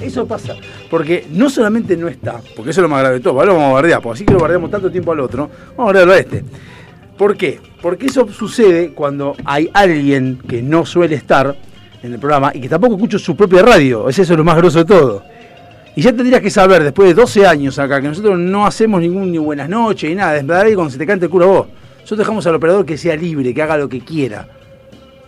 Eso pasa. Porque no solamente no está, porque eso es lo más grave de todo, ahora lo vamos a bardear, porque así que lo bardeamos tanto tiempo al otro, vamos a bardearlo a este. ¿Por qué? Porque eso sucede cuando hay alguien que no suele estar en el programa y que tampoco escucha su propia radio. Es eso lo más grosso de todo. Y ya tendrías que saber, después de 12 años acá, que nosotros no hacemos ningún ni buenas noches ni nada, de verdad, cuando se te cante el culo a vos. Nosotros dejamos al operador que sea libre, que haga lo que quiera.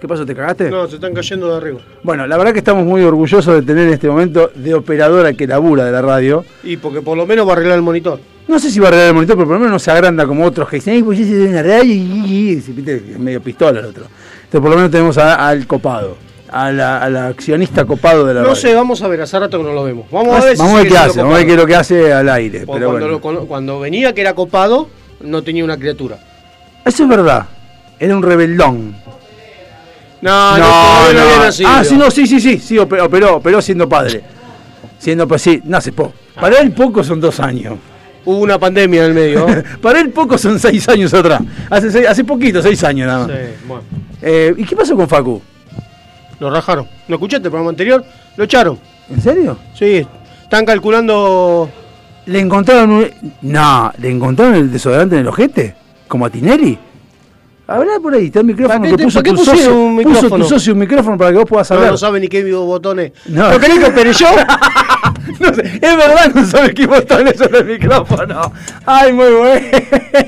¿Qué pasó? ¿Te cagaste? No, se están cayendo de arriba. Bueno, la verdad que estamos muy orgullosos de tener en este momento de operadora que labura de la radio. Y porque por lo menos va a arreglar el monitor. No sé si va a arreglar el monitor, pero por lo menos no se agranda como otros que dicen, ay, pues yo soy de una radio y, y- y", se es medio pistola el otro. Entonces por lo menos tenemos al copado, a la, a la accionista copado de la No radio. sé, vamos a ver, hace rato que no lo vemos. Vamos a ver si vamos a ver qué hace, vamos a ver qué es lo que hace al aire. Porque Pero cuando, bueno. lo- cuando- cuando venía que era copado, no tenía una criatura. Eso es verdad, era un rebeldón. No, no, no había nacido. Ah, sí, no, sí, sí, sí, sí, operó, operó, operó siendo padre. Siendo, pues sí, nace poco. Para él poco son dos años. Hubo una pandemia en el medio. ¿no? Para él poco son seis años atrás. Hace, seis- hace poquito, seis años nada más. Sí, bueno. Eh, ¿Y qué pasó con Facu? Lo rajaron. ¿No escuchaste el programa anterior? Lo echaron. ¿En serio? Sí, están calculando. ¿Le encontraron un... No, ¿le encontraron el desodorante en el ojete? ¿Como a Tinelli? Habla por ahí, está el micrófono ¿Para qué que te- puso para qué tu socio. un Puso micrófono? tu socio un micrófono para que vos puedas No, hablar. no sabe ni qué botones. No. ¿No querés que opere yo? No sé, es verdad, no sabe qué botones son el micrófono. Ay, muy bueno.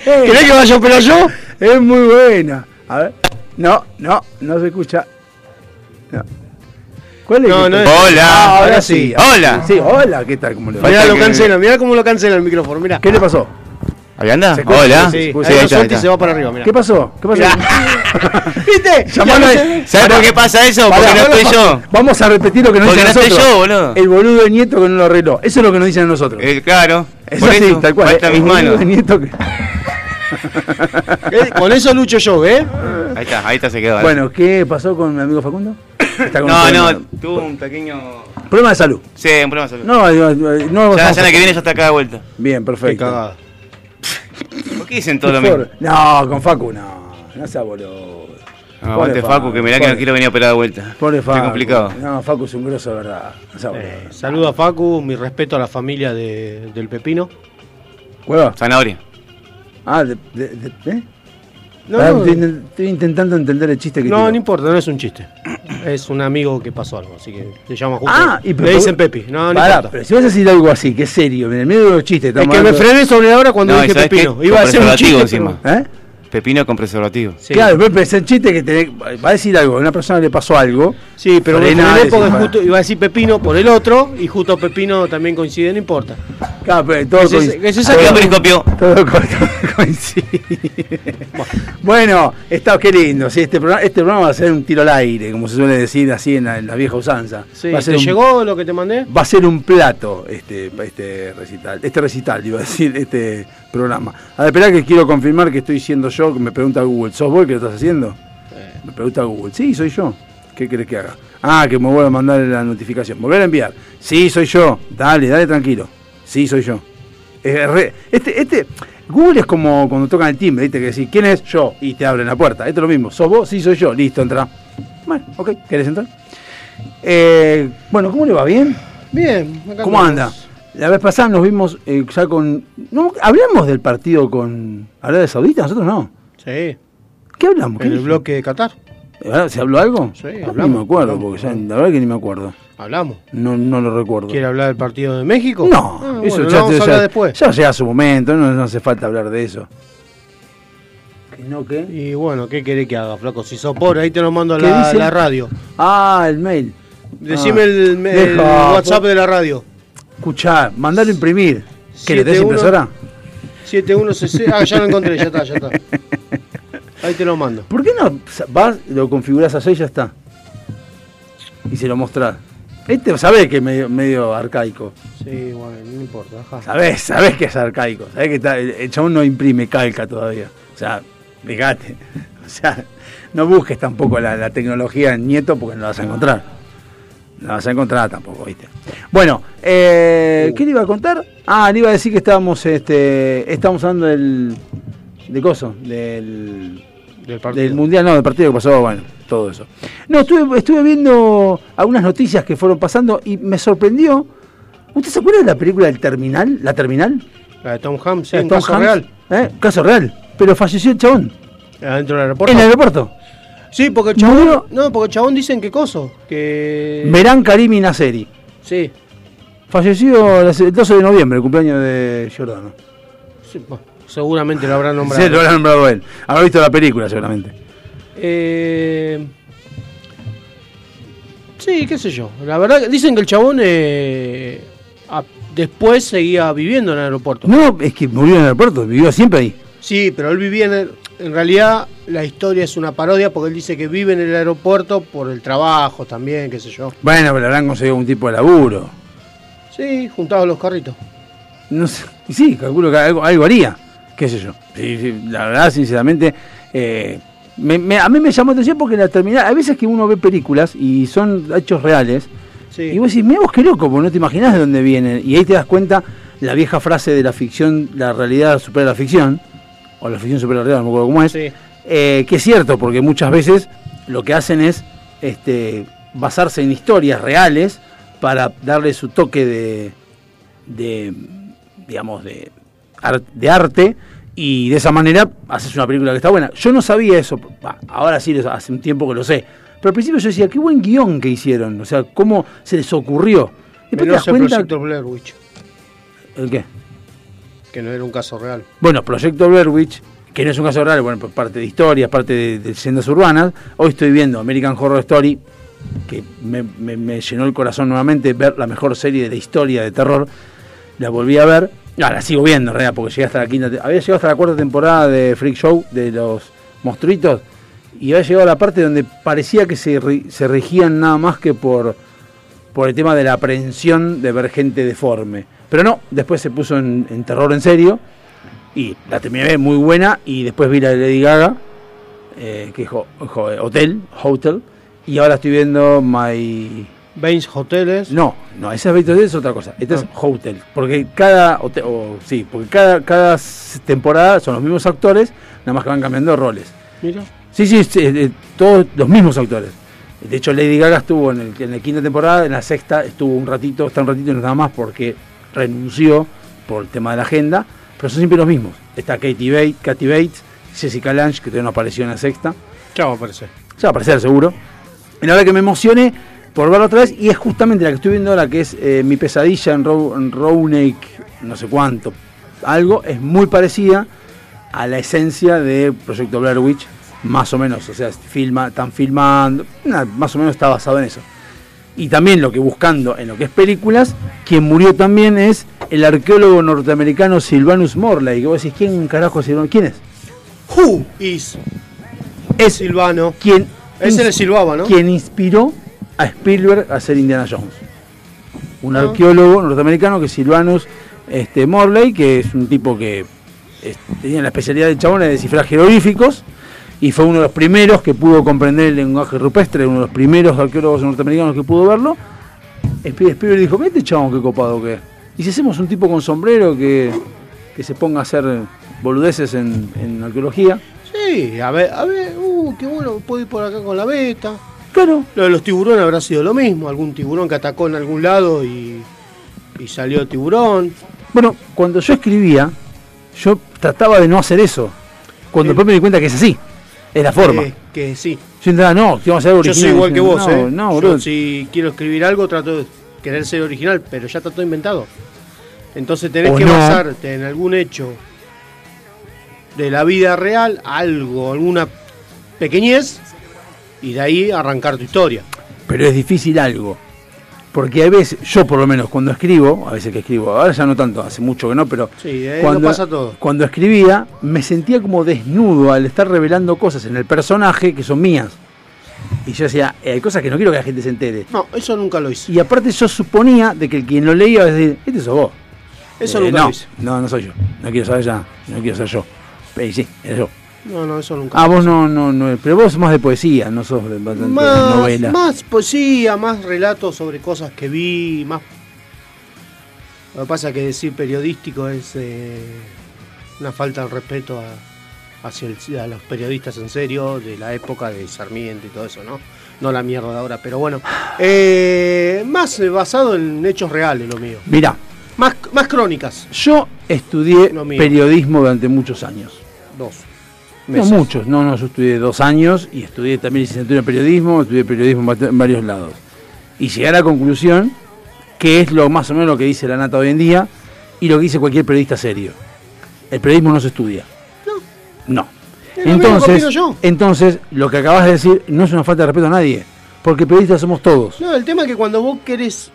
¿Querés que vaya a operar yo? Es muy buena. A ver. No, no, no se escucha. No. ¿Cuál es? No, no es- Hola. Ah, ahora sí. Hola. Sí, hola, ¿qué tal? ¿Cómo le va? Mirá, lo cancela, mirá cómo lo cancela el micrófono, mirá. ¿Qué le pasó? ¿Ahí anda? Se escucha, Hola. sí, Sí, ahí está, ahí está. se va para arriba, mirá. ¿Qué pasó? ¿Qué pasó? ¿Viste? Llamalo no. ¿Sabes por qué pasa eso? Porque no estoy vamos- yo. Vamos a repetir lo que nos Porque dicen no estoy nosotros. yo, boludo. El boludo de Nieto que no lo arregló. Eso es lo que nos dicen a nosotros. Eh, claro. es por así, eso, tal cual. Falta El mis boludo manos. de Nieto que- Eh, Con eso lucho yo, ¿eh? Ahí está, ahí está, se quedó. Bueno, ¿qué pasó con mi amigo Facundo? Está con No, un no, tuvo un pequeño. Problema de salud. Sí, un problema de salud. No, no, no. no ya la semana que viene ya está acá de vuelta. Bien, Qué perfecto. cagada. ¿Por qué dicen todo lo mismo? No, con Facu no. No sea boludo. No, aguante Facu, que mirá que no quiero venir a operar de vuelta. Pobre Facu. Está complicado. No, Facu es un grosso de verdad. No sea boludo. Eh, saludo a Facu, mi respeto a la familia de- del Pepino. ¿Hueva? Zanahoria. Ah, de, de- de- ¿eh? No, no, estoy, estoy intentando entender el chiste que no, no importa, no es un chiste. Es un amigo que pasó algo, así que se llama justo. Ah, y le dicen Pepi. No, no importa. pero si vas a decir algo así, que es serio, en el medio de los chistes, Es que me frené sobre la hora cuando No, ¿y dije Pepino. qué? Iba a ser un chiste pero- ¿Eh? Pepino con preservativo. Sí. Claro, pero pensé en chiste que tenés- va a decir algo, a una persona le pasó algo. Sí, pero decís, porque para. justo iba a decir Pepino por el otro y justo Pepino también coincide, no importa. Claro, pero todo, Que se- coincide. un- periscopio. todo todo coincide. bueno, está qué lindo. Sí, este, programa, este programa va a ser un tiro al aire, como se suele decir así en la, en la vieja usanza. Sí, va, a ser ¿Te un, llegó lo que te mandé? va a ser un plato este, este recital. Este recital, iba a decir, este programa. A ver, esperá que quiero confirmar que estoy siendo yo, que me pregunta Google. ¿Sos vos el que lo estás haciendo? Me pregunta Google. Sí, soy yo. ¿Qué querés que haga? Ah, que me vuelva a mandar la notificación. Volver a enviar. Sí, soy yo. Dale, dale tranquilo. Sí, soy yo. Es re- este, este, Google es como cuando tocan el timbre, ¿viste? Que decís, ¿quién es? Yo. Y te abren la puerta. Esto es lo mismo. ¿Sos vos? Sí, soy yo. Listo, entra. Bueno, ok. ¿Querés entrar? Eh, bueno, ¿cómo le va? ¿Bien? Bien, acá ¿Cómo anda? La vez pasada nos vimos eh, ya con... ¿no? ¿Hablamos del partido con Arabia Saudita? Nosotros no. Sí, ¿Qué hablamos? ¿Qué en el bloque de Qatar. ¿Ah, ¿Se habló algo? Sí, Ni hablamos, me acuerdo, hablamos, porque ya, la verdad que ni me acuerdo. Hablamos. No, no lo recuerdo. ¿Quiere hablar del partido de México? No, Ah, eso bueno, ya, vamos ya- a hablar después. ya llega su momento, no, no hace falta hablar de eso. ¿Que no qué? Y bueno, ¿qué querés que haga, flaco? Si sos pobre, ahí te lo mando a ¿Qué la, la radio. Ah, el mail. Decime Ah. el, el Deja, WhatsApp de la radio. Escuchá, mandalo a imprimir. ¿Qué le tenés 71? impresora? 7160. Ah, ya lo encontré, ya está, ya está. Ahí te lo mando. ¿Por qué no vas, lo configurás así y ya está? Y se lo mostrás. Este sabés que es medio, medio arcaico. Sí, bueno, no importa. ajá. Sabés, sabés que es arcaico. Sabés que está, el, el chabón no imprime calca todavía. O sea, fíjate. O sea, no busques tampoco la, la tecnología en nieto porque no la vas a encontrar. No vas a encontrar tampoco, ¿viste? Bueno, eh, ¿qué le iba a contar? Ah, le iba a decir que estábamos, este, estábamos hablando del, de coso, del, Del mundial, no, del partido que pasó, bueno, todo eso. No, estuve, estuve viendo algunas noticias que fueron pasando y me sorprendió. ¿Usted se acuerda de la película del Terminal? ¿La Terminal? La de Tom Hanks, sí, ¿La de un Tom caso real. ¿Eh? Caso real. Pero falleció el chabón. Adentro del aeropuerto. En el aeropuerto. Sí, porque el chabón. Murió. No, porque el chabón dicen que coso. Que. Merán Karimi Naseri. Sí. Falleció el 12 de noviembre, el cumpleaños de Giordano. sí, bueno, seguramente lo habrá nombrado. Sí, lo habrá nombrado él. Habrá visto la película, seguramente. Eh, sí, qué sé yo. La verdad, dicen que el chabón eh, a- después seguía viviendo en el aeropuerto. No, es que murió en el aeropuerto, vivió siempre ahí. Sí, pero él vivía en el... En realidad, la historia es una parodia porque él dice que vive en el aeropuerto por el trabajo también, qué sé yo. Bueno, pero habrán conseguido un tipo de laburo. Sí, juntados los carritos. No sé. Sí, calculo que algo, algo haría. ¿Qué sé yo? Sí, sí, la verdad, sinceramente, eh, me- me- a mí me llamó la atención porque la terminal. A veces que uno ve películas y son hechos reales. Sí. Y vos decís, mira vos qué loco, porque no te imaginás de dónde vienen. Y ahí te das cuenta la vieja frase de la ficción, la realidad supera la ficción. O la la realidad, no me acuerdo cómo es. Sí. Eh, que es cierto, porque muchas veces lo que hacen es este, basarse en historias reales para darle su toque de, de digamos, de, de arte y de esa manera haces una película que está buena. Yo no sabía eso, ahora sí, hace un tiempo que lo sé. Pero al principio yo decía, qué buen guion que hicieron, o sea, cómo se les ocurrió. Después te das cuenta... proyecto Blair Witch, ¿El qué? Que no era un caso real. Bueno, Proyecto Blair Witch, que no es un caso real, bueno, por parte de historias, parte de, de leyendas urbanas. Hoy estoy viendo American Horror Story, que me, llenó el corazón nuevamente ver la mejor serie de la historia de terror. La volví a ver. Ah, la sigo viendo, en realidad, porque llegué hasta la quinta. Había llegado hasta la cuarta temporada de Freak Show, de los monstruitos, y había llegado a la parte donde parecía que se, se regían nada más que por, por el tema de la aprehensión de ver gente deforme. Pero no, después se puso en, en terror en serio y la terminé muy buena y después vi la de Lady Gaga, eh, que es Jo- Jo- Hotel, Hotel, y ahora estoy viendo My... Baines Hoteles. No, no, esa es es otra cosa, esta es Ah. Hotel, porque cada, hotel, o, sí, porque cada, cada temporada son los mismos actores, nada más que van cambiando roles. Mira. Sí, sí, sí, eh, todos los mismos actores. De hecho, Lady Gaga estuvo en, el, en la quinta temporada, en la sexta estuvo un ratito, está un ratito y no nada más porque renunció por el tema de la agenda, pero son siempre los mismos. Está Katie Bates, Katy Bates, Jessica Lange, que todavía no apareció en la sexta, Ya va a aparecer. ya va a aparecer seguro. Y la verdad que me emocioné por verla otra vez y es justamente la que estoy viendo ahora, que es eh, Mi pesadilla en, Ro en no sé cuánto, algo, es muy parecida a la esencia de Proyecto Blair Witch, más o menos, o sea, filma, están filmando, más o menos está basado en eso. Y también lo que buscando en lo que es películas, quien murió también es el arqueólogo norteamericano Silvanus Morley, que vos decís, ¿quién carajo es Silvanus? ¿Quién es? Who is Es Silvano? quien, Ese le silbaba, ¿no? quien inspiró a Spielberg a hacer Indiana Jones. Un Ah. arqueólogo norteamericano que es Silvanus este, Morley, que es un tipo que es- tenía la especialidad de chabón de descifrar jeroglíficos y fue uno de los primeros que pudo comprender el lenguaje rupestre, uno de los primeros arqueólogos norteamericanos que pudo verlo. Spielberg dijo, ¿qué este chabón qué copado que es? Y si hacemos un tipo con sombrero que, que se ponga a hacer boludeces en, en arqueología. Sí, a ver, a ver, uh, qué bueno, puedo ir por acá con la beta. Claro. Lo de los tiburones habrá sido lo mismo, algún tiburón que atacó en algún lado y, y salió tiburón. Bueno, cuando yo escribía, yo trataba de no hacer eso. Cuando después me di cuenta que es así. Es la forma. Que, que sí. Yo intentaba, no, que vamos a hacer Yo original. soy igual que vos, no, ¿eh? No, Yo boludo. si quiero escribir algo, trato de querer ser original, pero ya está todo inventado. Entonces tenés O que no. basarte en algún hecho de la vida real, algo, alguna pequeñez, y de ahí arrancar tu historia. Pero es difícil algo. Porque a veces, yo por lo menos cuando escribo, a veces que escribo, ahora ya no tanto, hace mucho que no, pero Sí, cuando, no pasa todo. cuando escribía me sentía como desnudo al estar revelando cosas en el personaje que son mías. Y yo decía, "Eh, hay cosas que no quiero que la gente se entere. No, eso nunca lo hice. Y aparte yo suponía de que el quien lo leía iba a decir, este sos vos. Eso Eh, nunca no, lo hice. No, no soy yo. No quiero saber ya. No quiero ser yo. Pero sí, es yo. No, no, eso nunca. Ah, vos no, no, no. Pero vos sos más de poesía, no sos de bastante más, novela. más poesía, más relatos sobre cosas que vi, más... Lo que pasa es que decir periodístico es eh, una falta de respeto a, hacia el- a los periodistas en serio de la época de Sarmiento y todo eso, ¿no? No la mierda de ahora, pero bueno. Eh, más basado en hechos reales lo mío. Mirá, Más, más crónicas. yo estudié periodismo durante muchos años. Dos. No muchos, no, no, yo estudié dos años y estudié también licenciatura en periodismo, estudié periodismo en varios lados. Y llegué a la conclusión que es lo más o menos lo que dice la nata hoy en día y lo que dice cualquier periodista serio. El periodismo no se estudia. No. Lo que Entonces, yo. entonces, lo que acabas de decir no es una falta de respeto a nadie, porque periodistas somos todos. No, el tema es que cuando vos querés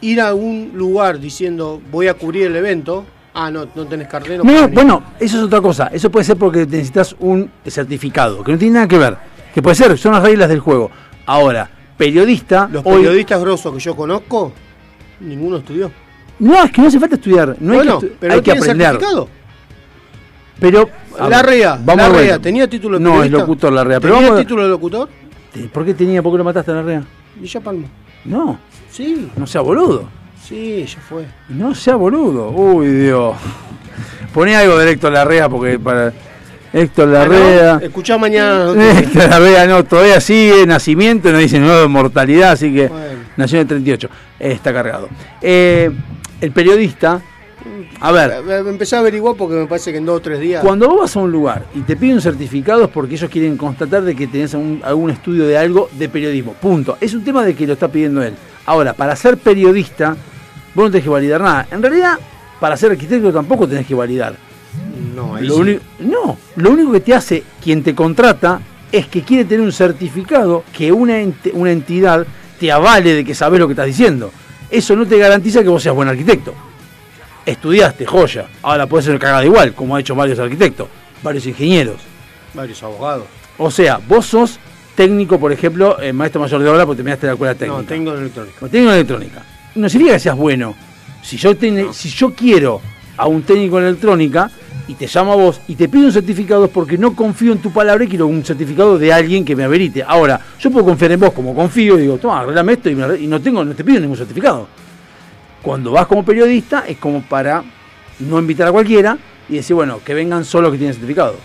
ir a un lugar diciendo voy a cubrir el evento, ah, no, no tenés cartero. No, bueno, eso es otra cosa. Eso puede ser porque necesitas un certificado, que no tiene nada que ver. Que puede ser, son las reglas del juego. Ahora, periodista. Los hoy- periodistas grosos que yo conozco, ninguno estudió. No, es que no hace falta estudiar. No bueno, hay que, estu- pero hay no que tiene aprender. certificado. Pero. a La ver, REA, vamos la a ver. REA, ¿tenía título de No, es periodista? locutor la REA. Pero ¿Tenía vamos a- título de locutor? ¿Por qué tenía? ¿Por qué lo mataste a la REA? Villa Palma. No, Sí, no sea boludo. Sí, ya fue. No sea boludo. Uy, Dios. Poné algo de Héctor Larrea porque para. Héctor Larrea. Ah, ¿no? Escuchá mañana. Héctor Larrea no, todavía sigue nacimiento, no dice nueva mortalidad, así que Bueno. nació en el 38. Eh, está cargado. Eh, el periodista, a ver, Eh, Empecé a averiguar porque me parece que en dos o tres días. Cuando vos vas a un lugar y te piden un certificado es porque ellos quieren constatar de que tenés algún, algún estudio de algo de periodismo. Punto. Es un tema de que lo está pidiendo él. Ahora, para ser periodista, vos no tenés que validar nada. En realidad, para ser arquitecto tampoco tenés que validar. No, ahí Lo sí. uni- no, lo único que te hace quien te contrata es que quiere tener un certificado que una, entidad te avale de que sabes lo que estás diciendo. Eso no te garantiza que vos seas buen arquitecto. Estudiaste, joya. Ahora puedes ser cagada igual, como ha hecho varios arquitectos, varios ingenieros. Varios abogados. O sea, vos sos técnico, por ejemplo, eh, maestro mayor de obra porque terminaste la escuela técnica. No, tengo en electrónica. Como técnico en electrónica. No significa que seas bueno. Si yo, ten- si yo quiero a un técnico en electrónica y te llamo a vos y te pido un certificado es porque no confío en tu palabra y quiero un certificado de alguien que me amerite. Ahora, yo puedo confiar en vos como confío y digo, toma, arreglame esto y, me y no, tengo, no te pido ningún certificado. Cuando vas como periodista es como para no invitar a cualquiera y decir, bueno, que vengan solo que tienen certificado.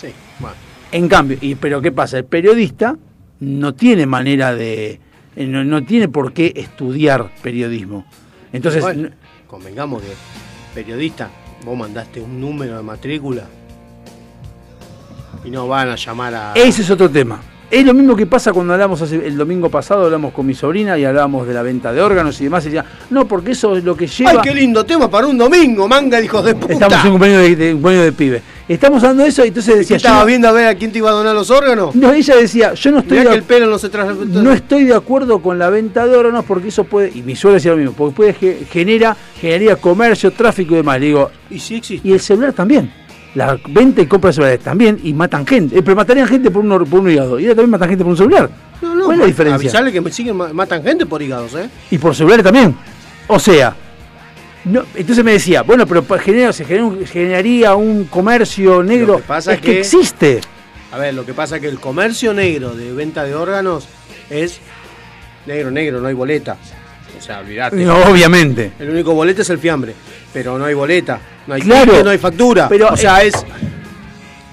Sí, bueno. En cambio, y, pero ¿qué pasa? El periodista no tiene manera de. Eh, No, no tiene por qué estudiar periodismo. Entonces, Bueno, convengamos que periodista, vos mandaste un número de matrícula y no van a llamar a. ese es otro tema. Es lo mismo que pasa cuando hablamos hace- el domingo pasado, hablamos con mi sobrina y hablábamos de la venta de órganos y demás. Y decía, no, porque eso es lo que lleva. ¡Ay, qué lindo tema para un domingo, manga hijos de puta! Estamos en un cumpleaños de, de- un cumpleaños de pibe. Estamos hablando de eso y entonces ¿Qué decía. estabas no- viendo a ver a quién te iba a donar los órganos? no, ella decía, yo no estoy Mirá de que el pelo no se. No estoy de acuerdo con la venta de órganos porque eso puede, y mi suegro decía lo mismo, porque puede ge- genera, generaría comercio, tráfico y demás. Le digo, Y sí existe. y el celular también. La venta y compra de celulares también, y matan gente. Eh, pero matarían gente por un, or- por un hígado, y ahora también matan gente por un celular. No, no, ¿Cuál es la diferencia? Avisarle que me siguen, ma- matan gente por hígados, ¿eh? Y por celulares también. O sea, No, entonces me decía, bueno, pero genera- se, genera generaría un comercio negro. Lo que pasa es que, que- existe. A ver, lo que pasa es que el comercio negro de venta de órganos es negro, negro, no hay boleta. O sea, olvídate. No, obviamente. El único boleta es el fiambre, pero no hay boleta, no hay Claro. no hay factura. Pero, o sea, es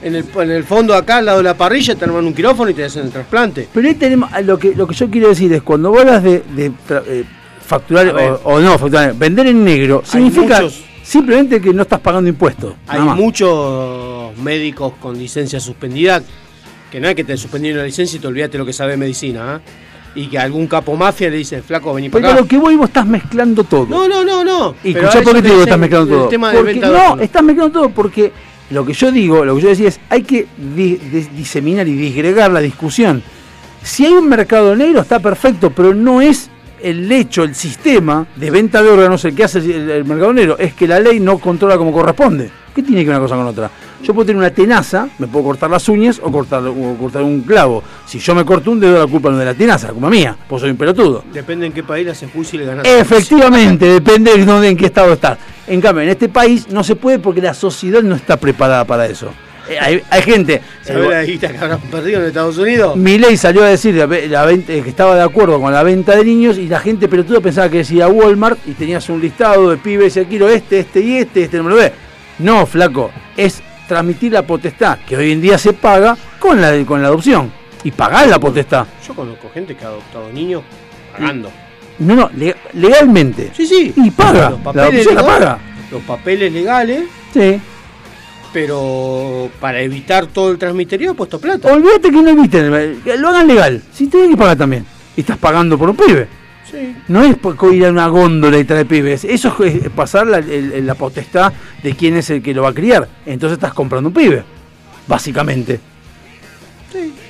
en el, en el fondo acá al lado de la parrilla te arman un quirófano y te hacen el trasplante. Pero ahí tenemos, a lo que, lo que yo quiero decir es, cuando vos hablas de, eh, facturar o, o no facturar, vender en negro, significa muchos- simplemente que no estás pagando impuestos. Hay muchos médicos con licencia suspendida que no hay que te suspender la licencia y te olvidaste lo que sabe medicina, ¿ah? Y que algún capo mafia le dice, flaco, vení para Pero acá. lo que voy vos estás mezclando todo. No, no, no, no. Y Pero escuchá por qué te digo que estás mezclando todo. Porque- no, estás mezclando todo porque lo que yo digo, lo que yo decía es, hay que di- dis- diseminar y disgregar la discusión. Si hay un mercado negro está perfecto, pero no es el hecho, el sistema de venta de órganos el que hace el, el mercado negro, es que la ley no controla como corresponde. ¿Qué tiene que ver una cosa con otra? Yo puedo tener una tenaza, me puedo cortar las uñas o cortar, o cortar un clavo. Si yo me corto un dedo, la culpa no es de la tenaza, la culpa mía, pues soy un pelotudo. Depende en qué país haces juicio y le ganas. Efectivamente, depende de dónde, en qué estado estás. En cambio, en este país no se puede porque la sociedad no está preparada para eso. Eh, hay, hay gente. ¿Sabes la guita que habrán perdido en Estados Unidos? Mi ley salió a decir la la venta- que estaba de acuerdo con la venta de niños y la gente pelotuda pensaba que decía Walmart y tenías un listado de pibes y quiero este, este y este, este no me lo ve. No, flaco, es transmitir la potestad que hoy en día se paga con la, con la adopción. Y pagar la potestad. Yo conozco gente que ha adoptado niños pagando. No, no, le- legalmente. Sí, sí. Y paga. Los La papeles, la legales, paga. los papeles legales, Sí. Pero para evitar todo el transmiterio ha puesto plata. Olvídate que no eviten, que lo hagan legal. Si tienen que pagar también. Y estás pagando por un pibe. Sí. No es ir a una góndola y traer pibes. Eso es pasar la, el- la potestad de quién es el que lo va a criar. Entonces estás comprando un pibe. Básicamente.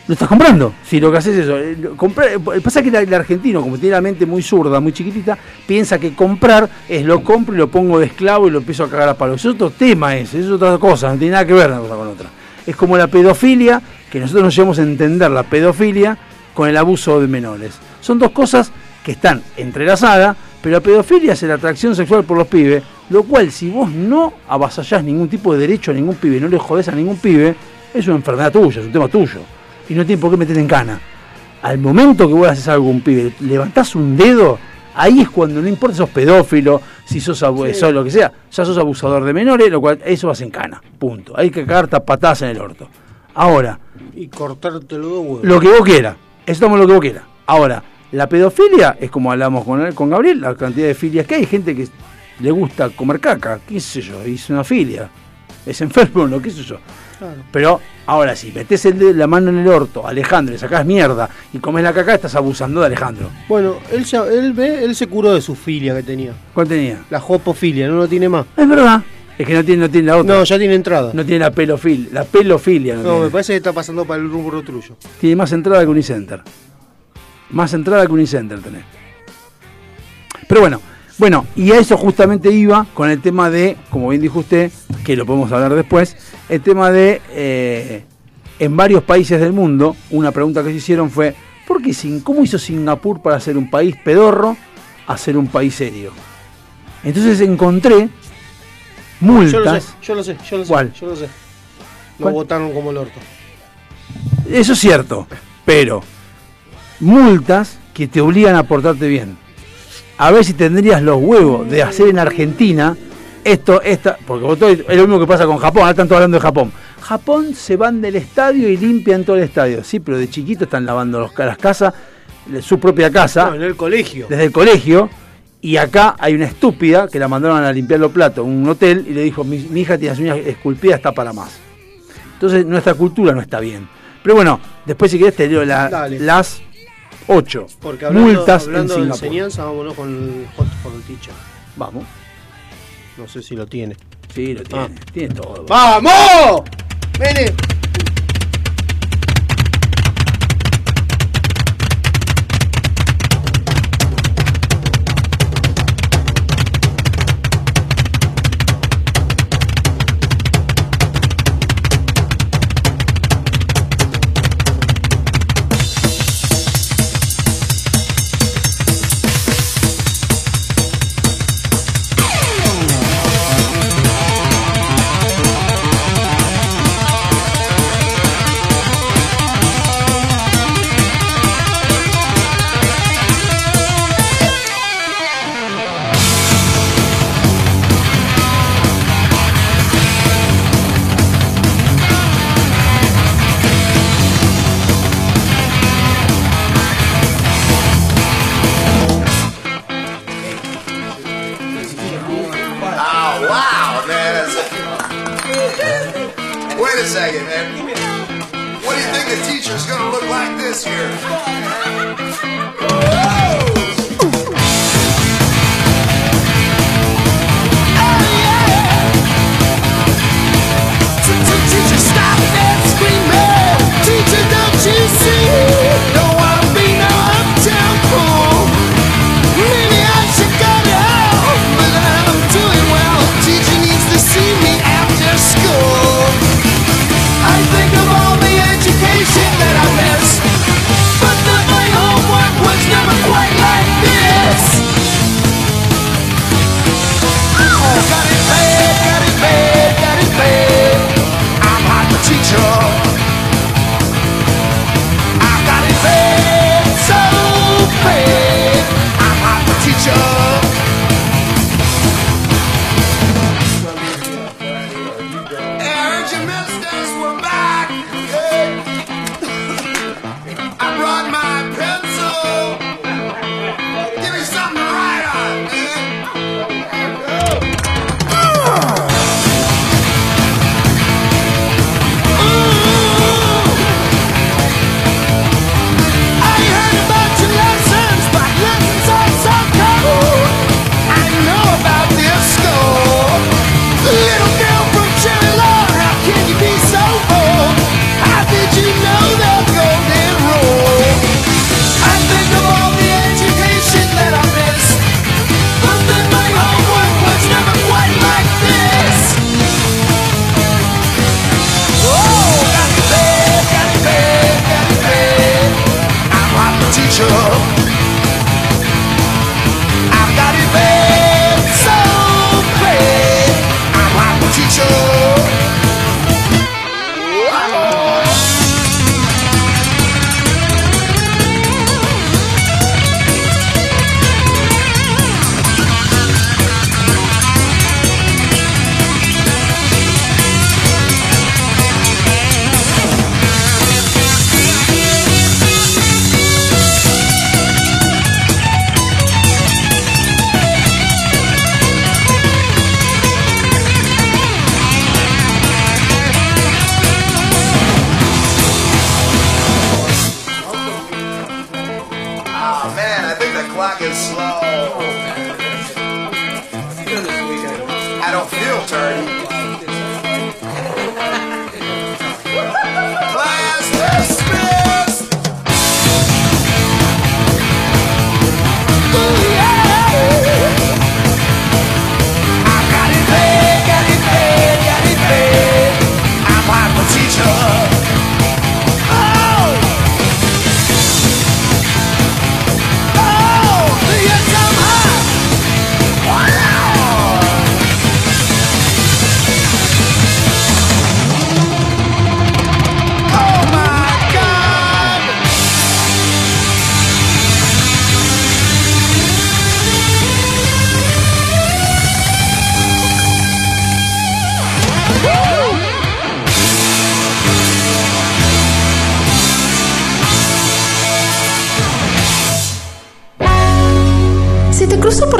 Lo estás comprando. Si lo que haces es eso. eh, comprar- eh, pasa que el argentino, como tiene la mente muy zurda, muy chiquitita, piensa que comprar es lo compro y lo pongo de esclavo y lo empiezo a cagar a palos. Es otro tema ese, es otra cosa, no tiene nada que ver una cosa con otra. Es como la pedofilia, que nosotros nos llevamos a entender la pedofilia con el abuso de menores. Son dos cosas que están entrelazadas, pero la pedofilia es la atracción sexual por los pibes, lo cual si vos no avasallás ningún tipo de derecho a ningún pibe, no le jodés a ningún pibe, es una enfermedad tuya, es un tema tuyo. Y no tiene por qué meterte en cana. Al momento que vos haces algo a un pibe, levantás un dedo, ahí es cuando no importa si sos pedófilo, si sos, sos lo que sea, ya sos abusador de menores, lo cual eso vas en cana. Punto. Hay que cagarte a patadas en el orto. Ahora, Y cortarte los dos huevos. lo que vos quieras. Eso estamos lo que vos quieras. Ahora, la pedofilia es como hablamos con, con Gabriel, la cantidad de filias que hay. gente que le gusta comer caca, qué sé yo, es una filia. Es enfermo, no, qué sé yo. Claro. Pero ahora, si metes el la mano en el orto, a Alejandro, le sacás mierda y comes la caca, estás abusando de Alejandro. Bueno, él, ya- él, ve, él se curó de su filia que tenía. ¿Cuál tenía? La jopofilia, no lo tiene más. Es verdad. Es que no tiene, no tiene la otra. No, ya tiene entrada. No tiene la pedofilia. La pelofilia no, No, me parece que está pasando para el rubro tuyo. Tiene más entrada que Unicenter. Más entrada que Unicenter tenés. Pero bueno, bueno, y a eso justamente iba con el tema de, como bien dijo usted, que lo podemos hablar después, el tema de, eh, en varios países del mundo, una pregunta que se hicieron fue, ¿por qué sin, ¿cómo hizo Singapur para ser un país pedorro a ser un país serio? Entonces encontré multas. Yo lo sé, yo lo sé, yo lo sé. ¿Cuál? Yo lo sé. Lo ¿Cuál? votaron como el orto. Eso es cierto, pero multas que te obligan a portarte bien. A ver si tendrías los huevos de hacer en Argentina esto, esta, porque vos todo- es lo mismo que pasa con Japón, ahora están todos hablando de Japón. Japón se van del estadio y limpian todo el estadio, sí, pero de chiquito están lavando los, las casas, su propia casa, No, en el colegio. desde el colegio, y acá hay una estúpida que la mandaron a limpiar los platos en un hotel y le dijo, mi, mi hija tiene las uñas esculpidas, está para más. Entonces nuestra cultura no está bien. Pero bueno, después si querés te leo la- las ocho Porque hablando, multas hablando en de Singapur. enseñanza, vámonos con el hot for the teacher. Vamos. No sé si lo tiene. Sí, lo tiene. Ah. Tiene todo. ¡Vamos! ¡Vene!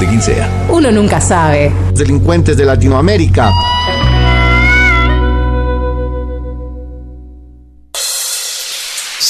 de quien sea. Uno nunca sabe. Delincuentes de Latinoamérica.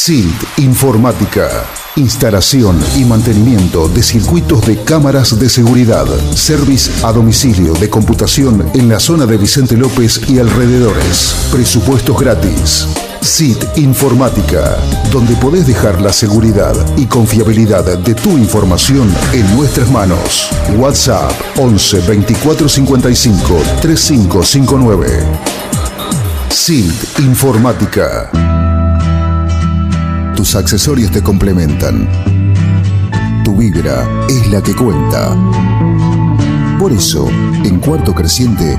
SILT Informática. Instalación y mantenimiento de circuitos de cámaras de seguridad. Service a domicilio de computación en la zona de Vicente López y alrededores. Presupuestos gratis. SIT Informática, donde podés dejar la seguridad y confiabilidad de tu información en nuestras manos. WhatsApp 11 24 55 3559. SIT Informática. Tus accesorios te complementan. Tu vibra es la que cuenta. Por eso, en Cuarto Creciente,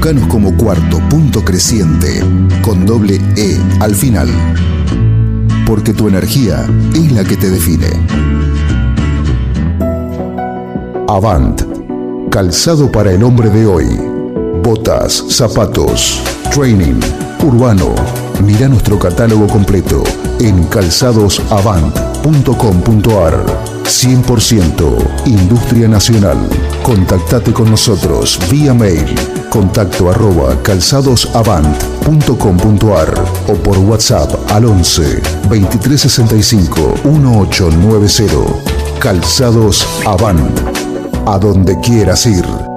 Buscanos como cuarto punto creciente con doble E al final. Porque tu energía es la que te define. Avant. Calzado para el hombre de hoy. Botas, zapatos, training, urbano. Mira nuestro catálogo completo en calzadosavant.com.ar. 100% Industria Nacional. Contactate con nosotros vía mail contacto arroba calzadosavant.com.ar o por WhatsApp al 11 2365 1890. Calzados Avant. A donde quieras ir.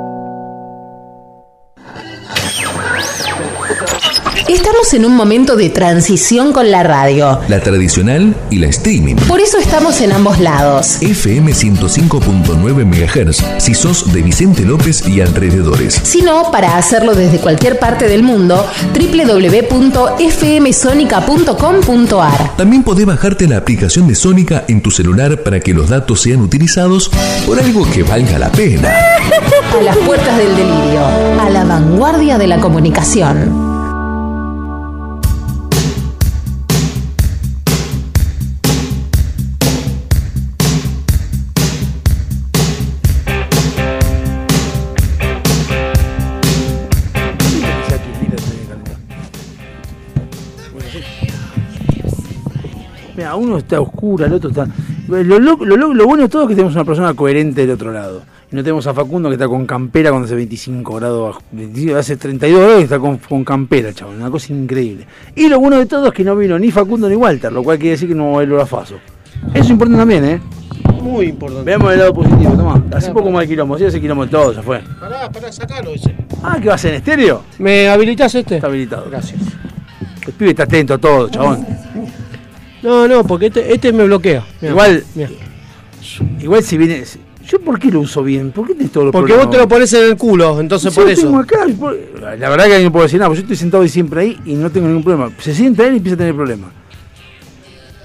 Estamos en un momento de transición con la radio. La tradicional y la streaming. Por eso estamos en ambos lados. FM 105.9 MHz si sos de Vicente López y alrededores. Si no, para hacerlo desde cualquier parte del mundo, www.fmsonica.com.ar. También podés bajarte la aplicación de Sónica en tu celular para que los datos sean utilizados por algo que valga la pena. A las puertas del delirio, a la vanguardia de la comunicación. Uno está oscuro, el otro está. Lo, lo- lo- lo- lo bueno de todo es que tenemos una persona coherente del otro lado. Y no tenemos a Facundo que está con campera cuando hace 25 grados, bajo- 25 hace 32 grados y está con, con campera, chaval. Una cosa increíble. Y lo bueno de todo es que no vino ni Facundo ni Walter, lo cual quiere decir que no va a haber. Eso es importante también, ¿eh? Muy importante. Veamos el lado positivo, toma. Hace poco más de quilombo, sí, hace quilombo de todo, ya fue. Pará, pará, sacalo ese. Ah, ¿qué va a hacer en estéreo? ¿Me habilitas este? Está habilitado. Gracias. El pibe está atento a todo, chabón. No, no, porque este, este me bloquea. Mirá, Igual, mirá. igual si viene. ¿Yo por qué lo uso bien? ¿Por qué tenés todos los Porque vos te lo pones en el culo, entonces por lo eso. tengo acá, por- La verdad que no puedo decir nada, porque yo estoy sentado ahí siempre ahí y no tengo ningún problema. Se sienta él y empieza a tener problemas.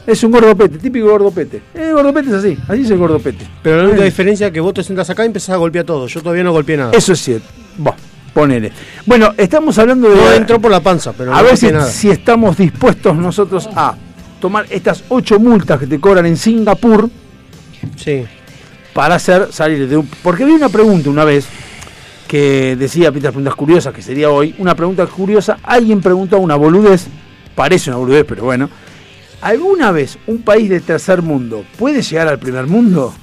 Es un gordopete, típico gordopete. Eh, gordopete es así, así es el gordopete. Pero la única Ay. diferencia es que vos te sentas acá y empezás a golpear todo. Yo todavía no golpeé nada. Eso es cierto. Bah, ponele. Bueno, estamos hablando de. No entró por la panza, pero a no ver si, nada. si estamos dispuestos nosotros a tomar estas ocho multas que te cobran en Singapur Sí. para hacer salir de un. Porque había una pregunta una vez que decía, Peter, preguntas curiosas, que sería hoy, una pregunta curiosa, alguien preguntó una boludez, parece una boludez, pero bueno, ¿alguna vez un país de tercer mundo puede llegar al primer mundo?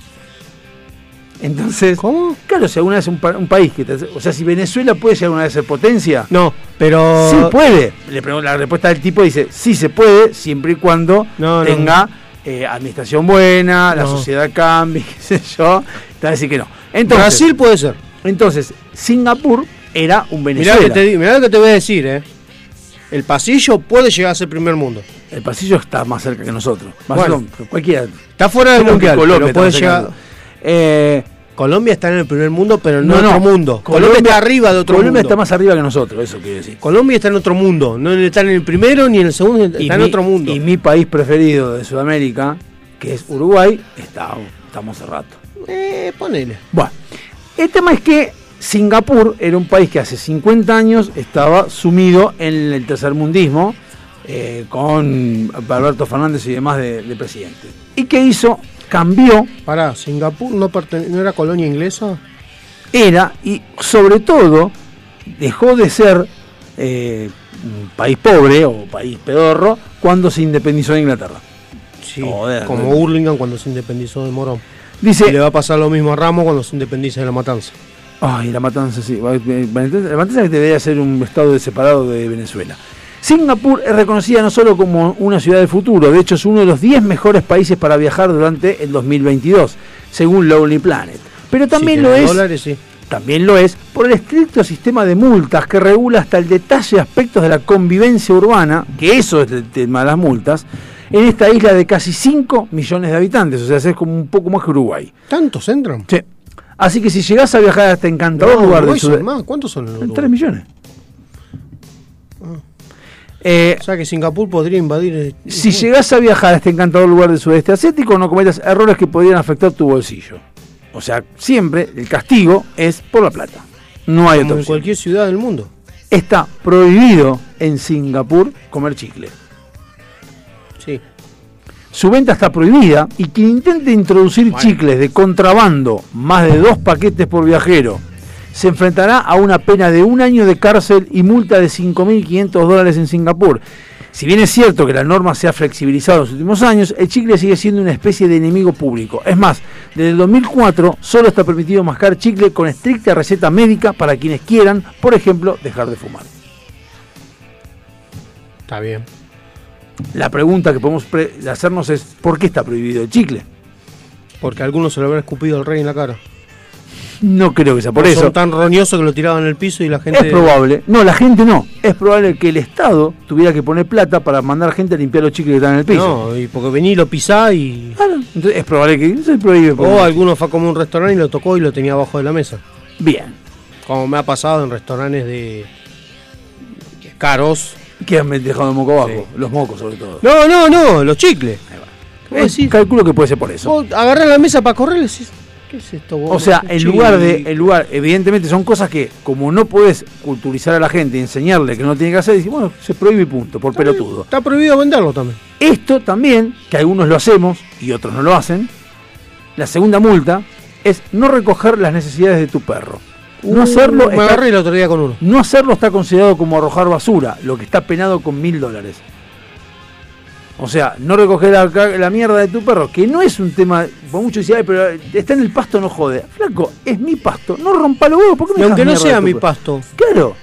Entonces, ¿Cómo? claro, si alguna vez un, pa- un país que, tercer- o sea, si Venezuela puede llegar alguna vez a ser potencia, No, pero. sí puede. Le pregunto, la respuesta del tipo dice, sí se puede, siempre y cuando No, no. tenga eh, administración buena, la No. sociedad cambie, qué sé yo. Te va a decir que no. Entonces, Brasil puede ser. entonces, Singapur era un Mirá, Venezuela. que te, mirá lo que te voy a decir, eh. El pasillo puede llegar a ser primer mundo. El pasillo está más cerca que nosotros. Más Bueno. cualquiera. Está fuera del mundial, pero está puede llegar. Eh, Colombia está en el primer mundo, pero no, no, en no. otro mundo. Colombia, está arriba de otro Colombia mundo. está más arriba que nosotros, eso quiere decir. Colombia está en otro mundo. No está en el primero ni en el segundo, está Y en mi- otro mundo. Y mi país preferido de Sudamérica, que es Uruguay, está, estamos hace rato. Eh, ponele. Bueno, el tema es que Singapur era un país que hace 50 años estaba sumido en el tercermundismo, eh, con Alberto Fernández y demás de, de presidente. ¿Y qué hizo? Cambió, Pará, Singapur no, no era colonia inglesa. era y sobre todo dejó de ser eh, un país pobre o país pedorro cuando se independizó de Inglaterra. Sí, Joder, como no. Hurlingham cuando se independizó de Morón. Dice, Y le va a pasar lo mismo a Ramos cuando se independiza de la matanza. Ay, la matanza, sí. Va- eh, La matanza que debería ser un estado separado de Venezuela. Singapur es reconocida no solo como una ciudad del futuro, de hecho es uno de los 10 mejores países para viajar durante el 2022, según Lonely Planet. Pero también lo es, dólares, sí. también lo es por el estricto sistema de multas que regula hasta el detalle aspectos de la convivencia urbana, que eso es el tema de las multas, en esta isla de casi 5 millones de habitantes, o sea, es como un poco más que Uruguay. ¿Tantos entran? Sí. Así que si llegás a viajar a este encantador No, lugar Uruguay son sudeste... ¿Cuántos son Uruguay? 3 millones. Eh, O sea que Singapur podría invadir. eh, si llegás a viajar a este encantador lugar del sudeste asiático, no cometas errores que podrían afectar tu bolsillo. O sea, siempre el castigo es por la plata. No hay otra como en opción. cualquier ciudad del mundo. Está prohibido en Singapur comer chicle. Sí. Su venta está prohibida y quien intente introducir chicles de contrabando, más de dos paquetes por viajero, se enfrentará a una pena de un año de cárcel y multa de 5.500 dólares en Singapur. Si bien es cierto que la norma se ha flexibilizado en los últimos años, el chicle sigue siendo una especie de enemigo público. Es más, desde el 2004 solo está permitido mascar chicle con estricta receta médica para quienes quieran, por ejemplo, dejar de fumar. Está bien. La pregunta que podemos pre- hacernos es, ¿por qué está prohibido el chicle? Porque algunos se lo habrá escupido el rey en la cara. No creo que sea por eso. Son tan roñosos que lo tiraban en el piso y la gente. Es probable. No, la gente no. Es probable que el Estado tuviera que poner plata para mandar gente a limpiar los chicles que están en el piso. No, y porque vení y lo pisá y. Claro, entonces es probable que se prohíbe. por- O alguno fue a un restaurante y lo tocó y lo tenía abajo de la mesa. Bien. Como me ha pasado en restaurantes de. caros. Que han dejado el moco abajo. Los mocos, sobre todo. No, no, no, los chicles. ¿Qué vos Es- decís? calculo que puede ser por eso. Vos agarrás la mesa para correr y decís, ¿qué es esto? vos? O sea, ¿Qué en lugar de, en lugar, evidentemente son cosas que, como no puedes culturizar a la gente y enseñarle que no tiene que hacer, dices, bueno, se prohíbe y punto, por pelotudo. Está prohibido venderlo también. Esto también, que algunos lo hacemos y otros no lo hacen, la segunda multa es no recoger las necesidades de tu perro. No Uh, hacerlo, Me está, agarré el otro día con uno. no hacerlo está considerado como arrojar basura, lo que está penado con mil dólares. O sea, no recoger la, mierda de tu perro, que no es un tema, por mucho decir, "Ay, pero está en el pasto, no jode. Flaco, es mi pasto, no rompa los huevos, ¿por qué me Y aunque no sea mi pasto. Claro,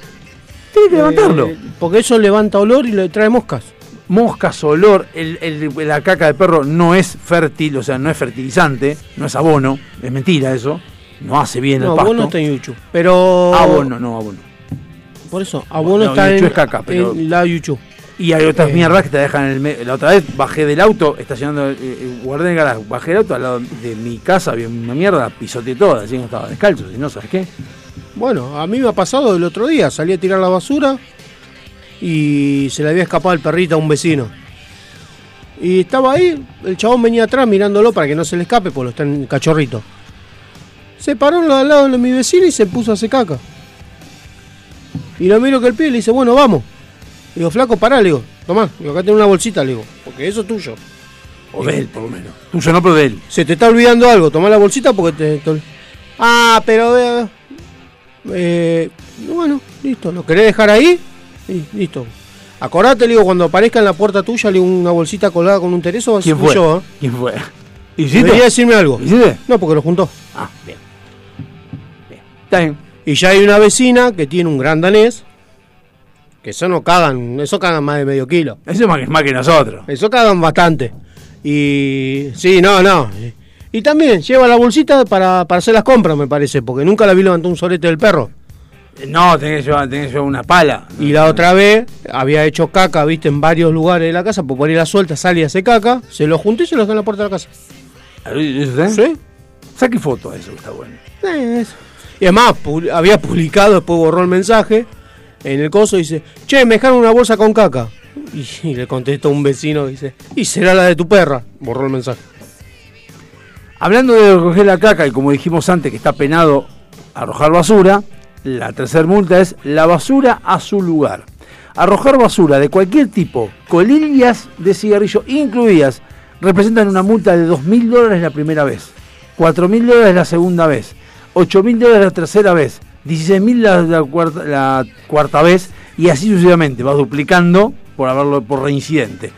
tiene que levantarlo. Eh, porque eso levanta olor y le trae moscas. moscas, olor, el, el- la caca de perro no es fértil, o sea, no es fertilizante, no es abono, es mentira eso, no hace bien No, el pasto. abono está en Yuchu. Pero. Abono, no abono. Por eso, abono No, está Yuchu en, es caca, pero- en la Yuchu. Y hay otras mierdas que te dejan en el. La otra vez bajé del auto, estacionando, eh, eh, guardé el garaje, bajé del auto al lado de mi casa, había una mierda, pisoteé toda, así que no estaba descalzo, si no, ¿sabes qué? Bueno, a mí me ha pasado el otro día. Salí a tirar la basura y se le había escapado el perrito a un vecino. Y estaba ahí, el chabón venía atrás mirándolo para que no se le escape, porque lo está en cachorrito. Se paró al lado de mi vecino y se puso a hacer caca. Y lo miro que el pibe le dice, bueno, vamos. Digo, flaco, pará, le digo, tomá, digo, acá tengo una bolsita, le digo, porque eso es tuyo. O de él, por lo menos. Tuyo no, pero de él. Se te está olvidando algo, tomá la bolsita porque te... te- Ah, pero... eh, eh, bueno, listo, ¿lo querés dejar ahí? Sí, listo. Acordate, le digo, cuando aparezca en la puerta tuya, le digo, una bolsita colgada con un tereso, ¿Quién fue? yo, ¿eh? ¿Quién fue? Debería decirme algo. ¿Hiciste? No, porque lo juntó. Ah, bien. Bien. Está bien. Y ya hay una vecina que tiene un gran danés, que eso no cagan, eso cagan más de medio kilo. Eso es más que, más que nosotros. Eso cagan bastante. Y sí, no, no. Y también lleva la bolsita para, para hacer las compras, me parece, porque nunca la vi levantar un solete del perro. No, tenés que llevar, tenés que llevar una pala. Y la otra vez había hecho caca, viste, en varios lugares de la casa, por poner la suelta, sale y hace caca, se lo junté y se lo dejé en la puerta de la casa. ¿Eso ¿Sí? ¿Sí? Saque foto de eso, está bueno. Eh, eso. Y además, pu- había publicado, después borró el mensaje, en el coso dice, che, me dejaron una bolsa con caca. Y, y le contestó un vecino, dice, y será la de tu perra. Borró el mensaje. Hablando de recoger la caca, y como dijimos antes que está penado arrojar basura, la tercera multa es la basura a su lugar. Arrojar basura de cualquier tipo, colillas de cigarrillo incluidas, representan una multa de 2.000 dólares la primera vez, 4.000 dólares la segunda vez, 8.000 dólares la tercera vez, 16.000 la, la cuarta, vez y así sucesivamente, va duplicando por haberlo por reincidente.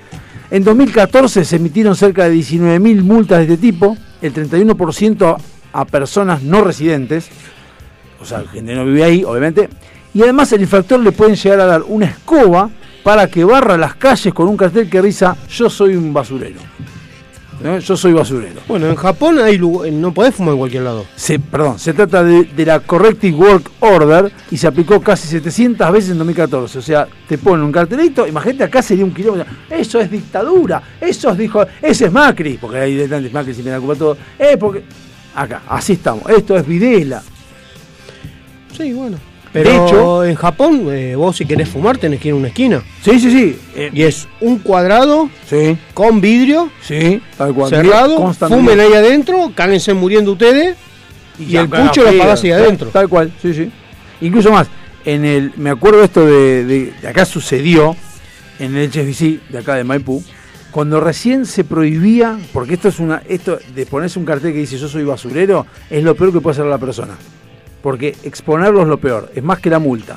En 2014 se emitieron cerca de 19.000 multas de este tipo, el 31% a, personas no residentes, o sea, gente no vive ahí, obviamente, y además el infractor le pueden llegar a dar una escoba para que barra las calles con un cartel que reza Yo soy un basurero. ¿No? Yo soy basurero. Bueno, en Japón hay lugar- no podés fumar en cualquier lado. Se, perdón, se trata de, de la Corrective Work Order y se aplicó casi 700 veces en 2014. O sea, te ponen un cartelito, imagínate acá sería un kilómetro. Eso es dictadura, eso es, dijo, ese es Macri, porque hay de tantos Macri si me da culpa todo. Eh, porque. Acá, así estamos. Esto es Videla. Sí, bueno. Pero De hecho- en Japón, eh, vos si querés fumar tenés que ir a una esquina. Sí, sí, sí. Eh, Y es un cuadrado sí, con vidrio sí, tal cual. cerrado, fumen ahí adentro, cáguense muriendo ustedes y, el pucho lo sí, apagás ahí adentro. Tal cual, sí, sí. Incluso más, en el, me acuerdo esto de, de- de acá sucedió, en el HSBC de acá de Maipú, cuando recién se prohibía, porque esto es una, esto de ponerse un cartel que dice yo soy basurero, es lo peor que puede hacer la persona. Porque exponerlo es lo peor, es más que la multa.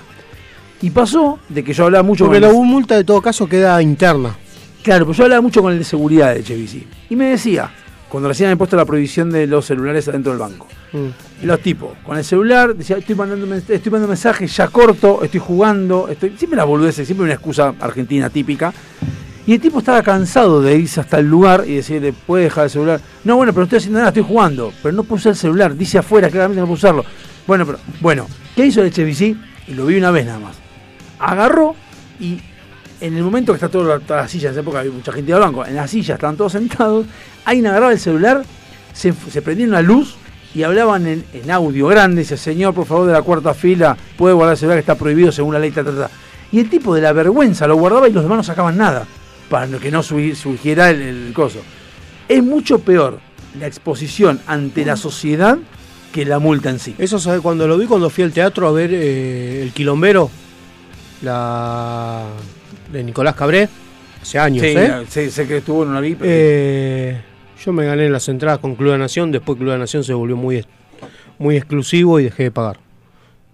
Y pasó de que yo hablaba mucho Porque con la el- multa de todo caso queda interna. Claro, pues yo hablaba mucho con el de seguridad de HBC. Y me decía, cuando recién habían puesto la prohibición de los celulares adentro del banco. Mm. Los tipos, con el celular, decía, estoy mandando, estoy mandando mensajes, ya corto, estoy jugando, estoy. Siempre las boludeces, siempre una excusa argentina típica. Y el tipo estaba cansado de irse hasta el lugar y decirle, puede dejar el celular. No, bueno, pero no estoy haciendo nada, estoy jugando. Pero no puse el celular, dice afuera, claramente no puedo usarlo. Bueno, pero, bueno, ¿qué hizo el? Y lo vi una vez nada más. Agarró y en el momento que está todo, todas las sillas, en esa época había mucha gente de banco, en las sillas estaban todos sentados, alguien agarraba el celular, se, se prendía una luz y hablaban en, en audio grande, dice, señor, por favor, de la cuarta fila, puede guardar el celular que está prohibido según la ley, ta, ta, ta". Y el tipo de la vergüenza lo guardaba y los demás no sacaban nada, para que no surgiera el, el coso. Es mucho peor la exposición ante la sociedad que la multa en sí. Eso sabe cuando lo vi cuando fui al teatro a ver eh, El Quilombero, la de Nicolás Cabré, hace años, Sí, ¿eh? sé, sé que estuvo en una vi, pero- Eh, yo me gané las entradas con Club de Nación, después Club de Nación se volvió muy, muy exclusivo y dejé de pagar.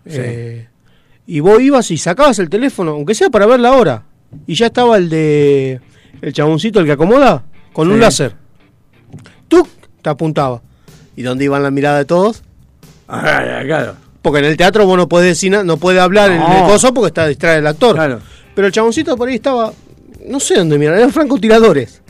Sí. Eh, y vos ibas y sacabas el teléfono, aunque sea para ver la hora, y ya estaba el de el chaboncito, el que acomoda, con un Sí. láser. Tú te apuntaba. ¿Y dónde iban la mirada de todos? Ah, claro. Porque en el teatro vos no podés decir nada, no puede hablar en el coso porque está distrae el actor. Claro. Pero el chaboncito por ahí estaba, no sé dónde mirar, eran francotiradores.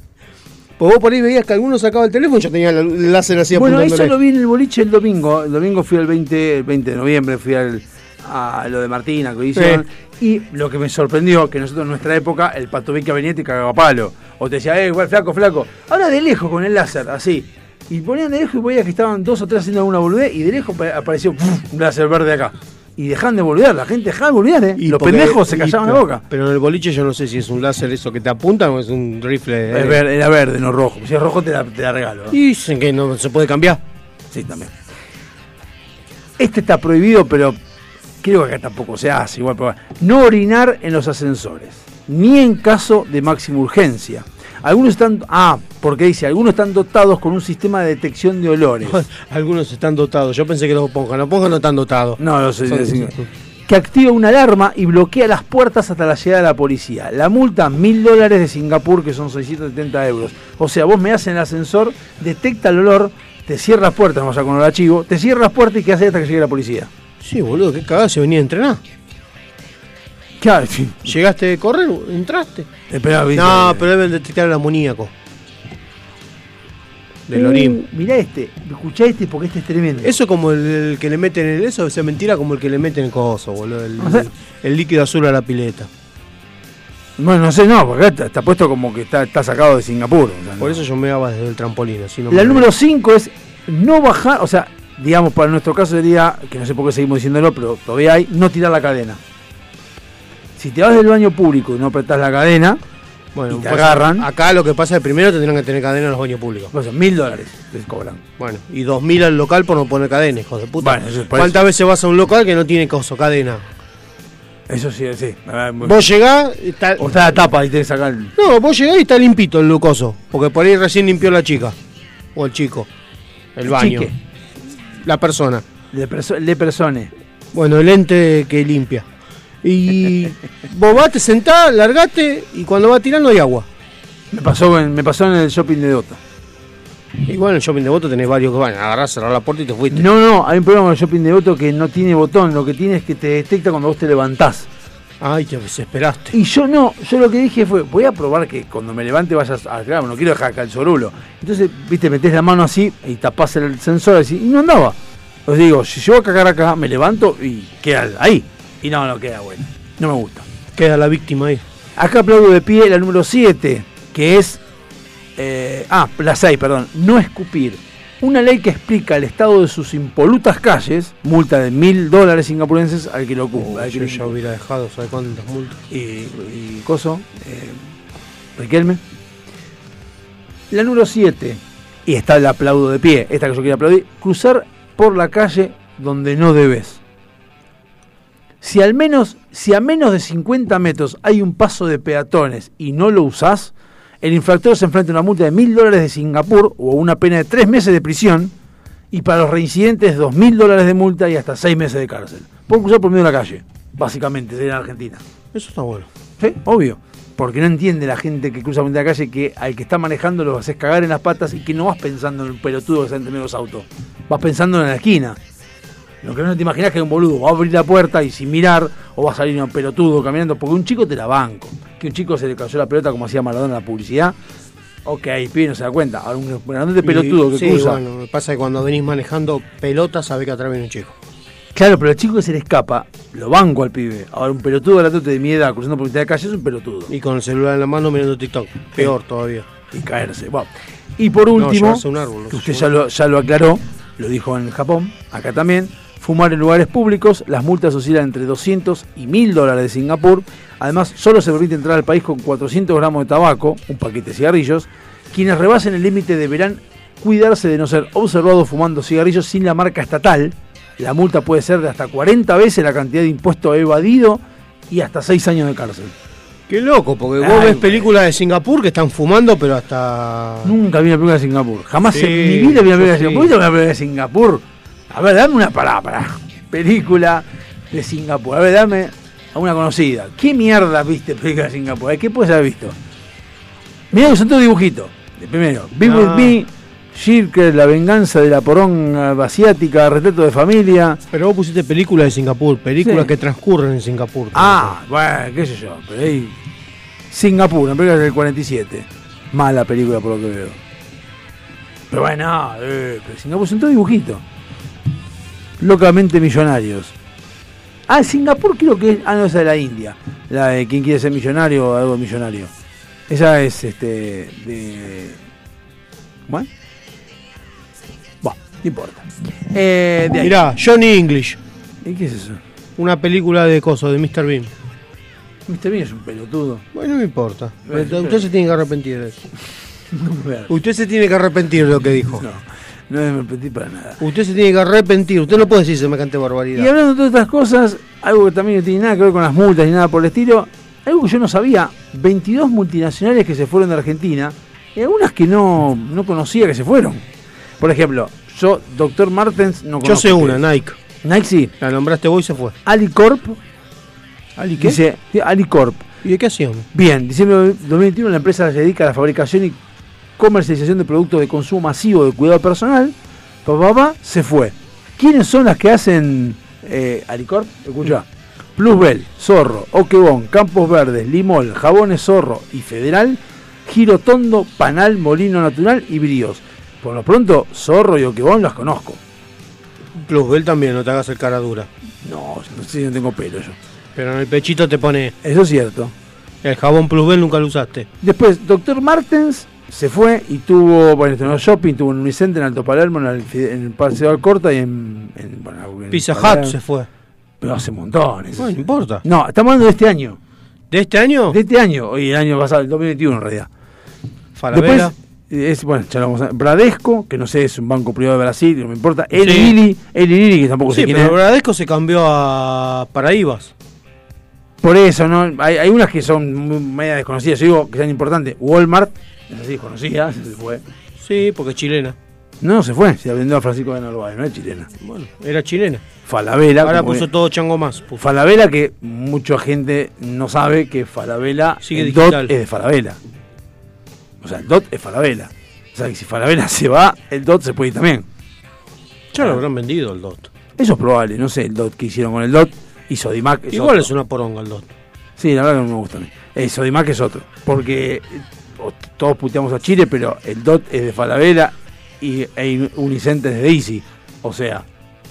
Pues vos por ahí veías que alguno sacaba el teléfono y yo tenía el láser así Bueno, eso lo vi en el boliche el domingo. El domingo fui al 20, el 20 de noviembre, fui al, a lo de Martina, que hicieron. Y lo que me sorprendió, que nosotros en nuestra época, el patovica venía y te cagaba palo. O te decía, eh, igual, flaco, flaco. Ahora de lejos con el láser, así. Y ponían de lejos y veías que estaban dos o tres haciendo alguna boludez y de lejos pa- apareció ¡puf! un láser verde acá. Y dejaban de boludear, la gente dejaba de boludear, ¿eh? Y Los porque- pendejos se callaban la boca. Pero en el boliche yo no sé si es un láser eso que te apuntan o es un rifle. Es ver- era verde, no rojo. Si es rojo te la, te la regalo. ¿no? Y dicen que no se puede cambiar. Sí, también. Este está prohibido, pero creo que acá tampoco se hace. Igual, pero no orinar en los ascensores, ni en caso de máxima urgencia. Algunos están, ah, porque dice, algunos están dotados con un sistema de detección de olores. Algunos están dotados. Yo pensé que los ponjan. Los ponjan no están dotados. No, no sé. Son- que activa una alarma y bloquea las puertas hasta la llegada de la policía. La multa, mil dólares de Singapur, que son 670 euros. O sea, vos me haces el ascensor, detecta el olor, te cierra las puertas, vamos a con el archivo, te cierra las puertas y qué haces hasta que llegue la policía. Sí, boludo, qué cagada se venía a entrenar. Claro, sí. Llegaste de correr, entraste. Esperá, viste. No, pero deben detectar el amoníaco. Del Uh, orín. Mirá este, escuchá este porque este es tremendo. Eso como el, el que le meten en eso, esa mentira como el que le meten en coso, boludo. El, líquido azul a la pileta. Bueno, no sé, no, porque está, está puesto como que está, está sacado de Singapur. o sea, no. Por eso yo me daba desde el trampolín. Así no La me- número 5 es no bajar, o sea, digamos, para nuestro caso sería, que no sé por qué seguimos diciéndolo, pero todavía hay, no tirar la cadena. Si te vas del baño público y no apretás la cadena, Bueno, y te pues, agarran, Acá lo que pasa es que primero tendrán que tener cadena en los baños públicos. pues, mil dólares les cobran. Bueno, y dos mil al local por no poner cadena, hijo de puta. Bueno, eso es ¿Cuántas veces vas a un local que no tiene coso, cadena? Eso sí, sí. Vos llegás, está... O está la tapa y te sacar el... No, vos llegás y está limpito el lucoso. Porque por ahí recién limpió la chica. O el chico. El baño. chique. La persona. de, perso- de persone. Bueno, el ente que limpia. Y vos vas, te sentás, largate y cuando va no hay agua. Me pasó, en, me pasó en el shopping de Dota. Bueno, en el shopping de voto tenés varios que van, agarrás, cerrar la puerta y te fuiste. No, no, hay un programa en el shopping de Otto que no tiene botón, lo que tiene es que te detecta cuando vos te levantás. Ay, te desesperaste. Y yo no, yo lo que dije fue, voy a probar que cuando me levante vayas a claro, no quiero dejar acá el sorulo. Entonces, viste, metés la mano así y tapás el sensor así, y no andaba. Os digo, si yo voy a cagar acá, me levanto y queda ahí. Y no, no queda bueno. No me gusta. Queda la víctima ahí. Acá aplaudo de pie la número 7, que es. eh, ah, la 6, perdón. No escupir. Una ley que explica el estado de sus impolutas calles, multa de mil dólares singapurenses al que lo ocupa. al que Yo ya hubiera dejado, ¿sabes cuántas multas? y, y Coso, eh, Riquelme. La número 7, y está el aplaudo de pie, esta que yo quiero aplaudir, cruzar por la calle donde no debes. Si al menos, si a menos de 50 metros hay un paso de peatones y no lo usás, el infractor se enfrenta a una multa de mil dólares de Singapur o una pena de tres meses de prisión y para los reincidentes dos mil dólares de multa y hasta seis meses de cárcel. Por cruzar por medio de la calle, básicamente, sería en Argentina. Eso está bueno. Sí, obvio. Porque no entiende la gente que cruza por la calle que al que está manejando lo haces cagar en las patas y que no vas pensando en el pelotudo que está entre medio de los autos. Vas pensando en la esquina. Lo que no te imaginas que un boludo va a abrir la puerta y sin mirar o va a salir un pelotudo caminando. Porque un chico te la banco. Que un chico se le cayó la pelota como hacía Maradona en la publicidad. Ok, pibe no se da cuenta. Ahora un grandote pelotudo Y- que sí, cruza. bueno, pasa que cuando venís manejando pelota, sabés que atrás viene un chico. Claro, pero el chico que se le escapa, lo banco al pibe. Ahora un pelotudo grandote de mi edad cruzando por mitad de calle es un pelotudo. Y con el celular en la mano mirando TikTok. Peor todavía. y caerse. Bueno, y por No, último, llevarse un árbol, no que usted ya lo, ya lo aclaró, lo dijo en Japón, acá también, fumar en lugares públicos, las multas oscilan entre 200 y 1000 dólares de Singapur. Además, solo se permite entrar al país con 400 gramos de tabaco, un paquete de cigarrillos. Quienes rebasen el límite deberán cuidarse de no ser observados fumando cigarrillos sin la marca estatal. La multa puede ser de hasta 40 veces la cantidad de impuesto evadido y hasta 6 años de cárcel. Qué loco, porque vos Ay, ves películas de Singapur que están fumando, pero hasta. Nunca vi una película de Singapur. Jamás Sí, en mi vida vi una película de. Singapur. ¿Viste una película de Singapur? A ver, dame una pará. Película de Singapur. A ver, dame a una conocida. ¿Qué mierda viste película de Singapur? ¿Qué puedes haber visto? Mirá que son todos dibujitos. De primero, Be No. With Me, Shirker, La venganza de la poronga asiática, Retrato de familia. Pero vos pusiste películas de Singapur, películas Sí. que transcurren en Singapur. Ah, bueno, qué sé yo. Pero ahí. Singapur, una película del 47. Mala película por lo que veo. Pero bueno, eh, pero Singapur son todos dibujitos. Locamente millonarios. Ah, Singapur creo que es. Ah, no, esa es de la India. La de quien quiere ser millonario o algo millonario. Esa es este. de. Bueno. Bueno, no importa. Eh, de ahí. Mirá, Johnny English, ¿Y qué es eso? una película de coso, de Mr. Bean. Mr. Bean es un pelotudo. Bueno, no me importa. Usted pero- se tiene que arrepentir de eso. No, Usted se tiene que arrepentir de lo que dijo. no, no me repetí para nada. Usted se tiene que arrepentir. Usted no puede decir semejante Y barbaridad. hablando de todas estas cosas, algo que también no tiene nada que ver con las multas ni nada por el estilo, algo que yo no sabía, 22 multinacionales que se fueron de Argentina y algunas que no, no conocía que se fueron. Por ejemplo, yo, Dr. Martens, no Yo conozco. sé qué una. Nike. Nike sí. La nombraste vos y se fue. Alicorp. ¿Ali qué? Dice, Alicorp. ¿Y de qué hacían? Bien, diciembre de 2021 la empresa se dedica a la fabricación y comercialización de productos de consumo masivo de cuidado personal. Papá, papá, se fue. ¿Quiénes son las que hacen eh, Alicorp? Escucha. Plusbel, Zorro, Oquebón, Campos Verdes, Limol, Jabones Zorro y Federal, Girotondo, Panal, Molino Natural y Bríos. Por lo pronto, Zorro y Oquebón las conozco. Plusbel también, no te hagas el cara dura. No, no sé si no tengo pelo yo. Pero en el pechito te pone Eso es cierto. el jabón Plusbel, nunca lo usaste. Después, Dr. Martens se fue y tuvo, bueno, en shopping, tuvo en Unicenter, en Alto Palermo, en el, en el Paseo Alcorta y en, en, bueno, en Pizza. Hut se fue. Pero hace montones. No, no importa. No, estamos hablando de este año. ¿De este año? De este año, hoy el año pasado, el 2021 en realidad. Falabella. Después, es, bueno, ya lo vamos a Bradesco, que no sé, es un banco privado de Brasil, no me importa. Eli Sí. Lili, Lili, que tampoco sí, sé quién pero es. Bradesco se cambió a Paraíbas. Por eso, ¿no? Hay, hay unas que son media desconocidas, yo digo que sean importantes. Walmart, es así, conocida, se fue. Sí, porque es chilena. No, se fue, se vendió a Francisco de Narváez, no es chilena. Bueno, era chilena. Falabella. Ahora puso que- todo chango más. puso. Falabella que mucha gente no sabe que Falabella Sigue el. DOT es de Falabella. O sea, el DOT es Falabella. O sea, que si Falabella se va, el DOT se puede ir también. Ya lo habrán vendido el DOT. Eso es probable, no sé el DOT que hicieron con el DOT. Hizo Dimac. Igual otro. es una poronga el DOT. Sí, la verdad que no me gusta a mí. Eso, Sodimac es otro. Porque eh, todos puteamos a Chile, pero el DOT es de Falabella y e Unicente es de Easy. O sea,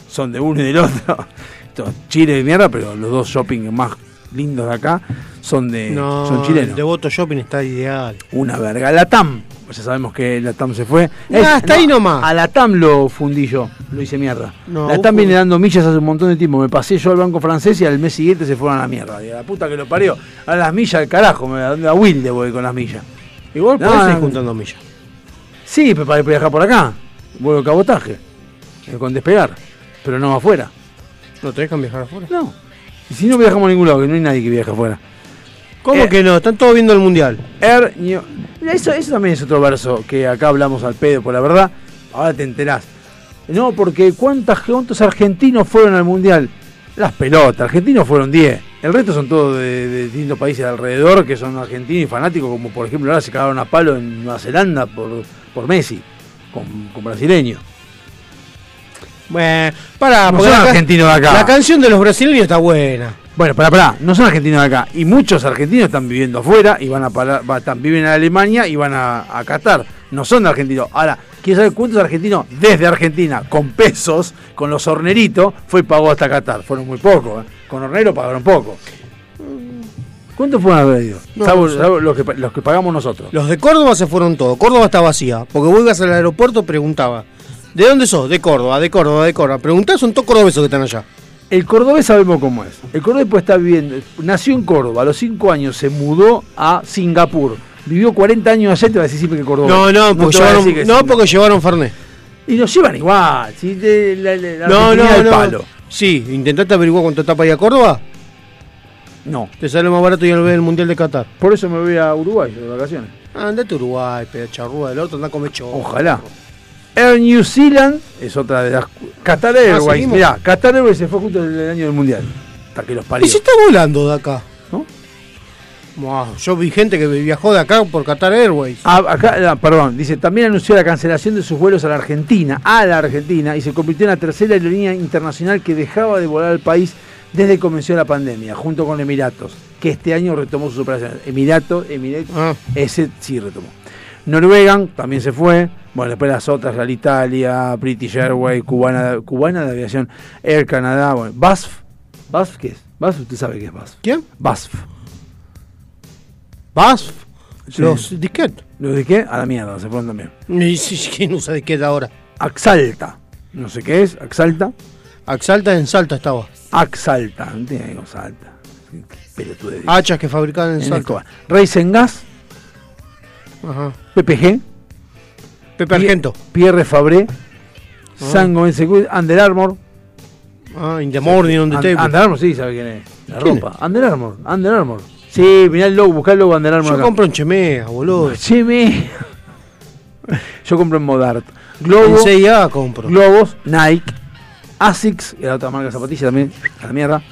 son de uno y del otro. Esto, Chile de mierda, pero los dos shopping más lindos de acá son de No, son chilenos. el Devoto Shopping está ideal. Una verga. La TAM, pues ya sabemos que la TAM se fue. Ah, hasta ahí nomás. A la TAM lo fundí yo, lo hice mierda. No, la TAM viene dando millas hace un montón de tiempo. Me pasé yo al banco francés y al mes siguiente se fueron a la mierda. Digo, la puta que lo parió. A las millas al carajo, me a a Wilde voy con las millas. Igual No, podés ir no. juntando millas. Sí, pero para viajar por acá. Vuelvo cabotaje. Con despegar. Pero no afuera. ¿No te dejan viajar afuera? No. Y si no viajamos a ningún lado, que no hay nadie que viaje afuera. ¿Cómo Eh, que no? Están todos viendo el mundial. Er, ño- eso, eso también es otro verso que acá hablamos al pedo, por la verdad, ahora te enterás. No, porque ¿cuántas, ¿cuántos argentinos fueron al mundial? Las pelotas, argentinos fueron 10. El resto son todos de, de distintos países de alrededor que son argentinos y fanáticos, como por ejemplo ahora se cagaron a palo en Nueva Zelanda por, por Messi, con, con brasileños. Bueno, pará, No son la, argentinos de acá. la canción de los brasileños está buena. Bueno, pará, pará, no son argentinos de acá. Y muchos argentinos están viviendo afuera y van a parar, va- están, viven en Alemania y van a, a Qatar. No son argentinos. Ahora, quiero saber cuántos argentinos desde Argentina, con pesos, con los horneritos, fue y pagó hasta Qatar. Fueron muy pocos. ¿eh? Con hornero pagaron poco. ¿Cuántos fueron haber ido? No, Salvo- no sé. salvo los, que, pa- los que pagamos nosotros. Los de Córdoba se fueron todos. Córdoba está vacía. Porque vos ibas al aeropuerto preguntaba. ¿De dónde sos? De Córdoba, de Córdoba, de Córdoba. Preguntá, son todos cordobesos que están allá. El cordobés sabemos cómo es. El cordobés pues está viviendo, nació en Córdoba, a los 5 años se mudó a Singapur. Vivió 40 años allá y te va a decir siempre que Córdoba. No, no, porque, a llevaron, no porque llevaron Fernet. Y nos llevan igual. De, la, la- la No, no, no. palo. Sí, intentaste averiguar cuánto está para ir a Córdoba. No. Te sale más barato ir al ver el Mundial de Qatar. Por eso me voy a Uruguay de vacaciones. Ah, andate a Uruguay, pedazo charrúa del otro, anda a comer chorro. Ojalá. Air New Zealand es otra de las. Qatar Airways. Ah. Mirá, Qatar Airways se fue justo el año del mundial. Hasta que los ¿Y parió. si está volando de acá? ¿No? Yo vi gente que viajó de acá por Qatar Airways. Ah, acá, ah, perdón, dice, también anunció la cancelación de sus vuelos a la Argentina, a la Argentina, y se convirtió en la tercera aerolínea internacional que dejaba de volar al país desde que comenzó la pandemia, junto con Emiratos, que este año retomó sus operaciones. Emiratos, Emiratos, Ah. ese sí retomó. Noruega también se fue. Bueno, después las otras, la Italia, British Airways, Cubana, Cubana de Aviación, Air Canada, bueno, BASF. ¿BASF qué es? BASF, usted sabe qué es BASF. ¿Quién? BASF. BASF. Sí. Los disquetes. ¿Los qué? A la mierda, se fueron también. Y sí, ¿Quién usa disquete ahora? Axalta. No sé qué es, Axalta. Axalta en Salta estaba. Axalta. No tiene que Salta. Pelotude. Hachas que fabricaban en En Salta. Racing Gas, Ajá. PPG, Pepe Argento. Pierre Fabré, Ah. Sango Security, Under Armour. Ah, in the morning on the table. Under Armour, sí, sabe quién es. La ¿Quién ropa. Under Armour, Under Armour. Sí, mirá el logo, buscá el logo Under Armour Yo acá. compro en Chemea, boludo. Cheme. Yo compro en Modart. Globo, En CIA compro. Globos, Nike, Asics, que era otra marca de zapatillas también, a la mierda.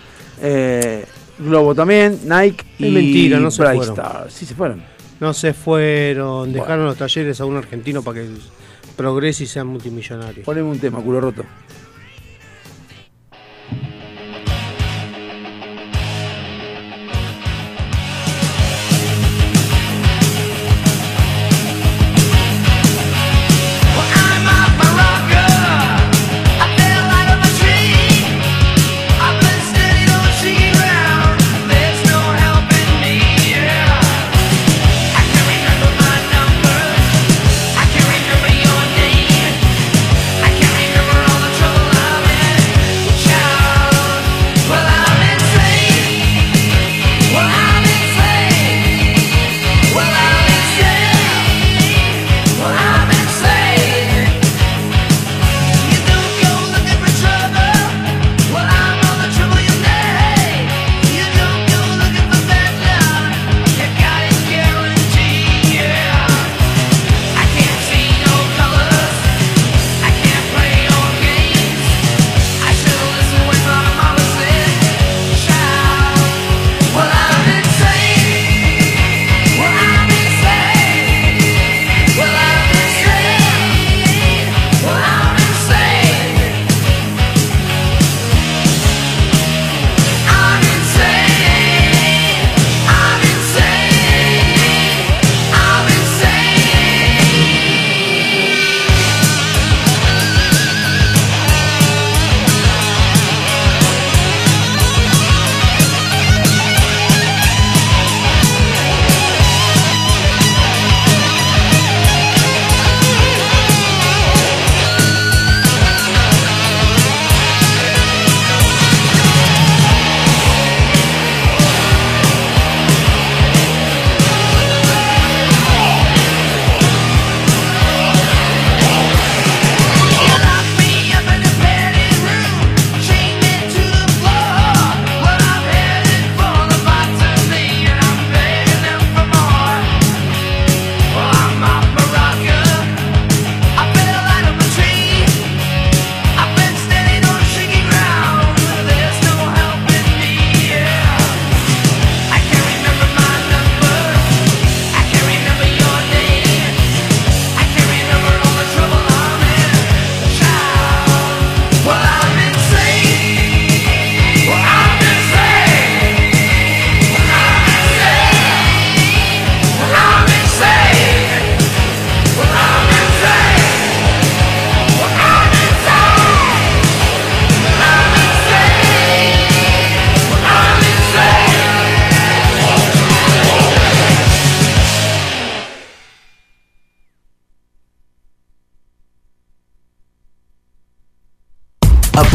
Eh, Globo también, Nike Es y mentira, no se Bright fueron. Star. Sí se fueron. No se fueron, dejaron los talleres a un argentino para que progrese y sea multimillonario. Poneme un tema, culo roto.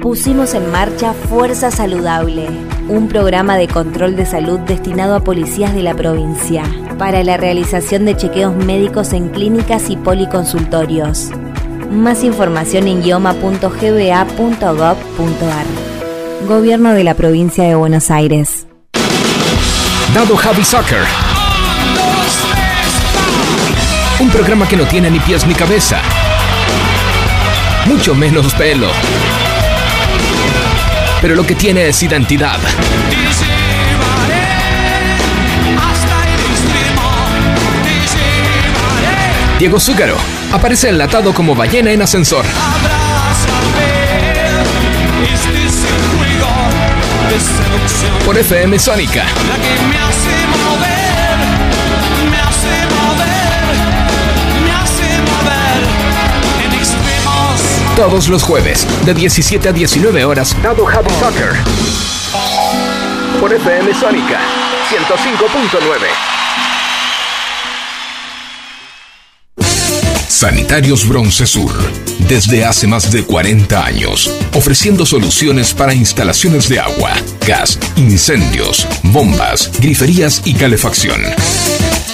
Pusimos en marcha Fuerza Saludable, un programa de control de salud destinado a policías de la provincia para la realización de chequeos médicos en clínicas y policonsultorios. Más información en ioma.gba.gov.ar. Gobierno de la provincia de Buenos Aires. Dado Javi Soccer. Un programa que no tiene ni pies ni cabeza. Mucho menos pelo. Pero lo que tiene es identidad. Diego Zúcaro aparece enlatado como ballena en ascensor. Por FM Sónica. Todos los jueves, de 17 a 19 horas, Dado Happy Soccer. Por FM Sónica, 105.9. Sanitarios Bronce Sur, desde hace más de 40 años, ofreciendo soluciones para instalaciones de agua, gas, incendios, bombas, griferías y calefacción.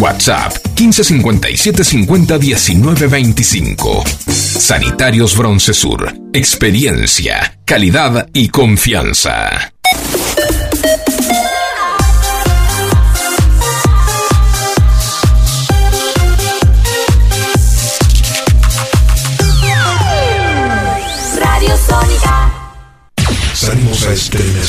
WhatsApp 1557 50 19 25. Sanitarios Bronce Sur. Experiencia, calidad y confianza.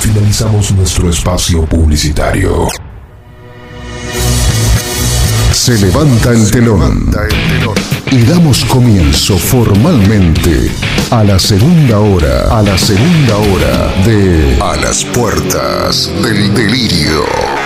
Finalizamos nuestro espacio publicitario. Se levanta el telón. y damos comienzo formalmente a la segunda hora, a la segunda hora de A las puertas del delirio.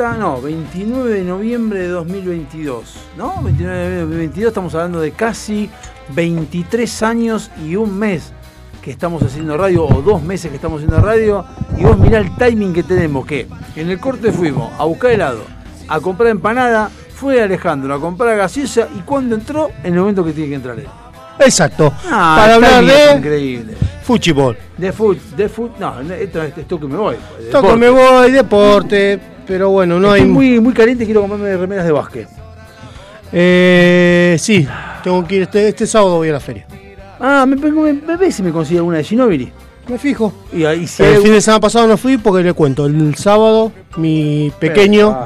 30, no, 29 de noviembre de 2022, ¿no? 29 de noviembre de 2022, estamos hablando de casi 23 años y un mes que estamos haciendo radio, o dos meses que estamos haciendo radio, y vos mirá el timing que tenemos, que en el corte fuimos a buscar helado, a comprar empanada, fue Alejandro a comprar gaseosa, y cuando entró, en el momento que tiene que entrar él. Exacto. Ah, Para hablar es de increíble. fútbol. De foot, de foot, no, esto, esto, esto que me voy. Toco deporte. me voy, deporte, pero bueno, no Estoy hay... muy, muy caliente, quiero comprarme remeras de básquet. Eh, sí, tengo que ir, este, este sábado voy a la feria. Ah, me, me, me ve si me consigue alguna de Ginobili. Me fijo. Y ahí sí. el fin de semana pasado no fui porque le cuento, el sábado mi pequeño.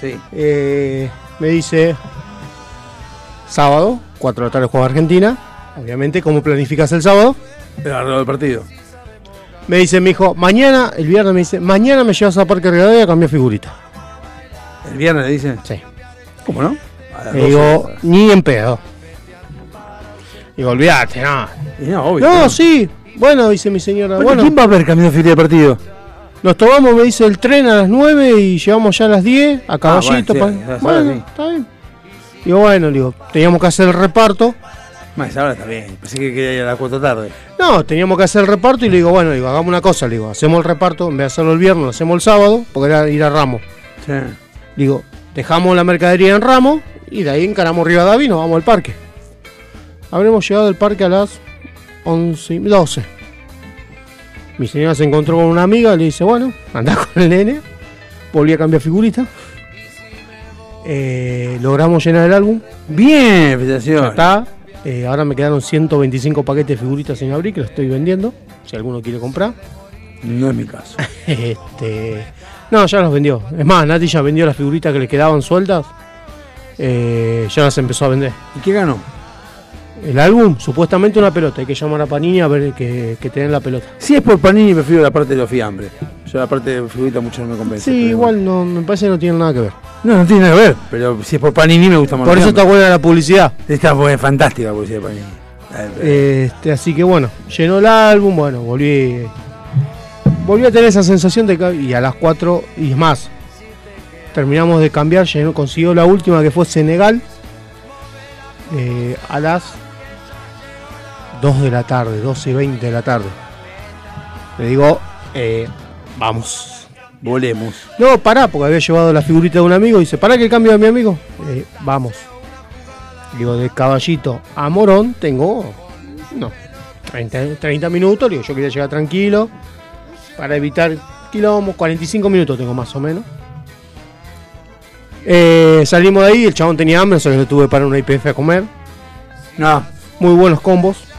Sí. eh, me dice, sábado, 4 de la tarde juega Argentina, obviamente, ¿cómo planificas el sábado? El arreglo del partido. Me dice mi hijo, mañana, el viernes me dice, mañana me llevas a Parque Rivadavia a cambiar figurita. ¿El viernes le dicen? Sí. ¿Cómo no? Le 12 digo, ni en pedo. Digo, olvídate, no. Y no, obvio. No, sí. Bueno, dice mi señora. Bueno, Bueno, ¿Quién va a ver cambiando de de partido? nos tomamos, me dice, el tren a las 9 y llegamos ya a las 10 a caballito. Ah, bueno, sí, pa- está bien. Digo, bueno, digo, teníamos que hacer el reparto. Más, ahora está bien. Pensé que quería ir a las 4 de la tarde. No, teníamos que hacer el reparto y le digo, bueno, digo, hagamos una cosa, le digo, hacemos el reparto, en vez de hacerlo el viernes, lo hacemos el sábado, porque era ir a Ramos. Sí. Digo, dejamos la mercadería en Ramos y de ahí encaramos Rivadavia y nos vamos al parque. Habremos llegado al parque a las 11 y 12. Mi señora se encontró con una amiga, le dice, bueno, andá con el nene. Volví a cambiar figurita. Eh, logramos llenar el álbum. Bien, felicitaciones. está. Eh, ahora me quedaron 125 paquetes de figuritas sin abrir que los estoy vendiendo. Si alguno quiere comprar. No es mi caso. Este, no, ya los vendió. Es más, Nati ya vendió las figuritas que le quedaban sueltas. Eh, ya las empezó a vender. ¿Y qué ganó? El álbum, supuestamente una pelota. Hay que llamar a Panini a ver que, que te den la pelota. Si es por Panini, prefiero la parte de los fiambres. Yo la parte de figurita mucho no me convence. Sí, pero- igual no, me parece que no tiene nada que ver. No, no tiene nada que ver. Pero si es por Panini, me gusta más. Por eso está fiambres. buena la publicidad. Esta fue fantástica la publicidad de Panini. Este, así que bueno, llenó el álbum, bueno, volví. Volví a tener esa sensación de que. Y a las 4, y es más, terminamos de cambiar, llenó, consiguió la última que fue Senegal. eh, a las 2 de la tarde, 12 y 20 de la tarde. Le digo, eh, vamos. Volemos. No, pará, porque había llevado la figurita de un amigo. Dice, pará que cambio de mi amigo. Eh, vamos. Digo, de caballito a morón tengo. No, 30, 30 minutos. Digo, yo quería llegar tranquilo. Para evitar kilómetros, 45 minutos tengo más o menos. Eh, salimos de ahí, el chabón tenía hambre, o sea que le tuve para una IPF a comer. No. Muy buenos combos.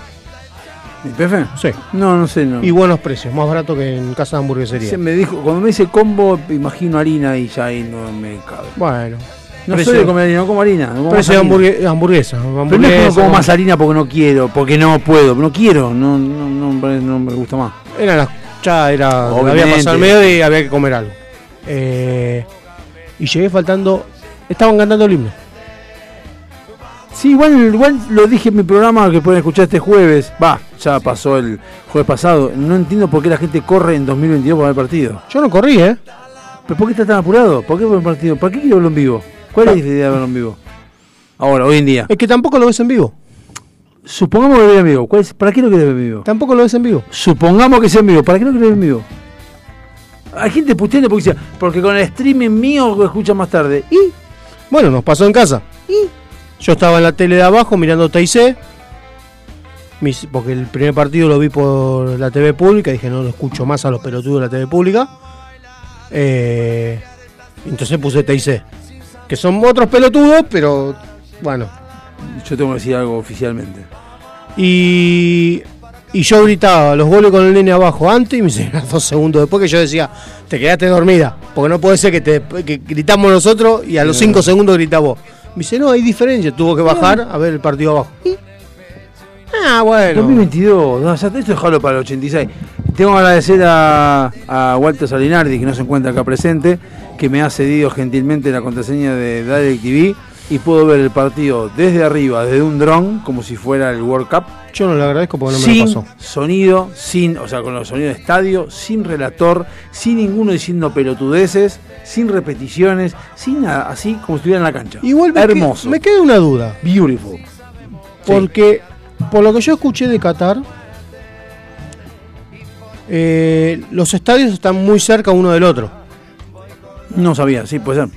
¿Mi PF? Sí. No, no sé. No. Y buenos precios, más barato que en casa de hamburguesería. Se me dijo, cuando me dice combo, imagino harina y ya ahí no me cabe. Bueno. No Precio- soy de comer harina, no como harina. no como Precio de más harina. hamburgue- hamburguesa. Pero no es que hamburguesa, no como más harina porque no quiero, porque no puedo, no quiero, no, no, no, me gusta más. Era las ya era había pasado el medio y había que comer algo. Eh, y llegué faltando. Estaban cantando el himno. Sí, igual, igual lo dije en mi programa que pueden escuchar este jueves. Va, ya pasó el jueves pasado. No entiendo por qué la gente corre en 2022 para ver el partido. Yo no corrí, ¿eh? ¿Pero por qué está tan apurado? ¿Por qué ver el partido? ¿Para qué quiero verlo en vivo? ¿Cuál es la idea de verlo en vivo? Ahora, hoy en día. Es que tampoco lo ves en vivo. Supongamos que lo ve en vivo. ¿Cuál es- ¿Para qué lo querés ver en vivo? Tampoco lo ves en vivo. Supongamos que sea en vivo. ¿Para qué lo querés ver en vivo? Hay gente puteando porque dice, porque con el streaming mío lo escucha más tarde. ¿Y? Bueno, nos pasó en casa. Yo estaba en la tele de abajo mirando TIC. Mis- Porque el primer partido lo vi por la TV pública. Dije, no lo escucho más a los pelotudos de la TV pública. Eh, entonces puse TIC. Que son otros pelotudos, pero bueno. Yo tengo que decir algo oficialmente. Y, y yo gritaba los goles con el nene abajo antes y me hicieron dos segundos después que yo decía, te quedaste dormida. Porque no puede ser que, te, que gritamos nosotros y a los cinco segundos grita vos. Me dice, no, hay diferencia. Tuvo que bajar a ver el partido abajo. Ah, bueno. 2022, no, ya esto dejarlo para el 86. Tengo que agradecer a, a Walter Salinardi, que no se encuentra acá presente, que me ha cedido gentilmente la contraseña de Direct TV y puedo ver el partido desde arriba, desde un dron, como si fuera el World Cup, Yo no le agradezco porque no me sin lo pasó. sonido, sin, o sea, con los sonidos de estadio, sin relator, sin ninguno diciendo pelotudeces, sin repeticiones, sin nada, así como si estuviera en la cancha. Igual me, hermoso, que- me queda una duda. beautiful. Porque, por lo que yo escuché de Qatar, eh, los estadios están muy cerca uno del otro. No sabía, sí, puede ser.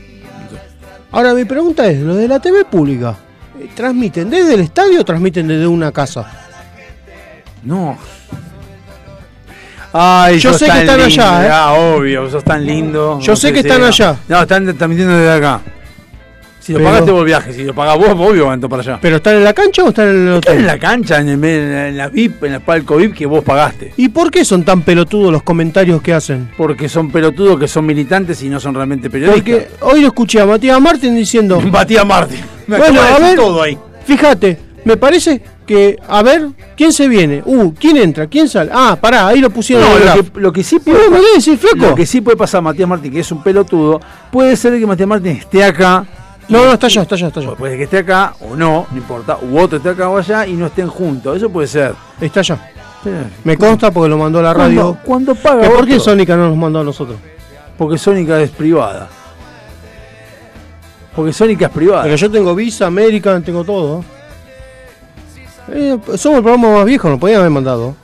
Ahora mi pregunta es, ¿los de la TV pública eh, transmiten desde el estadio o transmiten desde una casa? No. Ay, Yo sé que están lindo, allá, ¿eh? Ah, obvio, sos tan lindo. Yo sé que están allá. No, están transmitiendo desde acá. Si lo pagaste vos el viaje, si lo pagás vos, obvio van para allá. ¿Pero están en la cancha o están en el Están hotel? en la cancha, en, el- en la VIP, en el palco VIP que vos pagaste. ¿Y por qué son tan pelotudos los comentarios que hacen? Porque son pelotudos que son militantes y no son realmente periodistas. Porque hoy lo escuché a Matías Martín diciendo... Matías Martín. Me Bueno, a ver, todo ahí. fíjate, me parece que, a ver, ¿quién se viene? Uh, ¿quién entra? ¿Quién sale? Ah, pará, ahí lo pusieron No, lo, que, lo que sí puede decir, flaco. Lo que sí puede pasar a Matías Martín, que es un pelotudo, puede ser que Matías Martín esté acá. No, no, está allá, está allá, está allá. Puede que esté acá o no, no importa. U otro esté acá o allá y no estén juntos. Eso puede ser. Está allá. Sí. Me consta porque lo mandó a la radio. Cuando, cuando paga ¿Que ¿Por qué? Sónica no nos mandó a nosotros? Porque Sónica es privada. Porque Sónica es privada. Pero yo tengo Visa, American, tengo todo. Eh, somos el programa más viejo, nos podían haber mandado.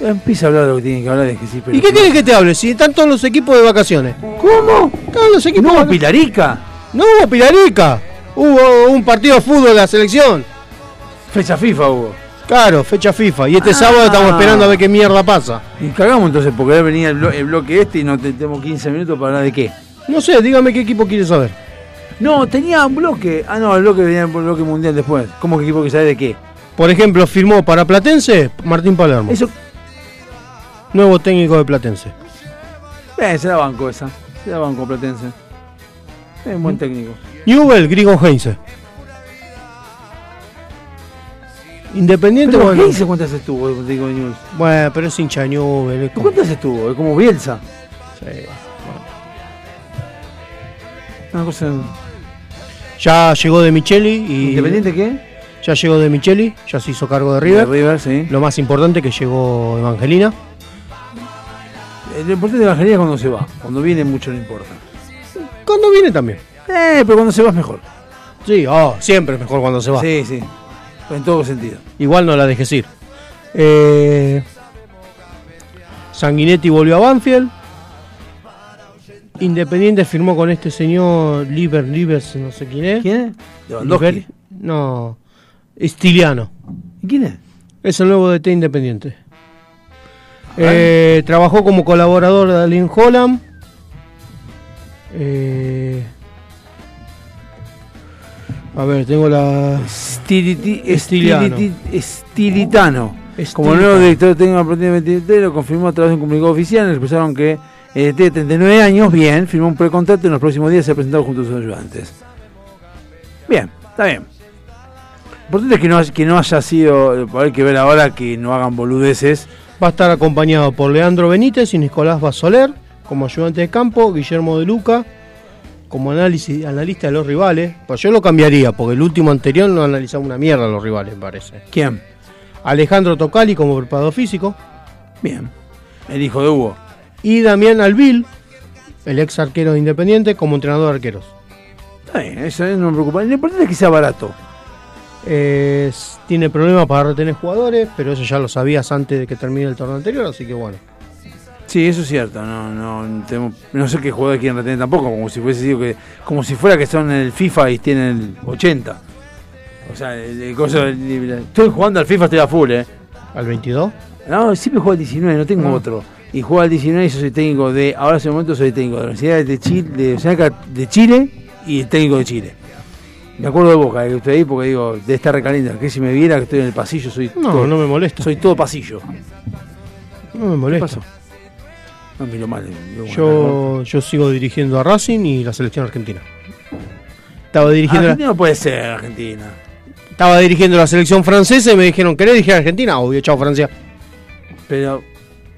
Empieza a hablar de lo que tiene que hablar de que sí, pero ¿Y qué quieres que te hable? Si están todos los equipos de vacaciones. ¿Cómo? Todos los equipos ¿No hubo. Pilarica? No hubo Pilarica. Hubo un partido de fútbol de la selección. Fecha FIFA hubo. Claro, fecha FIFA. Y este Ah. sábado estamos esperando a ver qué mierda pasa. Y cagamos entonces, porque venía el, blo- el bloque este y no te- tenemos 15 minutos para hablar de qué. No sé, dígame qué equipo quiere saber. No, tenía un bloque. Ah, no, el bloque venía el bloque mundial después. ¿Cómo que equipo que sabe de qué? Por ejemplo, firmó para Platense Martín Palermo. Eso. Nuevo técnico de Platense. Eh, se la banco esa. Se la banco Platense. Es un buen técnico. Newell, Grigo Heinze. Independiente, Pero bueno. Heinze cuántas estuvo, digo News. Bueno, pero es hincha Newell. es como- ¿Cuántas estuvo? Es como Bielsa. Sí. Una cosa. Ya llegó de Micheli y. ¿Independiente qué? Ya llegó de Micheli, ya se hizo cargo de River. De River, sí. Lo más importante que llegó Evangelina. Eh, Lo importante de Evangelina es cuando se va. Cuando viene mucho no importa. Cuando viene también. Eh, pero cuando se va es mejor. Sí, oh, siempre es mejor cuando se va. Sí, sí. En todo sentido. Igual no la dejes ir. Eh, Sanguinetti volvió a Banfield. Independiente firmó con este señor Liber, Libers, no sé quién es. ¿Quién es? Liber- no, Estiliano. ¿Y quién es? Es el nuevo DT Independiente. Eh, trabajó como colaborador de Alin Holland. Eh, a ver, tengo la. Stiliti- Estiliano. Estilitano. Estilitano. Como el nuevo director técnico del 23 lo confirmó a través de un comunicado oficial. Expresaron que eh, tiene 39 años, bien, firmó un precontrato y en los próximos días se ha presentado junto a sus ayudantes. Bien, está bien. Lo importante es que no, haya- que no haya sido, hay que ver ahora que no hagan boludeces. Va a estar acompañado por Leandro Benítez y Nicolás Basoler como ayudante de campo, Guillermo de Luca como análisis, analista de los rivales. Pues yo lo cambiaría, porque el último anterior no analizaba una mierda a los rivales, me parece. ¿Quién? Alejandro Tocali como preparador físico. Bien. El hijo de Hugo. Y Damián Albil, el ex arquero de Independiente, como entrenador de arqueros. Está bien, eso no me preocupa. Lo importante es que sea barato. Es- tiene problemas para retener jugadores, pero eso ya lo sabías antes de que termine el torneo anterior, así que bueno. Sí, eso es cierto. No, no, tenemos- no sé qué jugadores quieren retener tampoco, como si fuese sido que, como si fuera que son el FIFA y tienen el 80. O sea, el, el coso del- estoy jugando al FIFA, estoy a full, eh. ¿Al 22? No, siempre juego al 19, no tengo Ah. otro. Y juego al 19 y yo soy técnico de, ahora en ese momento soy técnico de la Universidad de Chile, de, de Chile y el técnico de Chile. Me acuerdo de Boca, que estoy ahí porque digo, de estar recaliente, que si me viera que estoy en el pasillo, soy No, todo, no me molesta. soy todo pasillo. No me molesta. pasó? No miro mal. digo, bueno, Yo, yo sigo dirigiendo a Racing y la selección argentina. Estaba dirigiendo, la, Argentina no puede ser Argentina. estaba dirigiendo la selección francesa y me dijeron, ¿querés dirigir a Argentina? Obvio, chao Francia. Pero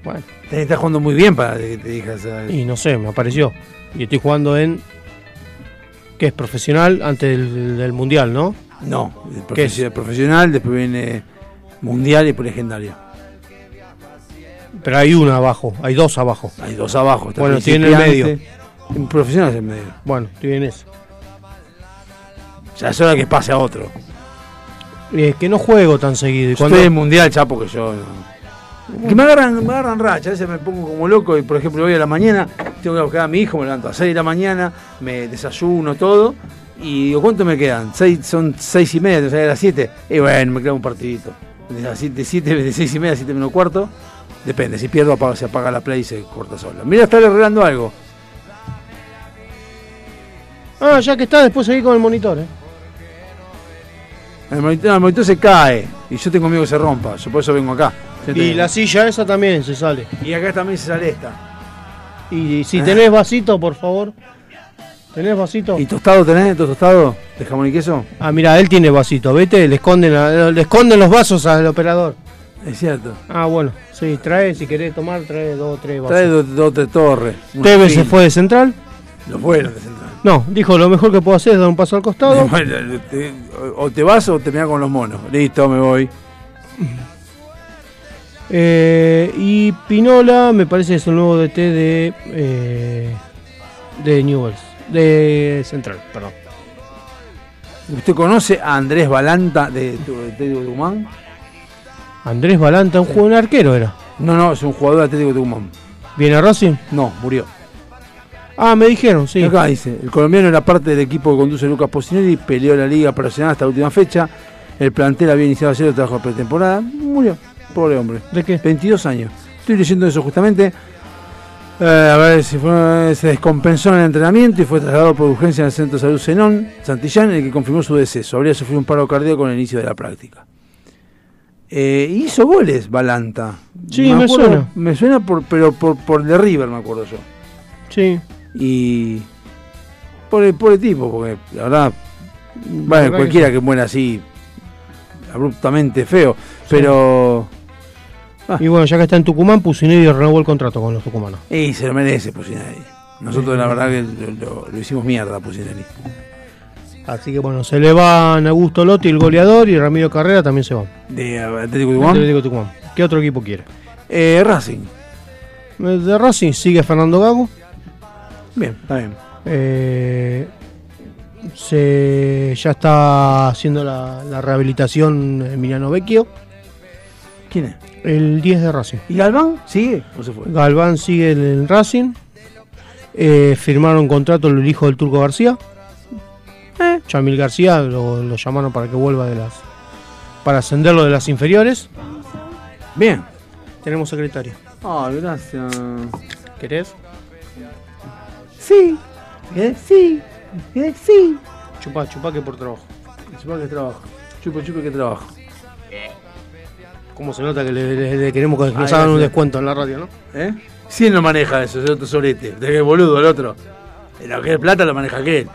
Bueno, tenés que estar jugando muy bien para que te digas. ¿sabes? y no sé, me apareció. Y estoy jugando en... que es profesional antes del, del Mundial, ¿no? No, el ¿Qué es? profesio- profesional, después viene Mundial y por legendario. Pero hay una abajo, hay dos abajo. Hay dos abajo. está Bueno, tiene el medio. Un profesional es el medio. Bueno, tienen ese. Ya es hora que pase a otro. Es que no juego tan seguido. Y cuando- estoy en mundial, chapo, que yo. no. Que me agarran, me agarran racha, a veces me pongo como loco y por ejemplo hoy a la mañana tengo que buscar a mi hijo, me levanto a 6 de la mañana, me desayuno todo y digo, ¿cuánto me quedan? Seis, son 6 y media, que salir a las 7 y bueno, me queda un partidito. De las 7, 7, de 6 y media a 7 menos cuarto, depende, si pierdo apaga, se apaga la play y se corta sola. Mira, está arreglando algo. Ah, ya que está, después seguí con el monitor, ¿eh? El monitor, el monitor se cae y yo tengo miedo que se rompa, yo por eso vengo acá. Y la silla esa también se sale. y acá también se sale esta. Y si tenés vasito, por favor. ¿Tenés vasito? ¿Y tostado tenés? ¿Todo tostado? ¿De jamón y queso? Ah, mira, él tiene vasito. Vete, le esconden, le esconden los vasos al operador. Es cierto. Ah, bueno. Sí, trae, si querés tomar, trae dos o tres vasos. Trae dos tres torres. una Tevez se fue de central. Lo fueron de central. No, dijo, lo mejor que puedo hacer es dar un paso al costado. Bueno, te- o te vas o te mirás con los monos. Listo, me voy. Eh, y Pinola me parece que es el nuevo DT de, eh, de Newells. De Central, perdón. ¿Usted conoce a Andrés Balanta de, Atlético Tucumán? Andrés Balanta, un jugador arquero era. No, no, es un jugador de Atlético Tucumán. ¿Viene a Racing? No, murió. Ah, me dijeron, sí. Acá dice, el colombiano era parte del equipo que conduce Lucas Pocinelli, peleó la liga profesional hasta la última fecha. El plantel había iniciado el trabajo de pretemporada. Murió, pobre hombre. ¿De qué? 22 años. Estoy leyendo eso justamente. Eh, a ver si fue- se descompensó en el entrenamiento y fue trasladado por urgencia al centro de salud Zenón, Santillán, el que confirmó su deceso. Habría sufrido un paro cardíaco con el inicio de la práctica. Eh, hizo goles Balanta. Sí, me acuerdo- suena. Me suena, por, pero por, por el de River, me acuerdo yo. Sí. Y. Por el, por el tipo, porque la verdad. Bueno, verdad que cualquiera sí. que muera así. abruptamente feo. Pero. Y bueno, ya que está en Tucumán, Pusinelli renovó el contrato con los tucumanos. Y se lo merece Pusinelli. Nosotros la verdad que lo, lo- lo hicimos mierda a Pusinelli. Así que bueno, se le van Augusto Lotti, el goleador, y Ramiro Carrera también se van. De Atlético Tucumán. Atlético Tucumán. ¿Qué otro equipo quiere? Eh, Racing. De Racing sigue Fernando Gago. Bien, está bien. Eh, se, ya está haciendo la, la rehabilitación Emiliano Vecchio, ¿Quién es? El 10 de Racing. ¿Y Galván? ¿Sigue? ¿O se fue? Galván sigue en el Racing. Eh, firmaron contrato el hijo del Turco García. Chamil García lo, lo llamaron para que vuelva de las. para ascenderlo de las inferiores. Bien. Tenemos secretario. Ay, gracias. ¿Querés? Sí. ¿Eh? Sí. ¿Eh? Sí. Chupá, chupá que por trabajo. Chupa que trabajo. Chupa, chupa que trabajo. ¿Cómo se nota que le, le- le queremos que nos hagan un descuento en la radio, no? ¿Eh? Sí, él no maneja eso, es otro sorete. De que boludo, el otro. Lo que es plata lo maneja aquel.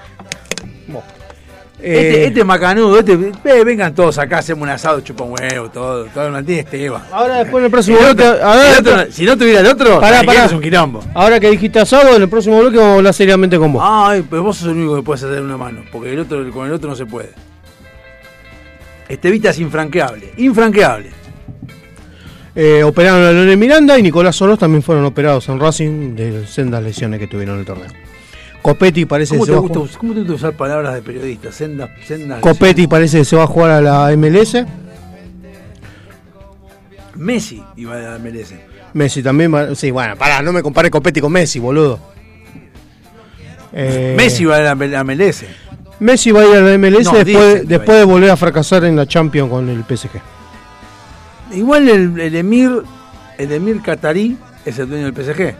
Este, Eh, este macanudo, este, ve, vengan todos acá, hacemos un asado, chupa un huevo, todo, todo el tiene Esteban. Ahora después en el próximo Si no, bloque. a ver, si no si no tuviera el otro, Pará, pará. es un quilombo. Ahora que dijiste asado, en el próximo bloque vamos a hablar seriamente con vos. Ay, pues vos sos el único que puedes hacer una mano, porque el otro, con el otro no se puede. Estevita es infranqueable, infranqueable. Eh, operaron a Leonel Miranda y Nicolás Soros también fueron operados en Racing de sendas lesiones que tuvieron en el torneo. Copetti parece que ¿Cómo se te, va a gusta, jugar- us- ¿Cómo te gusta usar palabras de periodista? Senda, senda Copetti parece que se va a jugar a la MLS. Messi iba a la MLS. Messi también va. Sí, bueno, pará, no me compare Copetti con Messi, boludo. Eh, Messi iba a la, MLS. Messi va a ir a la MLS No, después, va después de volver a fracasar en la Champions con el PSG. Igual el, el emir, el emir catarí es el dueño del PSG.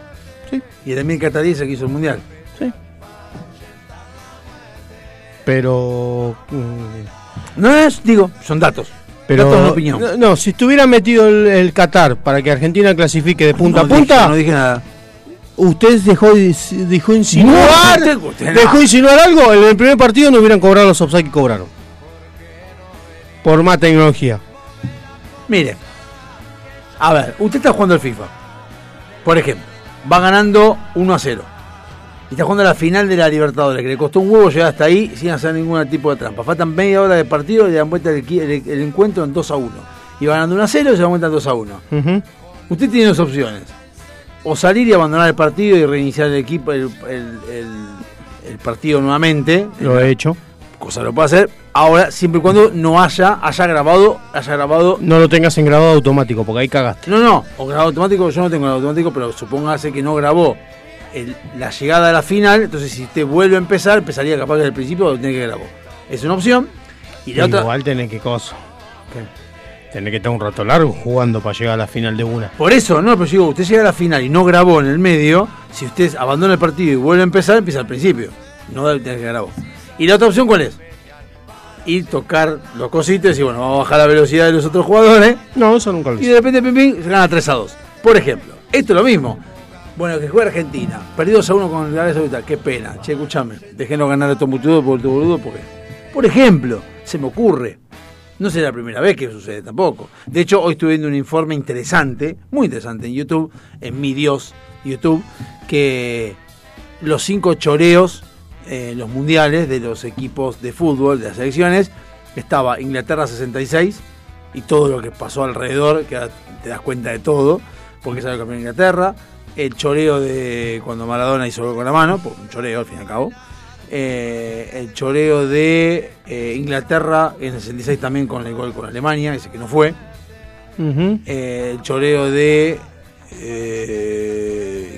Sí. Y el emir catarí es el que hizo el mundial. Pero. mm, No es, digo, son datos. Pero, datos de opinión. No, no, si estuviera metido el, el Qatar para que Argentina clasifique de punta No a punta, dije- no dije nada. usted dejó, dejó insinuar, No, usted- dejó insinuar algo. En el primer partido no hubieran cobrado los offside que cobraron. Por más tecnología. Mire, a ver, usted está jugando al FIFA. Por ejemplo, va ganando 1 a 0. Y está jugando la final de la Libertadores, que le costó un huevo llegar hasta ahí sin hacer ningún tipo de trampa. Faltan media hora de partido y le dan vuelta el, equi- el- el encuentro en 2 a 1. y va ganando 1 a 0 y se da cuenta 2 a 1. Ujú. Usted tiene dos opciones. O salir y abandonar el partido y reiniciar el equipo, el- el partido nuevamente. Lo he hecho. Cosa lo puede hacer. Ahora, siempre y cuando no haya, haya grabado, haya grabado. No lo tengas en grabado automático, porque ahí cagaste. No, no, o grabado automático, yo no tengo grabado automático, pero supóngase que no grabó el- la llegada a la final. Entonces, si usted vuelve a empezar, empezaría capaz desde el principio o tiene que grabó. Es una opción. Y la otra. Igual tenés que cosa. Tenés que estar un rato largo jugando para llegar a la final de una. Por eso, no, pero digo, usted llega a la final y no grabó en el medio, si usted abandona el partido y vuelve a empezar, empieza al principio. No debe tener que grabar. ¿Y la otra opción cuál es? Ir tocar los cositos y bueno, vamos a bajar la velocidad de los otros jugadores. No, eso nunca lo Y hice. de repente, pim, pim, se gana 3 a 2. Por ejemplo, esto es lo mismo. Bueno, que juega Argentina, perdió 2 a 1 con el Arabia Saudita, qué pena. Che, escúchame, déjenos ganar a estos muchachos por tu boludo, porque. Por ejemplo, se me ocurre. No será la primera vez que sucede tampoco. De hecho, hoy estuve viendo un informe interesante, muy interesante en YouTube, en mi Dios YouTube, que los cinco choreos, eh, los mundiales de los equipos de fútbol, de las selecciones, estaba Inglaterra 66 y todo lo que pasó alrededor, que te das cuenta de todo, porque salió campeón de Inglaterra, el choreo de cuando Maradona hizo gol con la mano, porque un choreo al fin y al cabo, eh, el choreo de eh, Inglaterra en el 66 también con el gol con Alemania, ese que no fue, eh, el choreo de.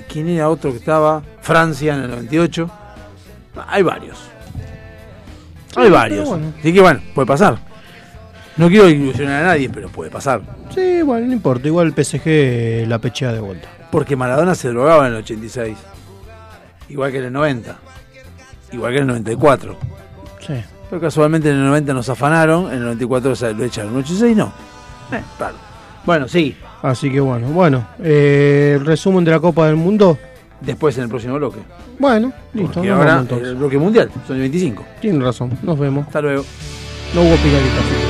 ¿Quién era otro que estaba? Francia en el 98. Hay varios. Hay Sí, varios. bueno. Así que bueno, puede pasar. No quiero ilusionar a nadie, pero puede pasar. Sí, bueno, no importa. Igual el PSG la pechea de vuelta. Porque Maradona se drogaba en el 86. Igual que en el 90. Igual que en el 94. Sí. Pero casualmente en el 90 nos afanaron, en el 94 se lo echaron, en el 86 no. Eh, claro. Bueno, sí. Así que bueno, bueno. eh, el resumen de la Copa del Mundo. Después en el próximo bloque. Bueno, listo. Porque ahora vamos el bloque mundial, son el 25. Tiene razón. Nos vemos. Hasta luego. No hubo piladita.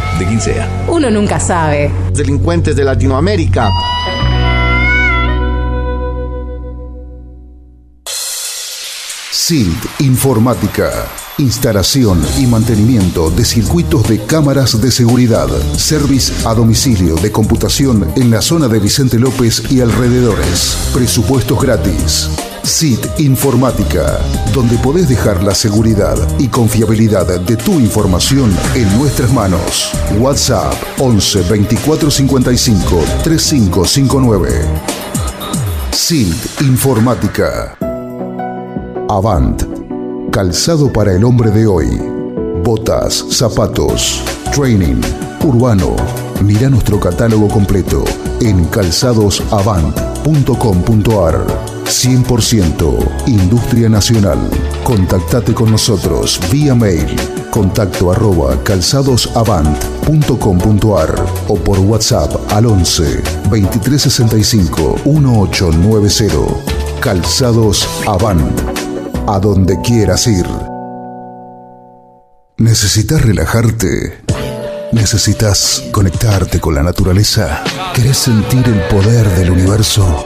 de quien sea. Uno nunca sabe. Delincuentes de Latinoamérica. SILT Informática. Instalación y mantenimiento de circuitos de cámaras de seguridad. Service a domicilio de computación en la zona de Vicente López y alrededores. Presupuestos gratis. SIT Informática, donde podés dejar la seguridad y confiabilidad de tu información en nuestras manos. WhatsApp 11 24 55 3559. SIT Informática. Avant. Calzado para el hombre de hoy. Botas, zapatos, training, urbano. Mira nuestro catálogo completo en calzadosavant.com.ar. 100% Industria Nacional. Contactate con nosotros vía mail contacto arroba calzadosavant.com.ar o por WhatsApp al 11 2365 1890. Calzados Avant. A donde quieras ir. ¿Necesitas relajarte? ¿Necesitas conectarte con la naturaleza? ¿Querés sentir el poder del universo?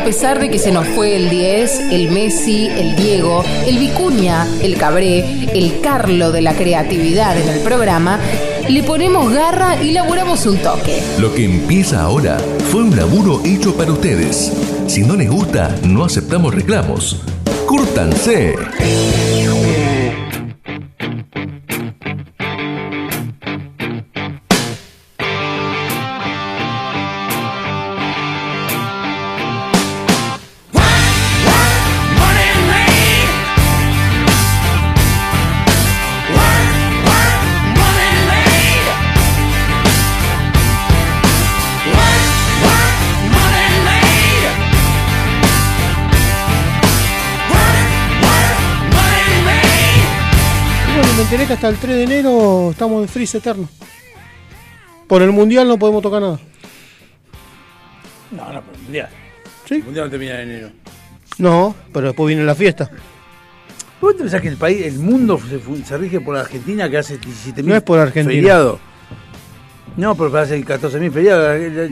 A pesar de que se nos fue el 10, el Messi, el Diego, el Vicuña, el Cabré, el Carlo de la creatividad en el programa, le ponemos garra y laburamos un toque. Lo que empieza ahora fue un laburo hecho para ustedes. Si no les gusta, no aceptamos reclamos. ¡Cúrtanse! Hasta el 3 de enero estamos en freeze eterno. Por el mundial no podemos tocar nada. No, no, pero el mundial. ¿Sí? El mundial no termina en enero. No, pero después viene la fiesta. ¿Vos te pensás que el país, el mundo se, rige por la Argentina que hace 17.000 No es por Argentina. feriados? No, pero hace 14.000 feriados.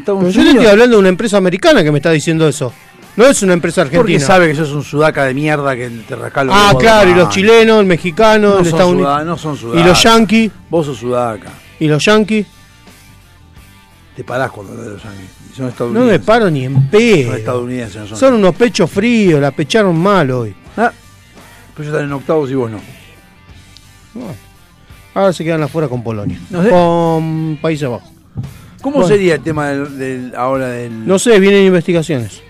Pero yo te estoy hablando de una empresa americana que me está diciendo eso. No es una empresa argentina. Porque sabe que sos un sudaca de mierda que te rasca los Ah, claro, y los mano. chilenos, el mexicano, No el son Unidos. no son Y sudacas. los yanquis. Vos sos sudaca. Y los yanquis. Te parás cuando de los yanquis. Son No estadounidenses. me paro ni en pedo. Son estadounidenses, no son. Son unos pechos fríos, la pecharon mal hoy. Ah, pero ellos están en octavos y vos no. Ahora se quedan afuera con Polonia. No sé. Con Países Bajos. ¿Cómo Bueno. sería el tema del, del- ahora del.? No sé, vienen investigaciones.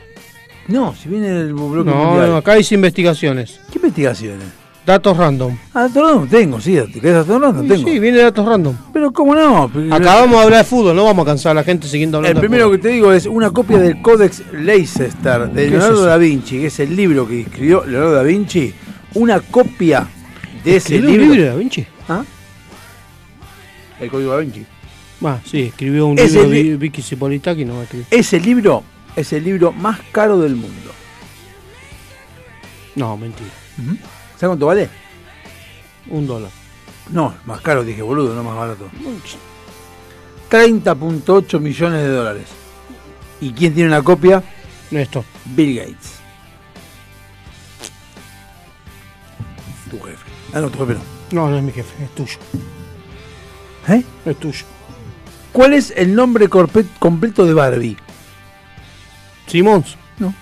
No, si viene el bloque No, mundial. no, acá dice investigaciones. ¿Qué investigaciones? Datos random. Ah, datos random tengo, sí. ¿Te querés datos random? Sí, Tengo. sí, viene datos random. Pero ¿cómo no? Porque- Acá vamos a hablar de fútbol, no vamos a cansar a la gente siguiendo El hablando. de primero que te digo es una copia del Codex Leicester de Leonardo da Vinci, que es el libro que escribió Leonardo da Vinci. Una copia de ese ¿Escribió un libro. libro de Da Vinci? ¿Ah? El Código da Vinci. Ah, sí, escribió un Ese libro li- Vi- Vicky Cipolitaki, no va a escribir. Ese libro es el libro más caro del mundo. No, mentira. ¿Sabes cuánto vale? Un dólar. No, más caro, dije, boludo, no más barato. 30.8 millones de dólares. ¿Y quién tiene una copia? Esto. Bill Gates. Tu jefe. Ah, no, tu jefe no. No, no es mi jefe, es tuyo. ¿Eh? Es tuyo. ¿Cuál es el nombre completo de Barbie? Simons. No.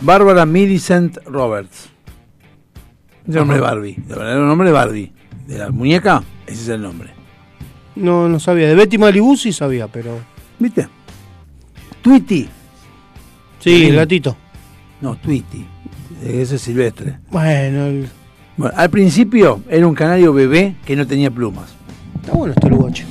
Bárbara Millicent Roberts. El nombre de Barbie. El verdadero nombre de Barbie. De la muñeca, ese es el nombre. No, no sabía. De Betty Malibu sí sabía, pero. ¿Viste? Tweety. Sí, el gatito. No, Tweety. Ese es silvestre. Bueno, el- Bueno, al principio era un canario bebé que no tenía plumas. está bueno este lugache.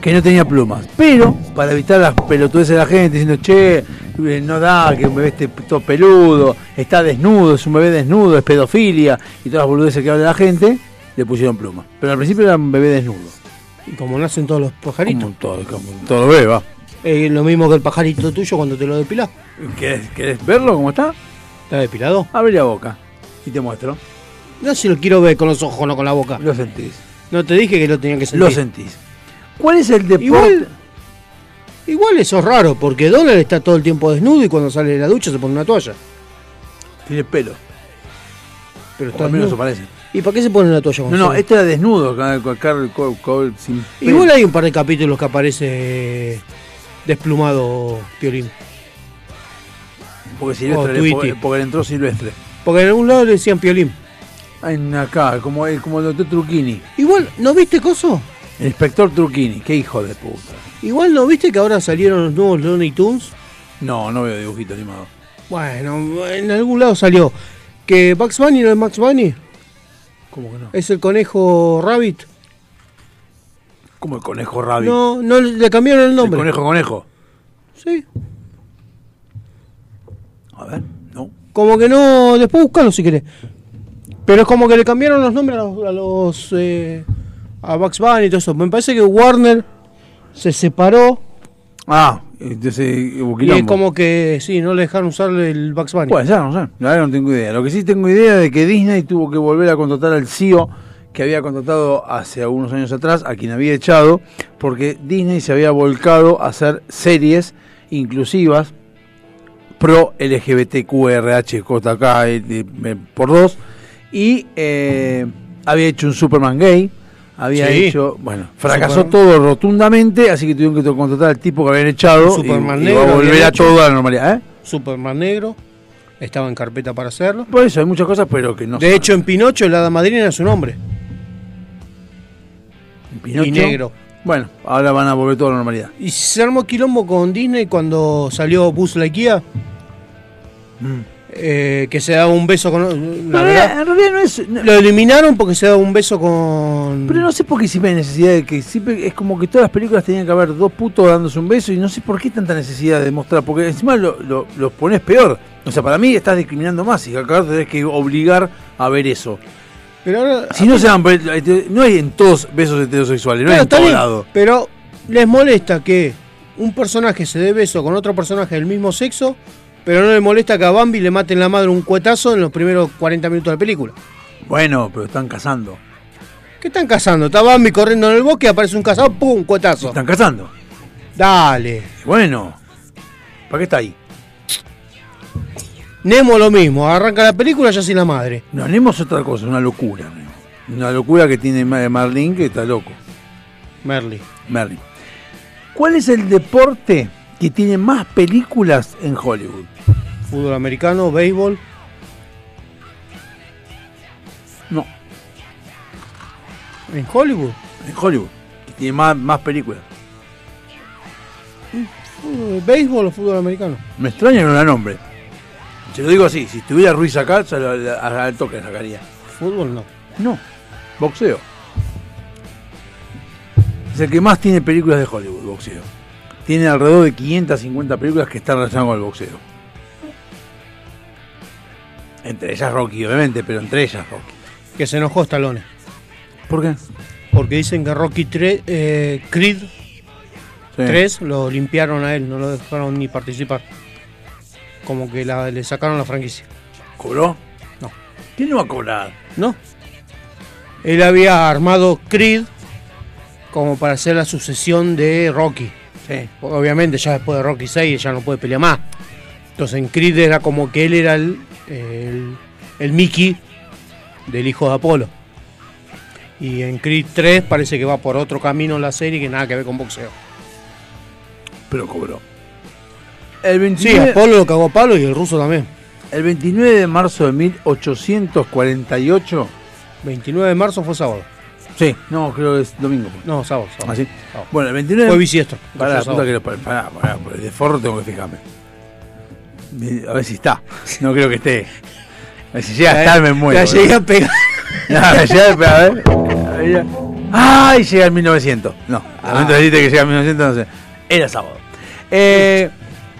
Que no tenía plumas. Pero, para evitar las pelotudeces de la gente diciendo, che, no da, que un bebé esté todo peludo, está desnudo, es un bebé desnudo, es pedofilia, y todas las boludeces que habla la gente, le pusieron plumas. Pero al principio era un bebé desnudo. Y como nacen todos los pajaritos. Como todo, como todo bebé, va. Eh, lo mismo que el pajarito tuyo cuando te lo depilás. ¿Querés, querés verlo cómo está? ¿Está depilado? Abre la boca y te muestro. No, si lo quiero ver con los ojos, no con la boca. Lo sentís. No te dije que lo tenía que sentir. Lo sentís. ¿Cuál es el deporte? Igual, igual eso es raro, porque Donald está todo el tiempo desnudo y cuando sale de la ducha se pone una toalla. Tiene pelo. Pero O está al menos eso parece. ¿Y para qué se pone una toalla? No, no, este era desnudo, Carl Cole- Cole sin pelo. Igual hay un par de capítulos que aparece desplumado Piolín. Porque Silvestre, Oh, le- porque, porque le entró Silvestre. Porque en algún lado le decían Piolín. En acá, como el, como el doctor Truquini. Igual, ¿no viste coso? El inspector Truquini, qué hijo de puta. Igual, ¿no viste que ahora salieron los nuevos Looney Tunes? No, no veo dibujito animado. Bueno, en algún lado salió. ¿Que Bugs Bunny no es Max Bunny? ¿Cómo que no? ¿Es el conejo Rabbit? Como el conejo Rabbit. No, no le cambiaron el el nombre. conejo conejo. Sí. A ver, no. Como que no. Después buscalo si querés. Pero es como que le cambiaron los nombres a los. A, los, eh, a Bugs Bunny y todo eso. Me parece que Warner se separó Ah, entonces y es como que sí, no le dejaron usar el Bugs Bunny. Puede ser, no sé. La verdad no tengo idea. Lo que sí tengo idea de que Disney tuvo que volver a contratar al CEO que había contratado hace algunos años atrás, a quien había echado, porque Disney se había volcado a hacer series inclusivas pro LGBTQRH JK eh, eh, por dos y eh, había hecho un Superman gay había Sí. hecho bueno fracasó Superman. todo rotundamente así que tuvieron que contratar al tipo que habían echado y, Superman y negro va a volver a hecho. todo a la normalidad ¿eh? Superman negro. Estaba en carpeta para hacerlo. por eso hay muchas cosas pero que no de hecho, en Pinocho, el hada madrina era su nombre. Pinocho. Y negro. bueno ahora van a volver todo a la normalidad Y se armó quilombo con Disney cuando salió Buzz Lightyear. Eh, que se daba un beso con. La verdad, realidad- en realidad no es no- lo eliminaron porque se daba un beso con. Pero no sé por qué siempre hay necesidad de que siempre es como que todas las películas tenían que haber dos putos dándose un beso y no sé por qué tanta necesidad de mostrar, porque encima lo, lo- los pones peor. O sea, para mí estás discriminando más y acá tenés que obligar a ver eso. Pero ahora. Si no se dan, no hay en todos besos heterosexuales, no hay en bien, lados. Pero les molesta que un personaje se dé beso con otro personaje del mismo sexo, pero no le molesta que a Bambi le maten la madre un cuetazo en los primeros 40 minutos de la película. Bueno, pero están cazando. ¿Qué están cazando? Está Bambi corriendo en el bosque, aparece un cazador, ¡pum! cuetazo. Están cazando. Dale. Bueno, ¿para qué está ahí? Nemo lo mismo, arranca la película ya sin la madre. No, Nemo es otra cosa, una locura. Una locura que tiene Ma- Marlin que está loco. Merly. Merlin. ¿Cuál es el deporte que tiene más películas en Hollywood? Fútbol americano, béisbol. No, En Hollywood. en Hollywood. Que tiene más, más películas. Fútbol- ¿Béisbol o fútbol americano? Me extraña que no la nombre. Se lo digo así, si estuviera Ruiz acá, se lo, al, al toque le sacaría. Fútbol no. No, boxeo. Es el que más tiene películas de Hollywood, boxeo. Tiene alrededor de 550 películas que están relacionadas con el boxeo. Entre ellas Rocky, obviamente, pero entre ellas Rocky. Que se enojó Stallone. ¿Por qué? Porque dicen que Rocky 3, eh, Creed 3 lo limpiaron a él, no lo dejaron ni participar. Como que la- le sacaron la franquicia. ¿Cobró? No. ¿Quién no va a cobrar? No. Él había armado Creed como para hacer la sucesión de Rocky. Sí. Obviamente ya después de Rocky 6 ya no puede pelear más. Entonces en Creed era como que él era el, el, el Mickey del hijo de Apolo. Y en Creed 3 parece que va por otro camino la serie que nada que ver con boxeo. pero cobró. El Sí, 29, Apolo lo cagó a palo y el ruso también. el 29 de marzo de 1848. 29 de marzo fue sábado. Sí, no, creo que es domingo. No, sábado. sábado. ¿Ah, sí? Sábado. Bueno, el 29 Fue bisiesto. Pará, puta sábado. que lo pará, pará, pará, por el de forro tengo que fijarme. A ver si está. No creo que esté. A ver si llega a estar, me muero. La llegué a pegar. No, llegué a pegar, a ver. ¡Ay! Llega el 1900. No, al Ah. momento dijiste que llega el 1900, no sé. Era sábado. Eh,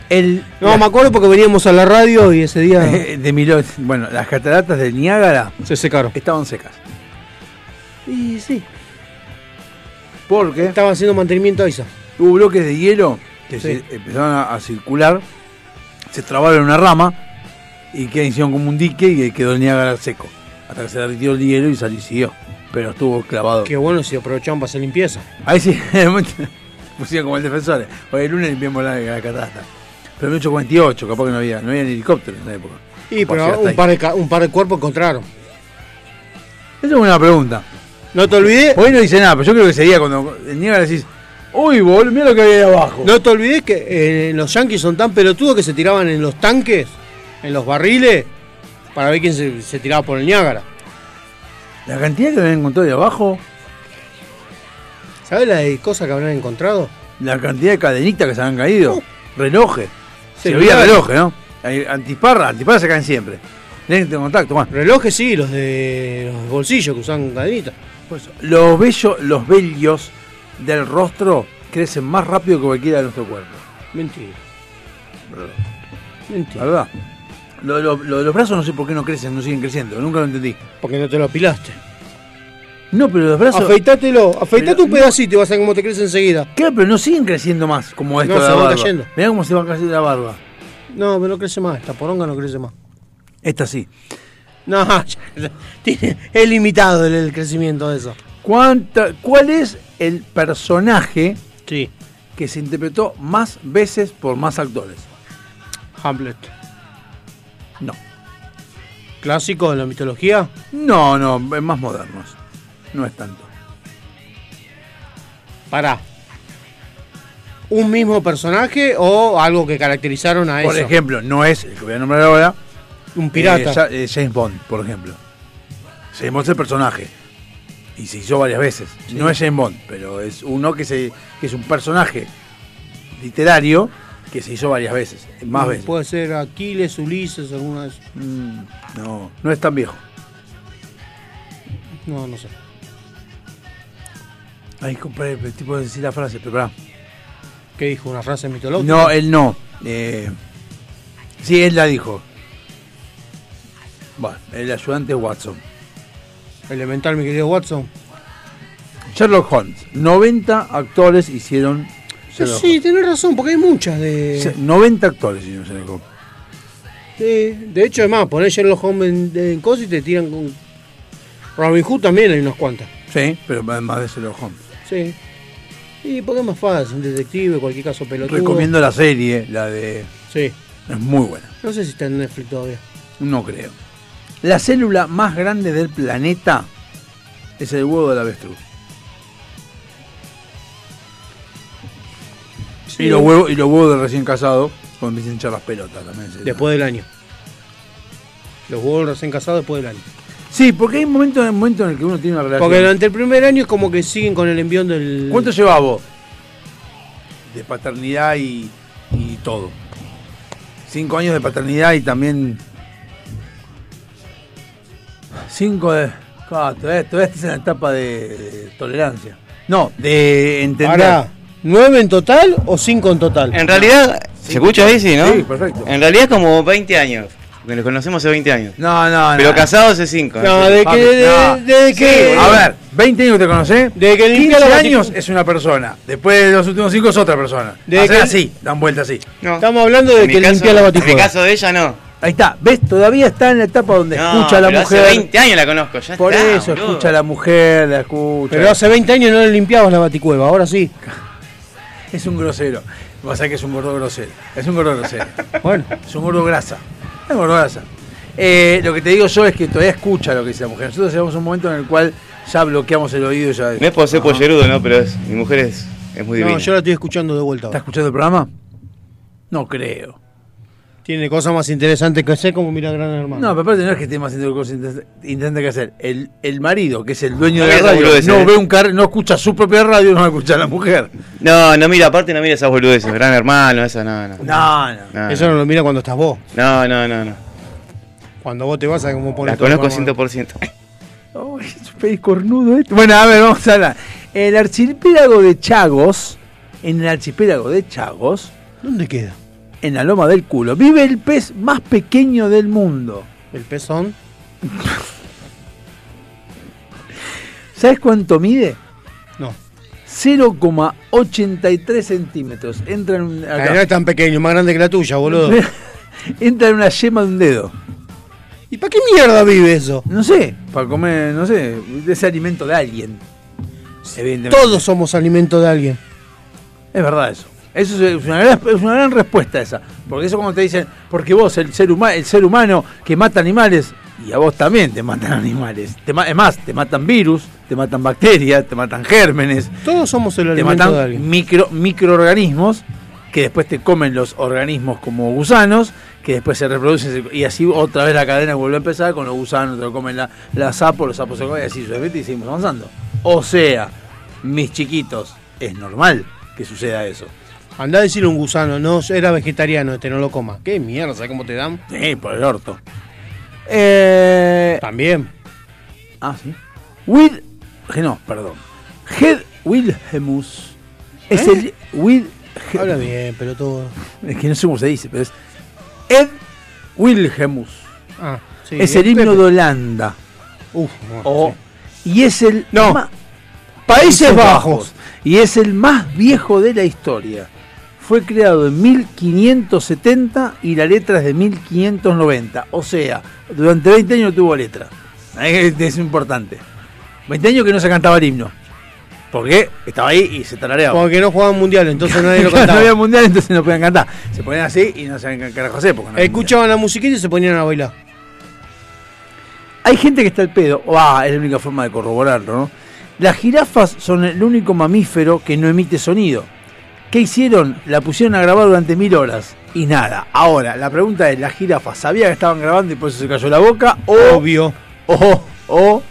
el, No, me acuerdo porque veníamos a la radio y ese día de Milo, bueno, las cataratas del Niágara se secaron. estaban secas. Y sí, Porque estaban haciendo mantenimiento a esa. hubo bloques de hielo que Sí. se empezaron a, a circular, se trabaron en una rama y que hicieron como un dique y quedó el Niágara seco. Hasta que se derritió el hielo y salió y siguió. Pero estuvo clavado. Qué bueno si aprovechaban para hacer limpieza. Ahí sí, en el momento pusieron como el defensor. Hoy el lunes limpiamos la, la catarata. Pero en 1848, capaz que no había, no había ni helicóptero en esa época. Y pero un ahí. par, de, un par de cuerpos encontraron. Esa es una pregunta. No te olvides, Hoy no dice nada, pero yo creo que sería cuando el Niágara decís, uy, boludo, mira lo que había ahí abajo. no te olvides que eh, los yanquis son tan pelotudos que se tiraban en los tanques, en los barriles, para ver quién se, se tiraba por el Niágara. La cantidad que habían encontrado ahí abajo, ¿Sabes la de cosas que habrán encontrado? la cantidad de cadenitas que se habían caído, relojes. Se veía relojes, ¿no? Antiparra, antiparras se caen siempre. Lentes de contacto, más. Relojes sí, los de los bolsillos que usan cadenitas. Los bellos, los vellos del rostro crecen más rápido que cualquiera de nuestro cuerpo. Mentira. La Mentira. verdad. Lo, lo- lo de los brazos no sé por qué no crecen, no siguen creciendo, nunca lo entendí. Porque no te lo apilaste. No, pero los brazos. Afeitatelo, afeitate Pero un pedacito y vas a ver cómo te crece enseguida. Claro, pero no siguen creciendo más como esto No, de la barba. cayendo. Mirá cómo se va cayendo la barba. No, pero no crece más, esta poronga no crece más. Esta sí. No, es limitado el, el crecimiento de eso. ¿Cuánta, ¿Cuál es el personaje Sí, que se interpretó más veces por más actores? Hamlet. No. Clásico de la mitología. No, no, más modernos. No es tanto. Para. ¿Un mismo personaje o algo que caracterizaron a Por eso? ejemplo, no es el que voy a nombrar ahora. Un pirata. eh, eh, James Bond, por ejemplo. James Bond es el personaje. Y se hizo varias veces. No es James Bond, pero es uno que, se, que es un personaje literario que se hizo varias veces. Más Mm, veces. Puede ser Aquiles, Ulises, alguna de esas. Mm, no, no es tan viejo. No, no sé. Ay, compadre, el tipo de decir la frase, pero pará. ¿Qué dijo? ¿Una frase mitológica? No, él no. Eh, sí, él la dijo. Bueno, el ayudante Watson. Elemental, mi querido Watson. Sherlock Holmes. 90 actores hicieron Sherlock Sí, tenés razón, porque hay muchas de. Se- 90 actores hicieron Sherlock Holmes. Sí, de hecho, además, ponés Sherlock Holmes en, en cosas y te tiran con. Robin Hood también hay unas cuantas. Sí, pero además de Sherlock Holmes. Sí. Y porque es más fácil, un detective, cualquier caso pelotudo. Recomiendo la serie, la de. Sí. Es muy buena. No sé si está en Netflix todavía. No creo. La célula más grande del planeta es el huevo del avestruz. Sí. Y los huevos, y los huevos del recién casado, cuando empiezan a echar las pelotas también. Después del año. Los huevos recién casados después del año. Sí, porque hay momentos momento en el que uno tiene una relación. Porque durante el primer año es como que siguen con el envión del. ¿Cuánto llevas vos? De paternidad y, y todo. Cinco años de paternidad y también. Cinco de. Claro, todavía, todavía estás en la etapa de, de tolerancia. No, de entender. Ahora, ¿nueve en total o cinco en total? En realidad, ¿se escucha ahí? Sí, ¿no? Sí, perfecto. En realidad es como 20 años. Porque nos conocemos hace 20 años. No, no, Pero no. casados hace 5. No, de Papi, que. de-. Desde que. A ver, 20 años que te conocés. Desde que 15 limpia la años es una persona. Después de los últimos 5 es otra persona. Desde que- así, dan vuelta así. No. Estamos hablando de En que limpia la En mi baticueva. caso de ella no. Ahí está, ¿ves? Todavía está en la etapa donde No, escucha a la pero mujer. Hace 20 años la conozco, ya Por está, eso boludo. escucha a la mujer, la escucha. Pero hace 20 años no le limpiabas la baticueva, ahora sí. Es un grosero. Pasa que es un gordo grosero. Es un gordo grosero. Bueno, Es un gordo grasa. Es un gordo grasa. Eh, lo que te digo yo es que todavía escucha lo que dice la mujer. Nosotros llegamos a un momento en el cual ya bloqueamos el oído y ya. No es por ser pollerudo, ¿no? Pero es, mi mujer es Es muy No, divina. yo la estoy escuchando de vuelta. ¿Estás escuchando el programa? No creo. Tiene cosas más interesantes que hacer como mirar Gran Hermano. No, pero aparte no es que esté más haciendo cosas inter- interesantes que hacer. El, el marido, que es el dueño No de la mira radio, no ve un car no escucha su propia radio, no va a a la mujer. No, no mira, aparte no mira esas boludeces. Gran hermano, esa no, no. No, no. No, Eso no lo mira cuando estás vos. no, no, no. no. Cuando vos te vas a cómo pones La conozco programa. 100%. Ay, es cornudo esto. Bueno, a ver, vamos a hablar. El archipiélago de Chagos, en el archipiélago de Chagos, ¿Dónde queda? En la loma del culo, vive el pez más pequeño del mundo. ¿El pezón? ¿Sabes cuánto mide? No. 0,83 centímetros. Entra en, un- acá. No es tan pequeño, más grande que la tuya, boludo. Entra en una yema de un dedo. ¿Y para qué mierda vive eso? No sé, para comer, no sé, ese alimento de alguien. Todos somos alimento de alguien. Es verdad eso. Eso es una, gran, es una gran respuesta esa. Porque eso como te dicen, porque vos, el ser, huma- el ser humano que mata animales, y a vos también te matan animales. Te es más, te matan virus, te matan bacterias, te matan gérmenes, Todos somos el te alimento de matan alguien. micro, microorganismos que después te comen los organismos como gusanos, que después se reproducen y así otra vez la cadena vuelve a empezar con los gusanos, te lo comen la, la sapo, los sapos se comen y así sucesivamente y seguimos avanzando. O sea, mis chiquitos, es normal que suceda eso. Andá a decirle a un gusano, no, era vegetariano, este no lo coma. ¿Qué mierda? ¿Sabes cómo te dan? Sí, por el orto. Eh, También. ah, sí. Will, no, perdón. Head Wilhelmus es ¿Eh? el Will, Habla bien, pero todo. es que no sé cómo se dice, pero es Ed Wilhelmus. Ah, sí. es el himno de Holanda. Uf, bueno, O- sí. Y es el No. ma- Países Bajos. Y es el más viejo de la historia. Fue creado en 1570 y la letra es de 1590. O sea, durante 20 años no tuvo letra. Es, es importante. 20 años que no se cantaba el himno. Porque estaba ahí y se tarareaba. Porque no jugaban mundial, entonces nadie lo no cantaba. había mundial, entonces no podían cantar. Se ponían así y no saben qué carajo hacer. no Escuchaban la musiquita y se ponían a bailar. Hay gente que está al pedo, ah, es la única forma de corroborarlo, ¿no? Las jirafas son el único mamífero que no emite sonido. ¿Qué hicieron? La pusieron a grabar durante mil horas. Y nada. Ahora, la pregunta es, ¿las jirafas sabían que estaban grabando y por eso se cayó la boca? O, Obvio. o, o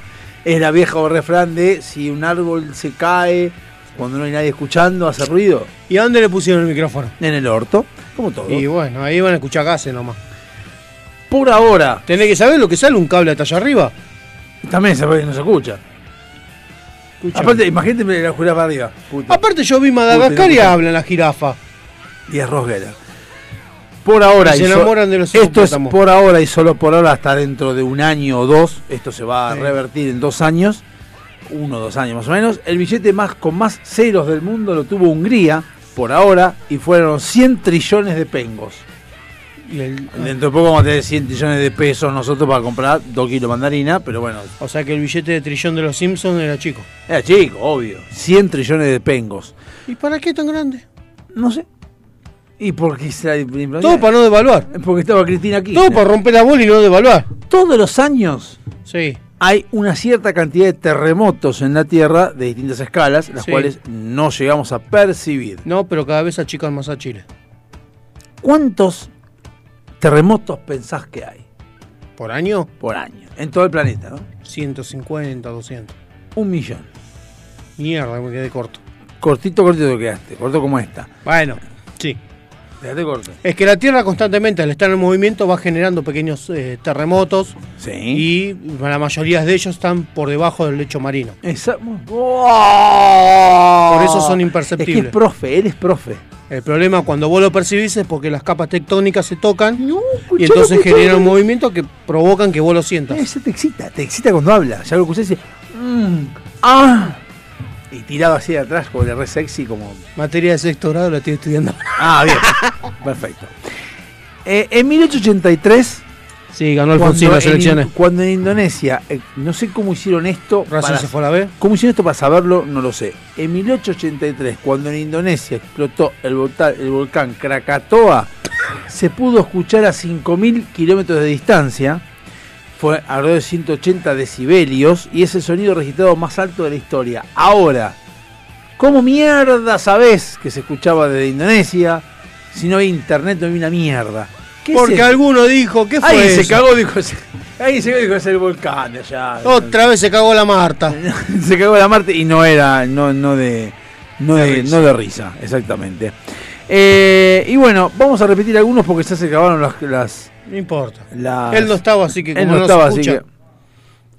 es la vieja refrán de si un árbol se cae cuando no hay nadie escuchando, hace ruido? ¿Y a dónde le pusieron el micrófono? En el orto, como todo. Y bueno, ahí van a escuchar gases nomás. Por ahora, Tenés que saber lo que sale un cable hasta allá arriba. también se, no se escucha. Aparte, imagínate la jirafa arriba. Aparte yo vi Madagascar y hablan la jirafa. y es Rosguera. Por ahora Y se so- enamoran de los esto es por ahora y solo por ahora hasta dentro de un año o dos. Esto se va a Sí. revertir en dos años, uno o dos años más o menos. El billete más con más ceros del mundo lo tuvo Hungría por ahora y fueron 100 trillones de pengos. El- Dentro de poco vamos a tener 100 trillones de pesos nosotros para comprar dos kilos de mandarina, pero bueno, o sea que el billete de trillón de los Simpsons era chico. era chico, obvio. 100 trillones de pengos. ¿Y para qué tan grande? No sé. ¿Y por qué se Todo para no devaluar. Porque estaba Cristina aquí. Todo para romper la bola y no devaluar. Todos los años Sí. hay una cierta cantidad de terremotos en la Tierra de distintas escalas, las Sí. cuales no llegamos a percibir. No, pero cada vez achican más a Chile. ¿Cuántos terremotos pensás que hay ¿Por año? por año? En todo el planeta, ¿no? 150, 200. Un millón. Mierda, me quedé corto. Cortito, cortito te quedaste. Corto como esta. Bueno, Es que la Tierra constantemente, al estar en movimiento, va generando pequeños eh, terremotos Sí. y la mayoría de ellos están por debajo del lecho marino. Esa- Por eso son Es que imperceptibles. es profe, él es profe. El problema cuando vos lo percibís es porque las capas tectónicas se tocan No, y entonces generan un movimiento que provocan que vos lo sientas. Eso te excita, te excita cuando habla. Ya lo escuchás y dice, "Mm, ah. Y tirado así de atrás, como de re sexy, como. Materia de sexto grado la estoy estudiando. Ah, bien. Perfecto. Eh, en 1883, Sí, ganó Alfonsín las en, elecciones. cuando en Indonesia, eh, no sé cómo hicieron esto. Para- se fue a la B. ¿Cómo hicieron esto para saberlo? No lo sé. En 1883, cuando en Indonesia explotó el, volta- el volcán Krakatoa, se pudo escuchar a 5.000 kilómetros de distancia. Fue alrededor de 180 decibelios y es el sonido registrado más alto de la historia. Ahora, ¿Cómo mierda sabés que se escuchaba desde Indonesia? Si no había internet, no había una mierda. ¿Qué es Porque alguno dijo, ¿qué fue Ahí se cagó, dijo. Ahí se cagó, dijo, es el volcán allá. Otra vez se cagó la Marta. se cagó la Marte y no era, no, no de, no De de, risa. no de risa, exactamente. Eh, y bueno, vamos a repetir algunos porque ya se acabaron las, las, No importa. las- Él no estaba, así que Él como no no, estaba, así que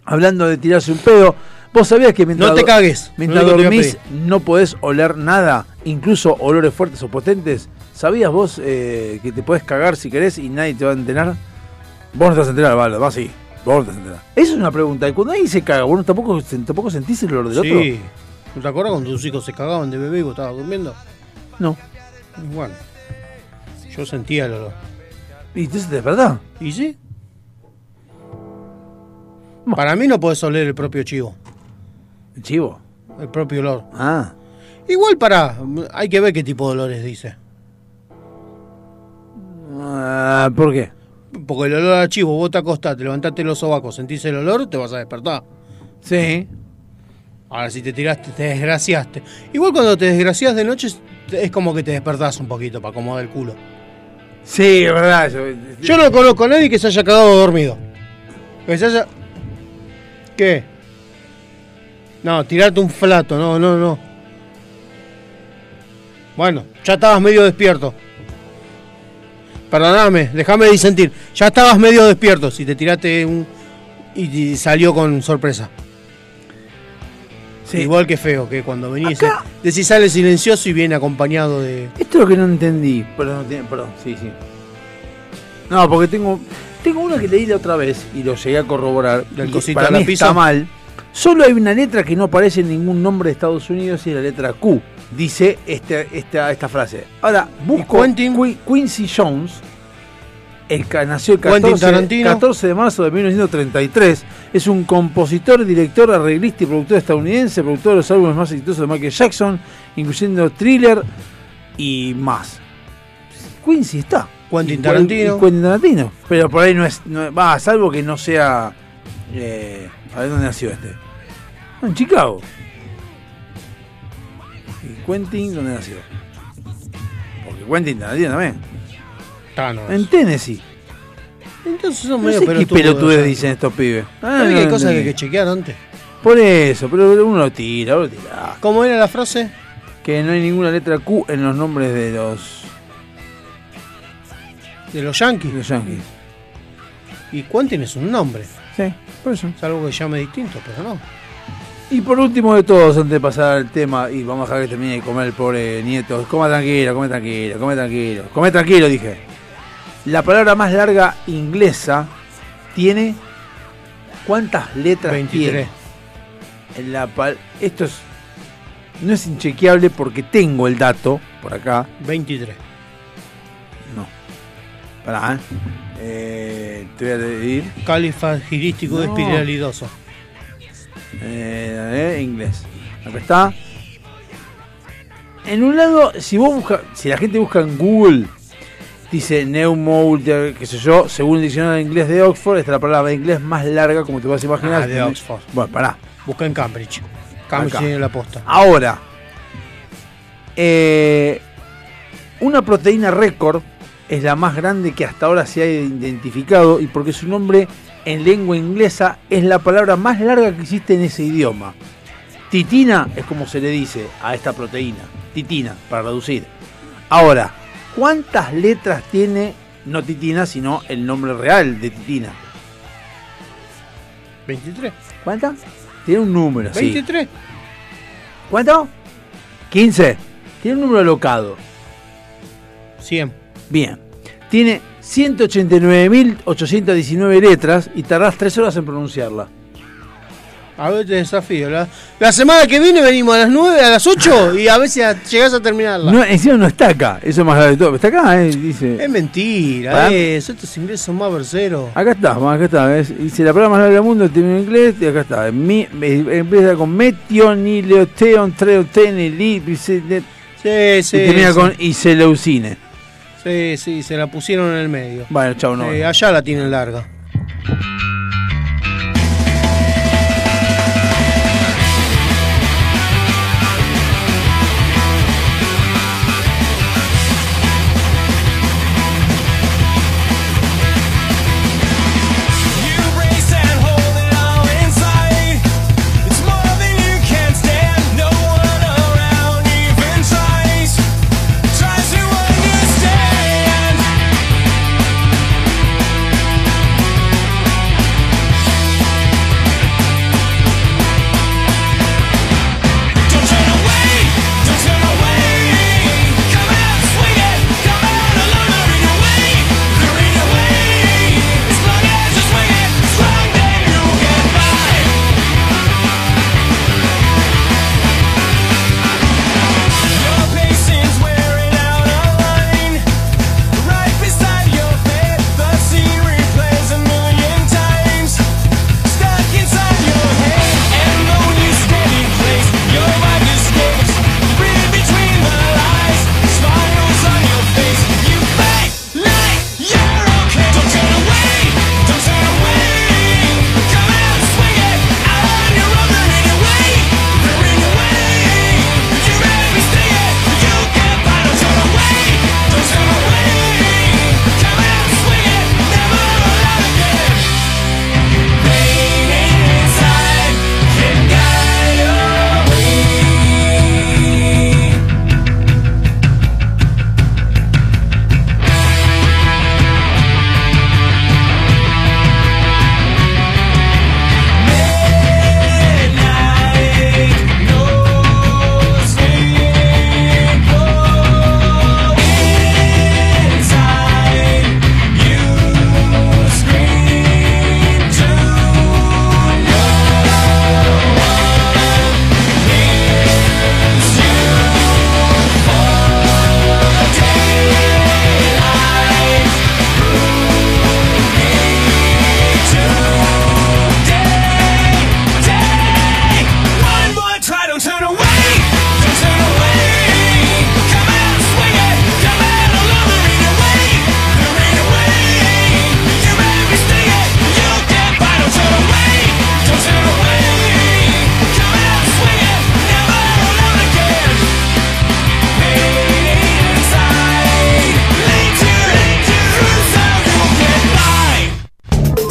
hablando de tirarse un pedo, vos sabías que mientras, No te cagues, mientras dormís no podés oler nada, incluso olores fuertes o potentes. ¿Sabías vos eh, que te podés cagar si querés y nadie te va a enterar? Vos no te vas a enterar, vale, vas sí. Vos no te vas a enterar. Esa es una pregunta. Y cuando alguien se caga, ¿vos no tampoco, tampoco sentís el olor del otro? Sí. ¿No te acuerdas cuando tus hijos se cagaban de bebé y vos estabas durmiendo? No. Bueno. Yo sentía el olor. ¿Y entonces de verdad? ¿Y sí? Para mí no podés oler el propio chivo. ¿El chivo? El propio olor. Ah. Igual para, hay que ver qué tipo de olores dice. Ah, ¿Por qué? Porque el olor a chivo, vos te acostás, te levantaste los sobacos, sentís el olor, te vas a despertar. Sí. Ahora si te tiraste, te desgraciaste. Igual cuando te desgracias de noche es como que te despertás un poquito para acomodar el culo. Sí, es verdad. Yo, no conozco a nadie que se haya cagado dormido. Que se haya... ¿Qué? No, tirarte un flato, no, no, no. Bueno, ya estabas medio despierto. Perdóname, déjame disentir. Ya estabas medio despierto si te tiraste un... Y salió con sorpresa. Igual que feo, que cuando venís... Decís sale silencioso y viene acompañado de... Esto es lo que no entendí. Perdón, perdón, sí, sí. No, porque tengo tengo una que leí la otra vez y lo llegué a corroborar. ¿Del y que cosito para la mí está mal. Solo hay una letra que no aparece en ningún nombre de Estados Unidos y es la letra Q. Dice este, esta, esta frase. Ahora, busco Qui- Quincy Jones. El, nació el Quentin 14, Tarantino. 14 de marzo de 1933. Es un compositor, director, arreglista y productor estadounidense, productor de los álbumes más exitosos de Michael Jackson, incluyendo Thriller y más. Quincy está. Quentin Tarantino. Quentin Tarantino. Pero por ahí no es. no- va, salvo que no sea. Eh, a ver dónde nació este. No, en Chicago. ¿Y Quentin dónde nació? Porque Quentin Tarantino también. Thanos. En Tennessee. Entonces son No medio sé qué pelotudes ¿no? dicen estos pibes. Ah, no hay cosas que hay que chequear antes. Por eso, pero uno lo tira, uno lo tira. ¿Cómo era la frase? Que no hay ninguna letra Q en los nombres de los, De los yankees. de los yankees. Y Quentin es un nombre. Sí, por eso. Es algo que llame distinto, pero no. Y por último de todos, antes de pasar al tema, y vamos a dejar que termine de comer el pobre nieto. Coma tranquilo, come tranquilo, come tranquilo. Come tranquilo, dije. La palabra más larga inglesa tiene. ¿Cuántas letras 23. tiene? En la pal- Esto es. No es inchequeable porque tengo el dato por acá. 23. No. Pará, ¿eh? Eh, te voy a decir. Califragirístico No. espiralidoso. Eh, eh, inglés. Acá está. En un lado, si vos buscas, si la gente busca en Google, dice Neumolder, qué sé yo, según el diccionario de inglés de Oxford, esta es la palabra de inglés más larga, como te a imaginar. Ah, de Oxford. Bueno, pará. Busca en Cambridge. Cambridge tiene la posta. Ahora, eh, una proteína récord es la más grande que hasta ahora se ha identificado y porque su nombre en lengua inglesa es la palabra más larga que existe en ese idioma. Titina es como se le dice a esta proteína. Titina, para reducir. Ahora, ¿cuántas letras tiene no titina, sino el nombre real de titina? 23. ¿Cuántas? Tiene un número, sí. 23. ¿Cuánto? 15. Tiene un número locado. 100. Bien. Tiene 189.819 letras y tardás 3 horas en pronunciarla. A ver, te desafío. La, la semana que viene venimos a las 9, a las 8 y a ver si a- llegás a terminarla. No, encima no está acá. Eso es más grave de todo. Está acá, eh, dice. Es mentira, eso. Estos ingleses son más verseros. Acá está, acá está. ¿ves? Dice la palabra más larga del mundo, tiene en inglés, y acá está. Mi, empieza con metionileuteon, treotene, Sí, sí. y termina sí. con iseleucine. Sí, sí, se la pusieron en el medio. Bueno, chau, no. Eh, allá la tienen larga.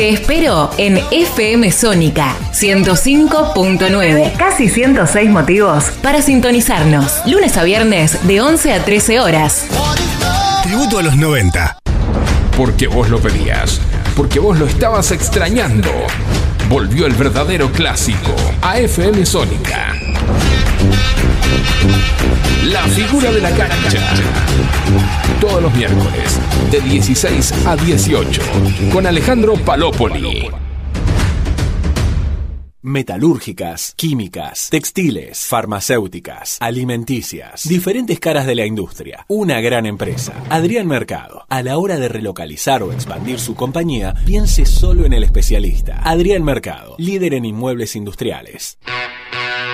Te espero en FM Sónica 105.9. Casi 106 motivos para sintonizarnos. Lunes a viernes de 11 a 13 horas. Tributo a los 90. Porque vos lo pedías. Porque vos lo estabas extrañando. Volvió el verdadero clásico a FM Sónica. La figura de la cancha. Todos los miércoles, de 16 a 18, con Alejandro Palópoli. Metalúrgicas, químicas, textiles, farmacéuticas, alimenticias, diferentes caras de la industria, una gran empresa. Adrián Mercado, a la hora de relocalizar o expandir su compañía, piense solo en el especialista. Adrián Mercado, líder en inmuebles industriales.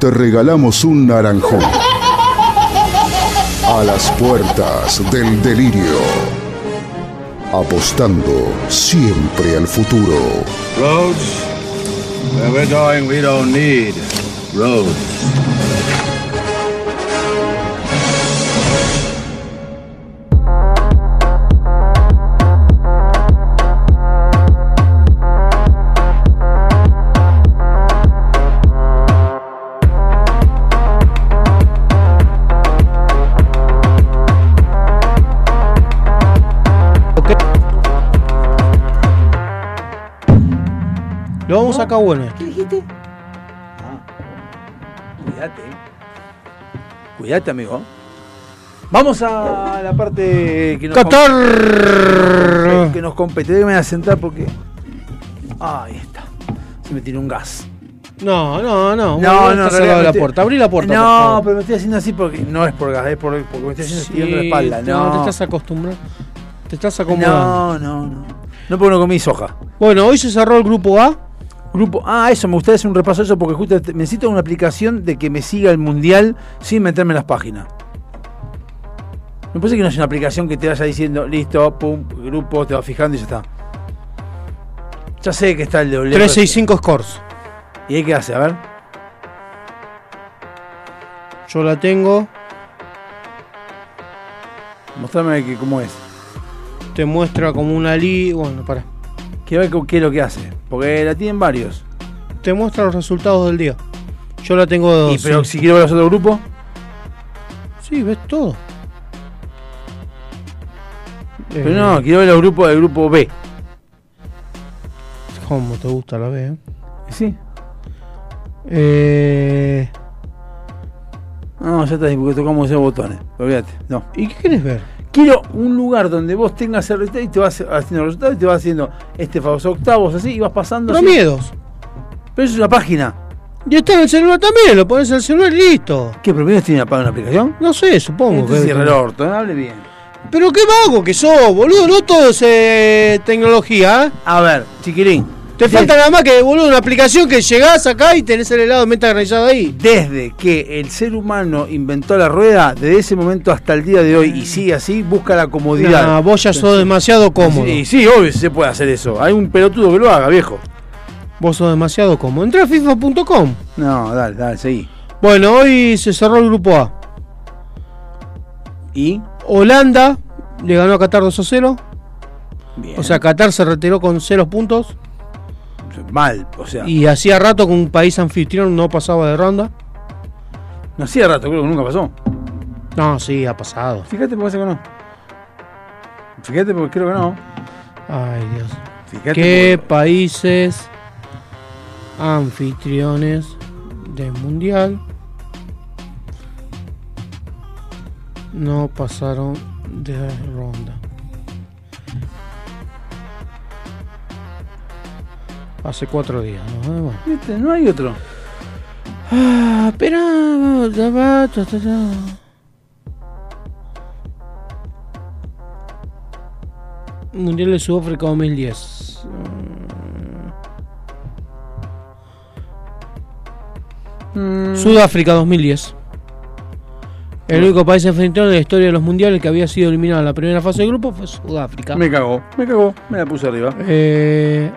te regalamos un naranjón. A las puertas del delirio. Apostando siempre al futuro. Roads, where we're going, we don't need roads. Bueno. ¿Qué dijiste? Cuídate. eh. Cuídate, amigo. Vamos a la parte que nos compete- que nos compete. Déjame a sentar porque. Ah, ahí está. Se me tiró un gas. No, no, no. No, no, de la puerta. Abrí la puerta. No, por favor. pero me estoy haciendo así porque no es por gas, es por, porque me estoy haciendo estirando la espalda. no, No, te estás acostumbrando. Te estás acomodando. no, no, no. No porque no comí soja. Bueno, hoy se cerró el grupo A. Grupo, ah, eso, me gustaría hacer un repaso de eso porque justo te- necesito una aplicación de que me siga el mundial sin meterme en las páginas. Me parece que no es una aplicación que te vaya diciendo, listo, pum, grupo, te va fijando y ya está. Ya sé que está el de Olé. 365 scores. ¿Y ahí qué hace? A ver. Yo la tengo. Mostrame que, cómo es. Te muestra como una li. Bueno, para. Quiero ver qué es lo que hace. Porque la tienen varios. Te muestra los resultados del día. Yo la tengo. Y pero si quiero ver los otros grupos. Sí, ves todo. Pero Eh, no, quiero ver los grupos del grupo B. ¿Cómo te gusta la B? eh? Sí. Eh, No, ya está, porque tocamos esos botones. Olvídate. No. ¿Y qué quieres ver? Quiero un lugar donde vos tengas el resultado y te vas haciendo el resultado y te vas haciendo este famoso octavos así y vas pasando. así. Promiedos. Pero eso es una página. Y está en el celular también, lo pones en el celular y listo. ¿Qué Promiedos tiene una, una aplicación? No sé, supongo. Entonces que- cierra el orto, ¿eh? hable bien. Pero qué vago que sos, boludo, no todo es eh, tecnología, ¿eh? A ver, chiquilín. Te falta nada más que, boludo, una aplicación que llegás acá y tenés el helado de menta granizado ahí. Desde que el ser humano inventó la rueda, desde ese momento hasta el día de hoy, y sigue así, busca la comodidad. Nah, vos ya sos demasiado cómodo. Sí, sí, obvio, se puede hacer eso. Hay un pelotudo que lo haga, viejo. Vos sos demasiado cómodo. Entrá a FIFA.com. No, dale, dale, seguí. Bueno, hoy se cerró el grupo A. ¿Y? Holanda le ganó a Qatar 2 a 0. Bien. O sea, Qatar se retiró con 0 puntos. Mal, o sea. Y hacía rato que un país anfitrión no pasaba de ronda. No hacía rato, creo que nunca pasó. No, sí, ha pasado. Fíjate porque que no. Fíjate porque creo que no. Ay, Dios. Fíjate ¿Qué países anfitriones del mundial no pasaron de ronda? Hace cuatro días, ¿no? Bueno. ¿Viste? No hay otro. Ah, espera, ya va, ta, ta, ta. Mundial de Sudáfrica 2010. Mm. Sudáfrica 2010. El único país anfitrión de la historia de los mundiales que había sido eliminado en la primera fase del grupo fue Sudáfrica. Me cagó, me cagó, me la puse arriba. Eh,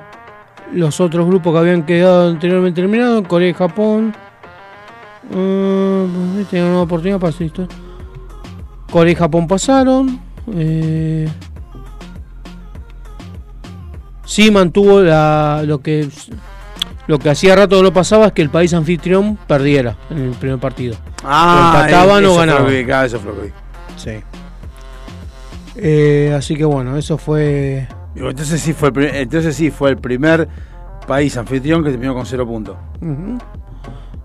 los otros grupos que habían quedado anteriormente eliminados, Corea y Japón. Eh, tienen una oportunidad para hacer esto. Corea y Japón pasaron. Eh, sí mantuvo la, lo que lo que hacía rato no pasaba es que el país anfitrión perdiera en el primer partido. Ah, o empataban eso o fue lo ganaban. que vi, cada eso fue lo que vi. Sí. Eh, así que bueno, eso fue. Entonces sí, fue el primer, entonces sí fue el primer país anfitrión que terminó con cero puntos.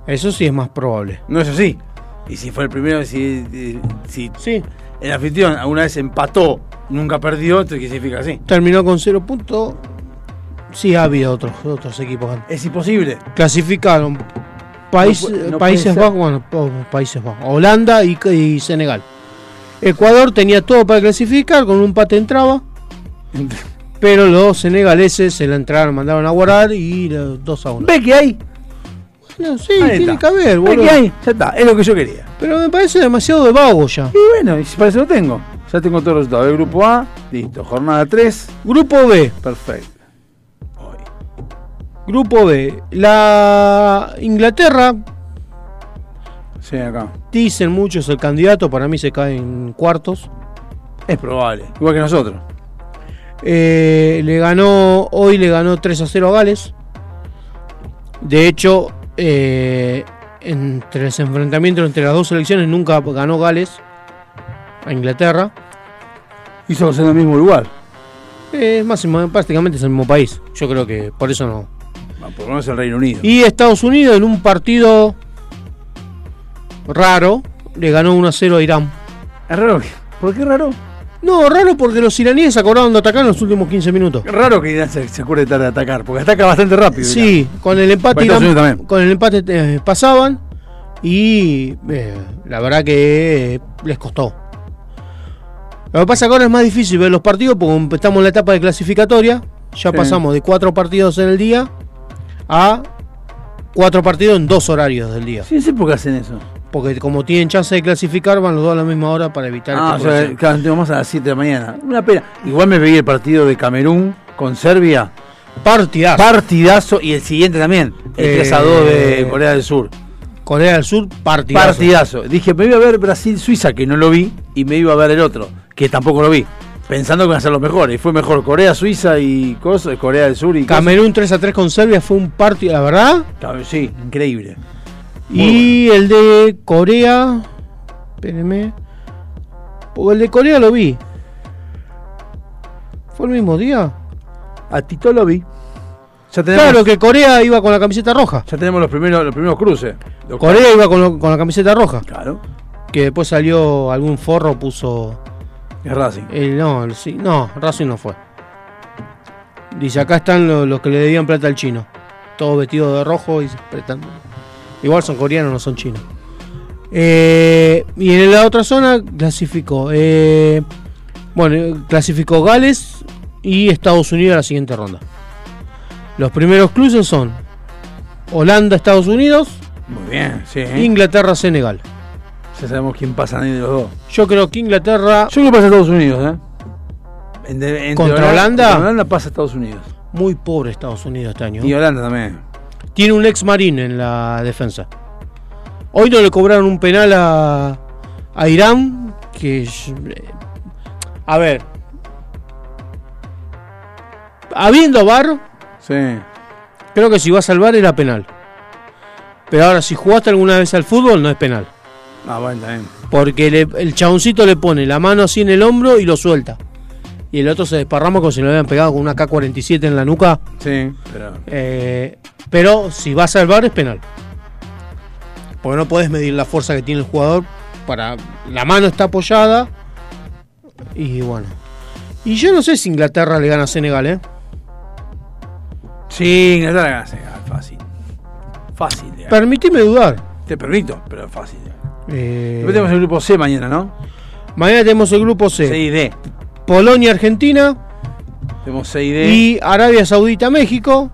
Eso sí es más probable. No es así. Y si fue el primero, si, si el anfitrión alguna vez empató, nunca perdió, entonces ¿qué significa así? Terminó con cero puntos. Sí, había otros, otros equipos antes. Es imposible. Clasificaron país- No puede- no Países. Bajos, bueno, Países Bajos, Holanda y, y Senegal. Ecuador tenía todo para clasificar, con un empate entraba. Pero los senegaleses se la entraron, mandaron a guardar y 2 a 1. ¿Ve que hay? Bueno, sí, Ahí tiene está. que haber, ¿Ve boludo. que hay? Ya está, es lo que yo quería. Pero me parece demasiado de vago ya. Y bueno, y si para eso lo tengo. Ya tengo todos los resultados. Grupo A, listo. Jornada 3. Grupo B. Perfecto. Grupo B. La Inglaterra, Sí, acá. dicen muchos el candidato, para mí se cae en cuartos. Es probable. Igual que nosotros. Eh, le ganó, hoy le ganó 3 a 0 a Gales. De hecho, eh, entre los enfrentamientos entre las dos selecciones nunca ganó Gales a Inglaterra. Hizo en el mismo lugar. Eh, Es más, prácticamente es el mismo país. Yo creo que por eso no. Ah, Por lo menos el Reino Unido. Y Estados Unidos en un partido raro le ganó 1 a 0 a Irán. ¿Es raro? ¿Por qué raro? No, raro porque los iraníes se acordaron de atacar en los últimos 15 minutos. Raro que Irán se, se acuerde de atacar, porque ataca bastante rápido. Sí, Irán. con el empate, Irán- con el empate eh, pasaban y eh, la verdad que eh, les costó. Lo que pasa que ahora es más difícil ver los partidos porque estamos en la etapa de clasificatoria. Ya Sí. pasamos de cuatro partidos en el día a cuatro partidos en dos horarios del día. Sí, no sé por qué hacen eso. Porque como tienen chance de clasificar, van los dos a la misma hora para evitar Ah, o sea, claro, más a las 7 de la mañana. Una pena. Igual me veía el partido de Camerún con Serbia. Partidazo. Partidazo. Y el siguiente también. El Eh, 3 a 2 de Corea del Sur. Corea del Sur, partidazo. Partidazo. Dije, me iba a ver Brasil-Suiza, que no lo vi, y me iba a ver el otro, que tampoco lo vi. Pensando que iban a ser los mejores. Y fue mejor Corea-Suiza y cosas, Corea del Sur y. Camerún 3 a 3 con Serbia fue un partido, la verdad. Sí, increíble. Y el de Corea. Espérenme. Porque el de Corea lo vi. ¿Fue el mismo día? A Tito lo vi. Ya tenemos, Claro que Corea iba con la camiseta roja. ya tenemos los primeros, los primeros cruces. Los Corea iba con, lo- con la camiseta roja. Claro. Que después salió algún forro, puso. Es Racing. El, no, el- sí, no, Racing no fue. Dice: acá están lo- los, que le debían plata al chino. Todos vestidos de rojo y prestando. Igual son coreanos, no son chinos. Eh, y en la otra zona clasificó. eh, bueno, clasificó Gales y Estados Unidos a la siguiente ronda. Los primeros cruces son Holanda, Estados Unidos, Muy bien, sí. Inglaterra, Senegal. Ya sabemos quién pasa ahí de los dos. Yo creo que Inglaterra, Yo creo que pasa a Estados Unidos, ¿eh? ¿Contra Holanda? contra Holanda pasa a Estados Unidos. muy pobre Estados Unidos este año. Y Holanda también. Tiene un ex marín en la defensa. Hoy no le cobraron un penal a, a Irán. Que. eh, A ver. Habiendo VAR, Sí. creo que si vas al VAR era penal. Pero ahora, si jugaste alguna vez al fútbol, no es penal. Ah, bueno, también. Porque le- el chaboncito le pone la mano así en el hombro y lo suelta. Y el otro se desparrama como si le habían pegado con una K-47 en la nuca. Sí, pero. Eh, pero si vas al bar es penal. Porque no puedes medir la fuerza que tiene el jugador. Para la mano está apoyada. Y bueno. Y yo no sé si Inglaterra le gana a Senegal, ¿eh? Sí, Inglaterra gana Senegal, fácil. Fácil. de ganar. Permitime dudar. Te permito, pero fácil. Eh, Después tenemos el grupo C mañana, ¿no? mañana tenemos el grupo C. C y D. Polonia, Argentina. Tenemos C y D. Y Arabia Saudita, México.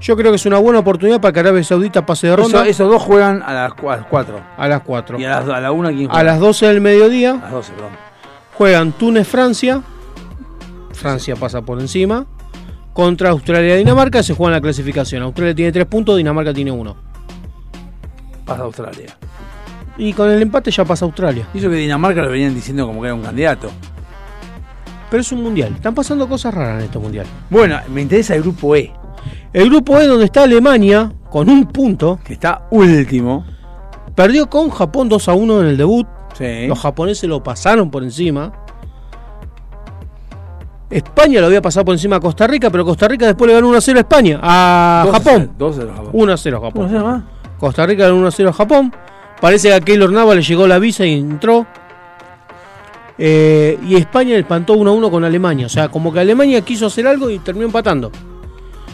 Yo creo que es una buena oportunidad para que Arabia Saudita pase de ronda Eso- esos dos juegan a las 4. a las 4. Y a, las, a la 1 quién juega. A las 12 del mediodía. A las 12, perdón. Juegan Túnez-Francia. Francia pasa por encima. Contra Australia-Dinamarca se juega en la clasificación. Australia tiene 3 puntos, Dinamarca tiene 1. Pasa Australia. Y con el empate ya pasa Australia. Y eso que Dinamarca lo venían diciendo como que era un candidato. Pero es un mundial. Están pasando cosas raras en este mundial. Bueno, me interesa el grupo E, El grupo E donde está Alemania con un punto. que está último. Perdió con Japón 2 a 1 en el debut. Sí. Los japoneses lo pasaron por encima. España lo había pasado por encima a Costa Rica, pero Costa Rica después le ganó 1 a 0 a España. A 2 a Japón. 0, 2 a 0 Japón. 1 a 0 a Japón. Costa Rica ganó 1 a 0 a Japón. Parece que a Keylor Nava le llegó la visa y entró. Eh, y España espantó 1 a 1 con Alemania. O sea, como que Alemania quiso hacer algo y terminó empatando.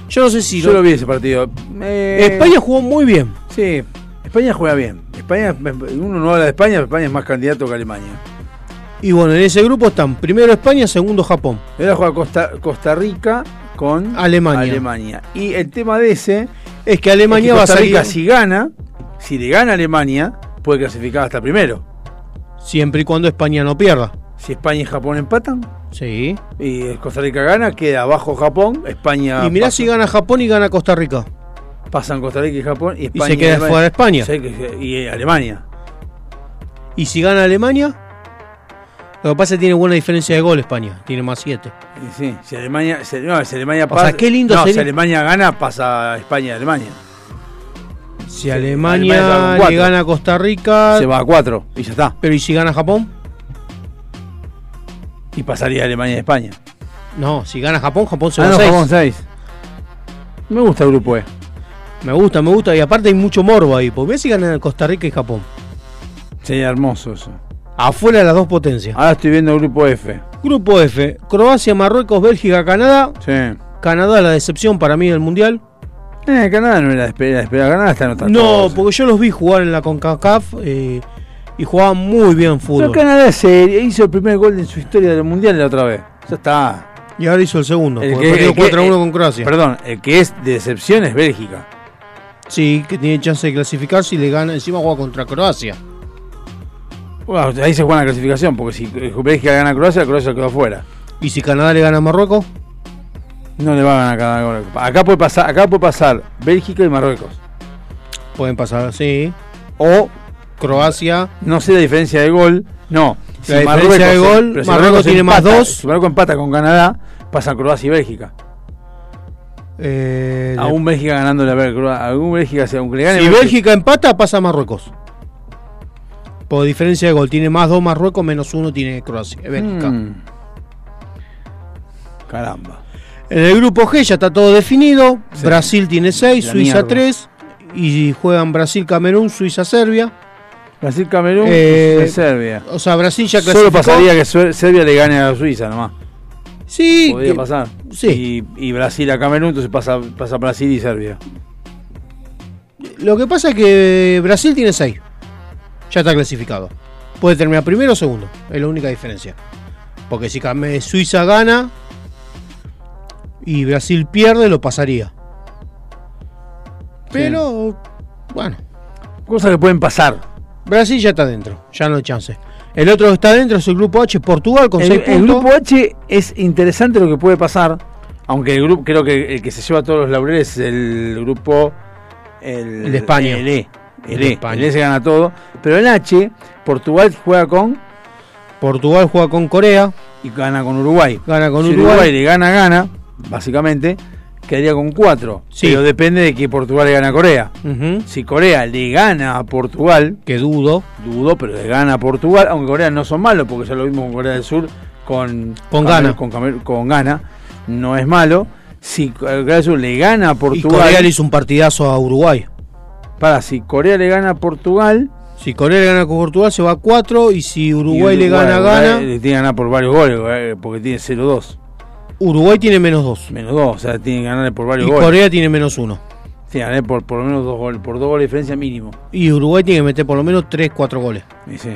Yo no sé si. Yo lo vi ese partido. Eh, España jugó muy bien. Sí, España juega bien. España, uno no habla de España, pero España es más candidato que Alemania. Y bueno, en ese grupo están primero España, segundo Japón. Ahora juega Costa, Costa Rica con Alemania. Alemania. Y el tema de ese Es que Alemania es que va a Costa salir. Rica, si gana, si le gana a Alemania, puede clasificar hasta primero. Siempre y cuando España no pierda. Si España y Japón empatan, Sí. y Costa Rica gana, queda abajo Japón, España y mirá pasa. si gana Japón y gana Costa Rica. pasan Costa Rica y Japón y España se queda fuera España. Y Alemania. Y si gana Alemania, lo que pasa es que tiene buena diferencia de gol España. Tiene más 7. Y sí, si Alemania, si, no, si Alemania O pasa, sea, qué lindo no, sería- si Alemania gana, pasa España y Alemania. Si Alemania le gana a Costa Rica. Se va a cuatro y ya está. Pero ¿y si gana Japón? Y pasaría Alemania y España. No, si gana Japón, Japón se Ah, va no, a 6. Japón seis. Me gusta el grupo E. Me gusta, me gusta. Y aparte hay mucho morbo ahí. Porque si ganan Costa Rica y Japón. Sería hermoso eso. Afuera de las dos potencias. Ahora estoy viendo el grupo F. Grupo F. Croacia, Marruecos, Bélgica, Canadá. Sí. Canadá la decepción para mí del Mundial. Eh, Canadá no era esperar. Canadá está en otra No, cosa. porque yo los vi jugar en la CONCACAF eh, y jugaban muy bien Pero fútbol. Canadá es serio, hizo el primer gol en su historia del mundial la otra vez. Ya está. Y ahora hizo el segundo. El porque que- el que- 4 a 1 eh, con Croacia. Perdón, el que es de decepción es Bélgica. Sí, que tiene chance de clasificar si le gana. Encima juega contra Croacia. Bueno, ahí se juega la clasificación, porque si Bélgica gana a Croacia, Croacia quedó afuera. ¿Y si Canadá le gana a Marruecos? No le va a ganar cada gol. Acá puede pasar, acá puede pasar Bélgica y Marruecos. Pueden pasar, sí. O Croacia. no sé la diferencia de gol. No. La diferencia de gol, si Marruecos tiene más dos. Si Marruecos empata con Canadá, pasa Croacia y Bélgica. Eh, Aún Bélgica ganando la Croacia. Aún Bélgica, si aunque le gane si Bélgica empata, pasa Marruecos. Por diferencia de gol, tiene más 2 Marruecos, menos 1 tiene Croacia. Bélgica. Mm. Caramba. En el grupo G ya está todo definido. Sí. Brasil tiene 6, La Suiza mierda. 3. Y juegan Brasil-Camerún, Suiza-Serbia. Brasil, Camerún Eh, y Serbia. O sea, Brasil ya Solo clasificó. pasaría que Serbia le gane a Suiza nomás. Sí, Podría que- pasar. sí. Y, y Brasil a Camerún, entonces pasa, pasa Brasil y Serbia. Lo que pasa es que Brasil tiene 6. Ya está clasificado. Puede terminar primero o segundo. Es la única diferencia. Porque si Suiza gana y Brasil pierde, lo pasaría. Pero, bueno. Cosas que pueden pasar. Brasil ya está dentro. Ya no hay chance. El otro que está dentro es el grupo H, Portugal, con El, 6 el puntos. grupo H es interesante lo que puede pasar. Aunque el grupo, creo que el que se lleva todos los laureles es el grupo. El, El de España. El E. El, El E. España. El E se gana todo. Pero el H, Portugal juega con. Portugal juega con Corea. Y gana con Uruguay. Gana con si Uruguay. le gana, gana. Básicamente. Quedaría con 4. Sí. Pero depende de que Portugal le gane a Corea. Si Corea le gana a Portugal. Que dudo. Dudo, pero le gana a Portugal. Aunque Corea no son malos, porque ya lo vimos con Corea del Sur. Con, Con Ghana. Con, con Ghana. No es malo. Si Corea del Sur le gana a Y Portugal. Corea le hizo un partidazo a Uruguay. Para, si Corea le gana a Portugal. Si Corea le gana con Portugal se va a 4 y si Uruguay, y le gana, Uruguay gana. Le tiene que ganar por varios goles, eh, porque tiene 0-2. Uruguay tiene menos 2. Menos 2, o sea, tiene que ganarle por varios Y goles. Corea tiene menos 1. Tiene que por, por lo menos dos goles, por dos goles de diferencia mínimo. Y Uruguay tiene que meter por lo menos 3, 4 goles. Y sí.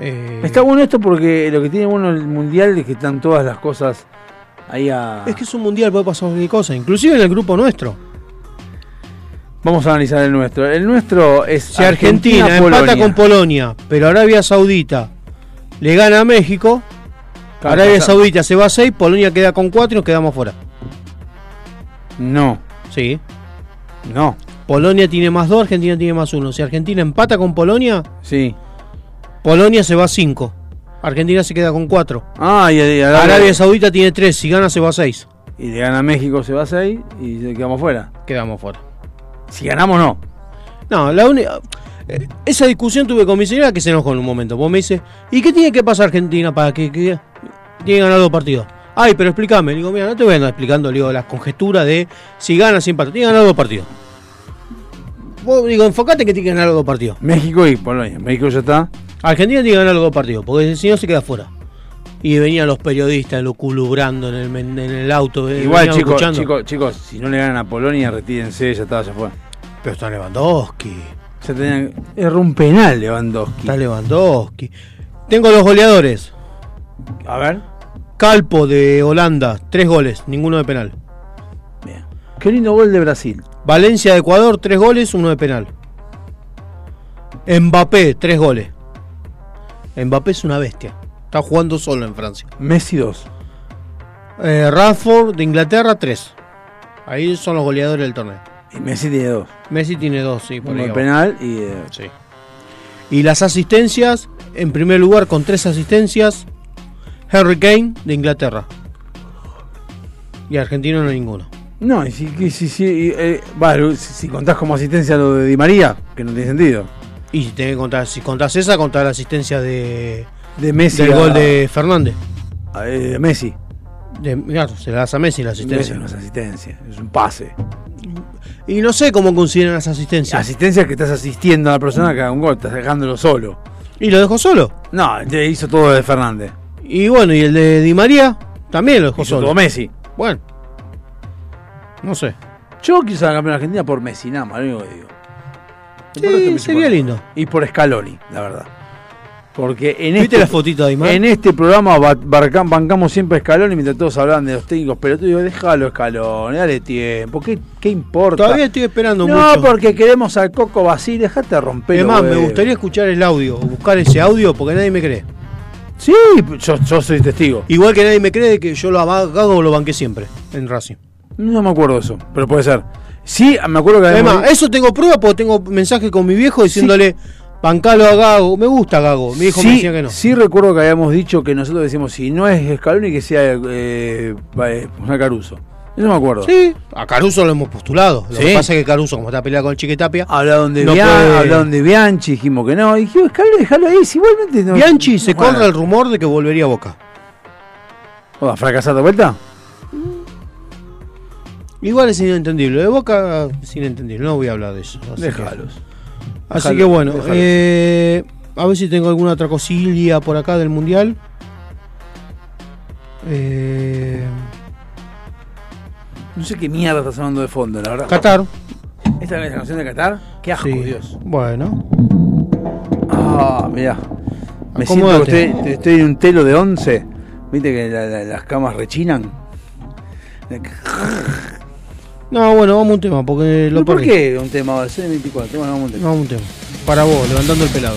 Eh, Está bueno esto porque lo que tiene bueno el mundial es que están todas las cosas ahí a. Es que es un mundial, puede pasar cualquier cosa. Inclusive en el grupo nuestro. Vamos a analizar el nuestro. El nuestro es Si Argentina, empata con Polonia, pero Arabia Saudita le gana a México, Claro, Arabia pasa- Saudita se va a 6, Polonia queda con 4 y nos quedamos fuera. No, Sí. no. Polonia tiene más 2, Argentina tiene más 1. Si Argentina empata con Polonia, Sí. Polonia se va a 5. Argentina se queda con 4. Ah, y, y Arabia, Arabia Saudita tiene 3, si gana se va a 6. y le gana a México, se va a 6 y quedamos fuera. Quedamos fuera. Si ganamos, no. No, la única. eh, Esa discusión tuve con mi señora que se enojó en un momento. Vos me dice, ¿y qué tiene que pasar Argentina para que, que tiene que ganar dos partidos? Ay, pero explícame. Le digo, mira, no te voy a andar explicando le digo, las conjeturas de si gana, si empata. Tiene que ganar dos partidos. vos digo, enfocate que tiene que ganar los dos partidos. México y Polonia. México ya está. Argentina tiene que ganar los dos partidos, porque si no se queda fuera. Y venían los periodistas luculubrando en el, en el auto. eh, Igual, chicos, chicos, chicos, si no le ganan a Polonia, retírense, ya está, ya fue. Pero está Lewandowski. Ya tenían, erró un penal Lewandowski. Está Lewandowski. Tengo los goleadores. A ver. Calpo de Holanda, tres goles, ninguno de penal. Qué lindo gol de Brasil. Valencia de Ecuador, tres goles, uno de penal. Mbappé, tres goles. Mbappé es una bestia. Está jugando solo en Francia. Messi 2. Eh, Radford de Inglaterra, tres. Ahí son los goleadores del torneo. Y Messi tiene dos. Messi tiene dos, sí. por Uno de penal y. eh, Sí. Y las asistencias, en primer lugar con tres asistencias, Harry Kane de Inglaterra. Y argentino no hay ninguno. No, y si, y si, si, y, eh, si, si contás como asistencia lo de Di María, que no tiene sentido. Y si tenés que contar, si contás esa, contás la asistencia de, De Messi. del a- gol de Fernández. a- eh, de Messi. De, claro, se la das a Messi la Messi asistencia. no es asistencia, es un pase. Y no sé cómo consideran las asistencias. Asistencia es que estás asistiendo a la persona que haga un gol, estás dejándolo solo. ¿Y lo dejó solo? No, hizo todo de Fernández. Y bueno, y el de Di María también lo dejó Hizo solo. Messi. Bueno, no sé. Yo ser campeón Argentina por Messi, nada más, lo único que digo. Sí, me sería lindo. Y por Scaloni, la verdad. Porque en ¿Viste este, la fotito de Aymar? en este programa bancamos siempre a Scaloni mientras todos hablan de los técnicos, pero tú digo, déjalo Scaloni, dale tiempo, ¿qué, qué importa? Todavía estoy esperando no, mucho. porque queremos al Coco Basile, dejate romper. Es más, me gustaría escuchar el audio, buscar ese audio, porque nadie me cree. Sí, yo, yo soy testigo. Igual que nadie me cree que yo lo Gago lo banqué siempre en Racing. No me acuerdo de eso, pero puede ser. Sí, me acuerdo que habíamos- Además, eso tengo prueba porque tengo mensaje con mi viejo diciéndole, bancalo a Gago. Me gusta Gago. Mi viejo sí, me decía que no. sí recuerdo que habíamos dicho que nosotros decimos, si no es Scaloni, que sea eh, eh, Juan Caruso. Eso me acuerdo. Sí, a Caruso lo hemos postulado. Lo Sí. que pasa es que Caruso, como está peleado con el Chique Tapia, Hablaron de, no Bian- puede- hablaron de Bianchi, dijimos que no. Dijimos, Scaloni, déjalo ahí, si igualmente no. Bianchi se no corre el rumor de que volvería a Boca. ¿Va a fracasar de vuelta? Igual es inentendible. De Boca es inentendible. No voy a hablar de eso. Así que- Déjalos. Así Déjalo, que bueno, déjalo. eh, a ver si tengo alguna otra cosilla por acá del mundial. Eh, No sé qué mierda está sonando de fondo, la verdad. Qatar. ¿Esta es la canción de Qatar? Qué asco, Sí. Dios. Bueno, Ah, mirá. Me siento que estoy, estoy en un telo de 11. ¿Viste que la- la- las camas rechinan? no, bueno, vamos a un tema porque lo ¿Pero ¿Por perdí. qué un tema? Va a ser 24. Bueno, vamos a un tema. Vamos a un tema. Para vos, levantando el pelado.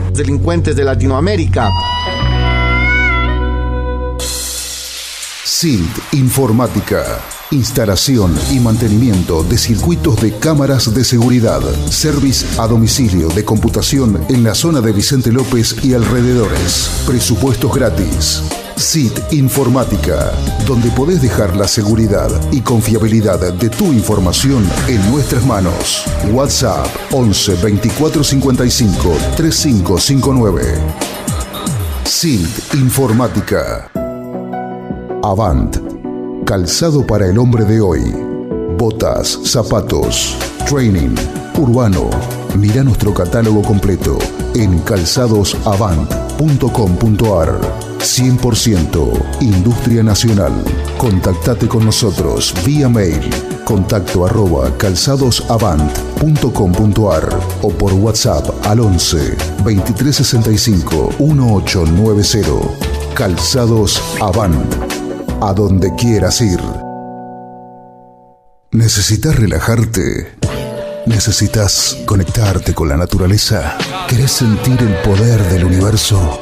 Delincuentes de Latinoamérica. SILT Informática. Instalación y mantenimiento de circuitos de cámaras de seguridad. Service a domicilio de computación en la zona de Vicente López y alrededores. Presupuestos gratis. SIT Informática, donde podés dejar la seguridad y confiabilidad de tu información en nuestras manos. WhatsApp 11 24 55 3559. SIT Informática. Avant. Calzado para el hombre de hoy. Botas, zapatos, training, urbano. Mira nuestro catálogo completo en calzadosavant.com.ar. 100% Industria Nacional. Contactate con nosotros vía mail contacto arroba calzadosavant.com.ar o por WhatsApp al 11 2365 1890. Calzados Avant. A donde quieras ir. ¿Necesitas relajarte? ¿Necesitas conectarte con la naturaleza? ¿Querés sentir el poder del universo?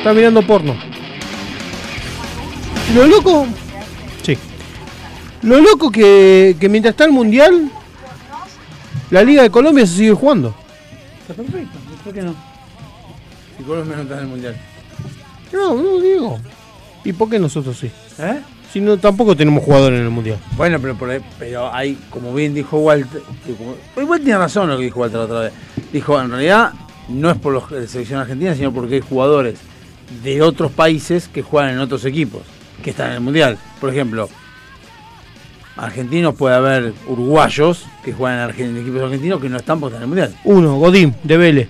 Está mirando porno. Lo loco. Sí. Lo loco que, que mientras está el mundial, la Liga de Colombia se sigue jugando. Está perfecto, ¿por qué no? Si Colombia no está en el mundial. No, no digo. ¿Y por qué nosotros sí? ¿Eh? Si no, tampoco tenemos jugadores en el mundial. Bueno, pero, por ahí- pero hay, como bien dijo Walter, como- igual tiene razón lo que dijo Walter la otra vez. Dijo, en realidad, no es por los de selección argentina, sino porque hay jugadores de otros países que juegan en otros equipos, que están en el Mundial. Por ejemplo, argentinos puede haber uruguayos que juegan en, Argen- en equipos argentinos que no están porque están en el Mundial. Uno, Godín, de Vélez.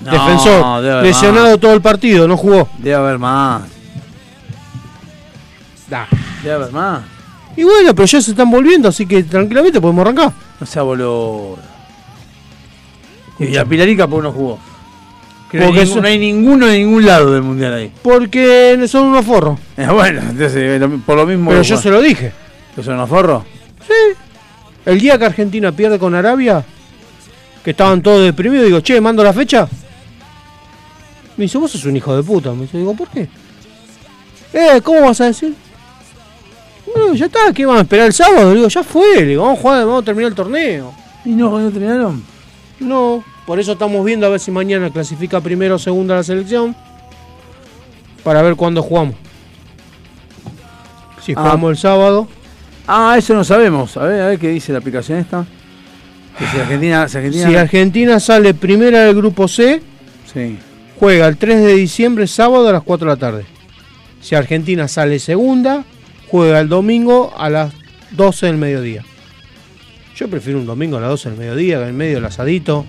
No, Defensor. Lesionado más. todo el partido, no jugó. Debe haber más. Debe haber más. Y bueno, pero ya se están volviendo, así que tranquilamente podemos arrancar. No sea boludo. Y a Pilarica porque no jugó. Que no, hay Porque no hay ninguno de ningún lado del mundial ahí. Porque son unos forros. Eh, bueno, entonces eh, por lo mismo. Pero yo se lo dije. ¿Que son unos forros? Sí. El día que Argentina pierde con Arabia, que estaban todos deprimidos, digo, che, mando la fecha. Me dice, vos sos un hijo de puta. Me dice, digo, ¿por qué? Eh, ¿cómo vas a decir? Bueno, ya está, ¿qué van a esperar el sábado? Le digo, ya fue, le digo, vamos a jugar, vamos a terminar el torneo. ¿Y no, no terminaron? No, por eso estamos viendo a ver si mañana clasifica primero o segunda la selección. Para ver cuándo jugamos. Si Ah. jugamos el sábado. Ah, eso no sabemos. A ver, a ver qué dice la aplicación esta. Que si Argentina. Si Argentina, Si Argentina sale primera del grupo C, Sí. juega el 3 de diciembre, sábado a las 4 de la tarde. Si Argentina sale segunda, juega el domingo a las 12 del mediodía. Yo prefiero un domingo a las 12 del mediodía, en medio del asadito.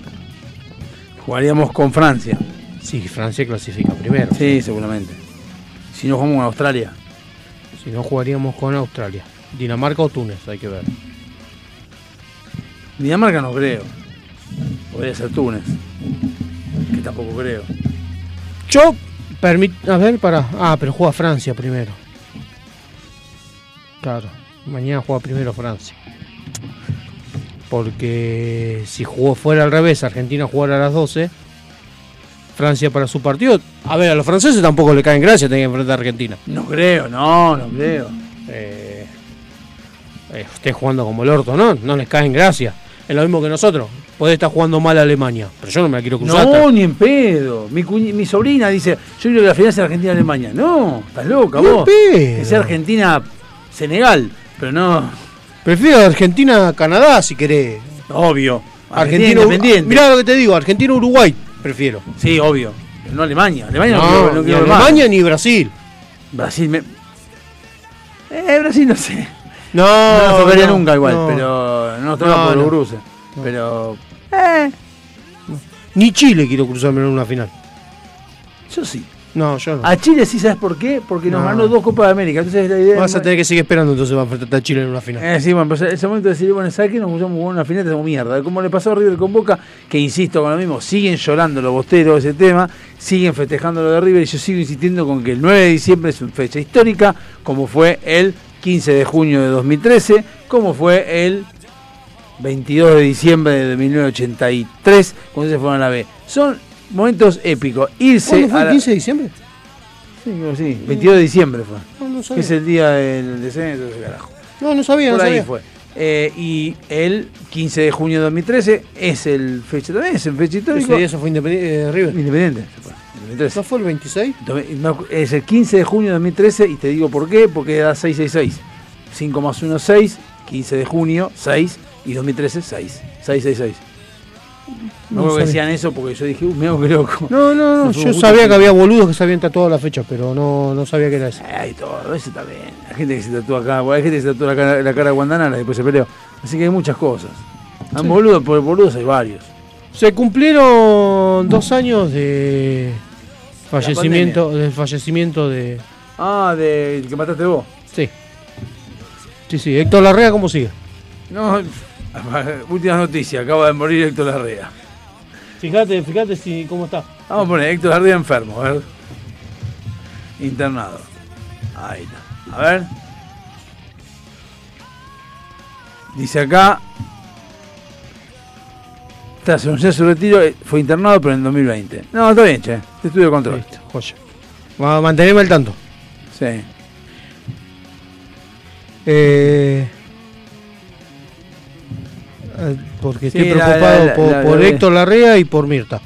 Jugaríamos con Francia. Si Francia clasifica primero. Sí, seguramente. Si no jugamos con Australia. Si no, jugaríamos con Australia. Dinamarca o Túnez, hay que ver. Dinamarca no creo. Podría ser Túnez. Que tampoco creo. Yo Permit a ver, para. Ah, pero juega Francia primero. Claro, mañana juega primero Francia. Porque si jugó fuera al revés, Argentina jugara a las 12, Francia para su partido. A ver, a los franceses tampoco le caen gracia tener que enfrentar a Argentina. No creo, no, no creo. Eh, eh, esté jugando como el orto, ¿no? No les caen gracia. Es lo mismo que nosotros. Puede estar jugando mal a Alemania, pero yo no me la quiero cruzar. No, ni en pedo. Mi, mi sobrina dice, yo creo que la final es Argentina-Alemania. No, estás loca Ni en vos. pedo. Que sea Argentina-Senegal, pero no. Prefiero Argentina-Canadá si querés. Obvio. Argentina independiente. Mirá lo que te digo, Argentina-Uruguay, prefiero. Sí, obvio. Pero no Alemania. Alemania no, No, quiero, no ni más. Alemania ni Brasil. Brasil me. Eh, Brasil no sé. No, No nos tocaría no, nunca igual, pero no nos toca por los no. bruces. Pero. Eh, Ni Chile quiero cruzarme en una final. yo sí. No, yo no. A Chile sí, ¿sabes por qué? Porque nos No. ganó dos Copas de América. Entonces la idea Vas a tener que seguir esperando entonces para enfrentar a Chile en una final. Eh, sí, bueno, pero ese momento de decir, bueno, ¿sabes qué? Nos pusimos jugar una final, tenemos mierda. Como le pasó a River con Boca, que insisto con lo mismo, siguen llorando los bosteros de ese tema, siguen festejando lo de River y yo sigo insistiendo con que el 9 de diciembre es una fecha histórica, como fue el 15 de junio de 2013, como fue el 22 de diciembre de 1983, cuando se fueron a la B. Son momentos épicos. Irse ¿Cuándo fue el la- 15 de diciembre? Sí, sí, 22 de diciembre fue. No, no que sabía. es el día del descenso, ese carajo. No, no sabía, Por no ahí sabía. fue. Eh, y el 15 de junio de 2013 es el fecha también, es el fecha histórico. Ese día se fue Independiente, River. Independiente. fue, Independiente. ¿No fue el 26? No, Es el 15 de junio de 2013 y te digo por qué, porque da 666. 5 más 1, 6. 15 de junio, 6. Y 2013, 6. 666. No, No creo que sabía. decían eso porque yo dije, uh, me hago que loco. No, no, no. Yo sabía que había boludos que sabían tatuado la fecha, pero no, no sabía que era ese. Hay todo, eso también. Hay gente que se tatúa acá, hay gente que se tatúa la cara, la cara de Guandanara y después se peleó. Así que hay muchas cosas. Boludos, por boludos hay varios. Se cumplieron dos años de fallecimiento, del fallecimiento de. Ah, del que mataste vos. Sí. Sí, sí. Héctor Larrea, ¿cómo sigue? No, última noticia, acaba de morir Héctor Larrea. Fíjate, fíjate si cómo está. Vamos a poner Héctor Larrea enfermo, a ver. Internado. Ahí está. A ver. Dice acá. Tras anunciar su retiro, eh, fue internado, pero en el 2020. No, está bien, che. Te estudio de control. Listo, joya. Va a mantenerme al tanto. Sí. Eh, porque Sí, estoy preocupado la- por, la- por Héctor Larrea y por Mirta.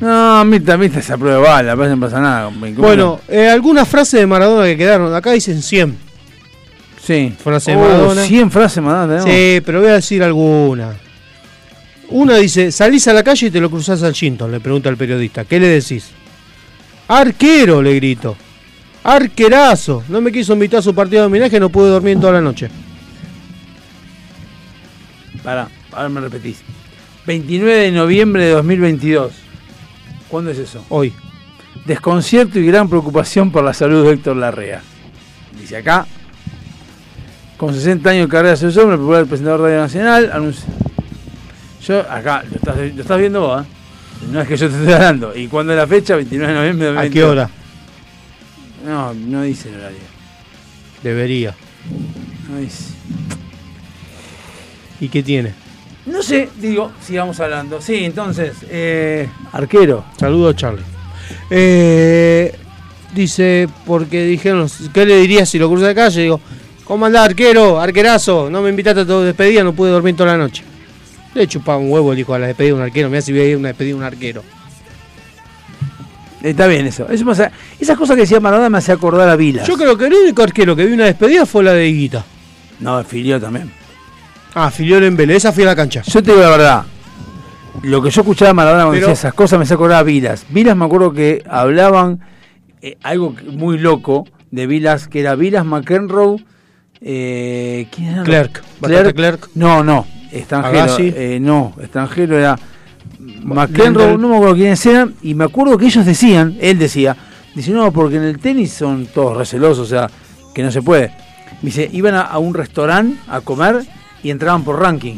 No, Mirta, Mirta se aprueba bala, parece no pasa nada. Me- ¿cómo Bueno, eh, algunas frases de Maradona que quedaron. Acá dicen 100. Sí. Frase de Oh, Maradona. 100 frases de Maradona. Sí, pero voy a decir alguna. Una dice, salís a la calle y te lo cruzás al Shinton, le pregunta el periodista. ¿Qué le decís? Arquero, le grito. Arquerazo. No me quiso invitar a su partido de homenaje, no pude dormir en toda la noche. Pará, ahora me repetís. 29 de noviembre de 2022. ¿Cuándo es eso? Hoy. Desconcierto y gran preocupación por la salud de Héctor Larrea. Dice acá. Con 60 años de carrera asesor, me popular presentador de Radio Nacional. anuncia- Yo, acá, lo estás, lo estás viendo vos, ¿eh? No es que yo te estoy hablando. ¿Y cuándo es la fecha? 29 de noviembre de ¿A 2022. qué hora? No, no dice el horario. Debería. No dice. ¿Y qué tiene? No sé, digo, sigamos hablando. Sí, entonces, eh, arquero. Saludos, Charlie. Eh, dice, porque dijeron, ¿qué le dirías si lo cruza de calle? Digo, ¿cómo andás, arquero? Arquerazo, no me invitaste a tu despedida, no pude dormir toda la noche. Le chupaba un huevo el hijo a la despedida de un arquero. Mira si voy a ir a una despedida de un arquero. Está bien eso. eso me hace- esas cosas que decía Maradona me hace acordar a Vilas. Yo creo que el único arquero que vi una despedida fue la de Higuita. No, Filió también. Ah, Filiol en Vélez, esa fui a la cancha. Yo te digo la verdad. Lo que yo escuchaba a Maradona cuando Pero- decía esas cosas me acordar a Vilas. Vilas me acuerdo que hablaban eh, algo que- muy loco de Vilas, que era Vilas McEnroe. Eh, ¿Quién era? Clerc, Batata Clerc. No, no. Extranjero. Agassi. eh, no, extranjero era McEnroe, no me acuerdo quiénes eran. Y me acuerdo que ellos decían, él decía, dice, no, porque en el tenis son todos recelosos, o sea, que no se puede. Dice, iban a, a un restaurante a comer y entraban por ranking.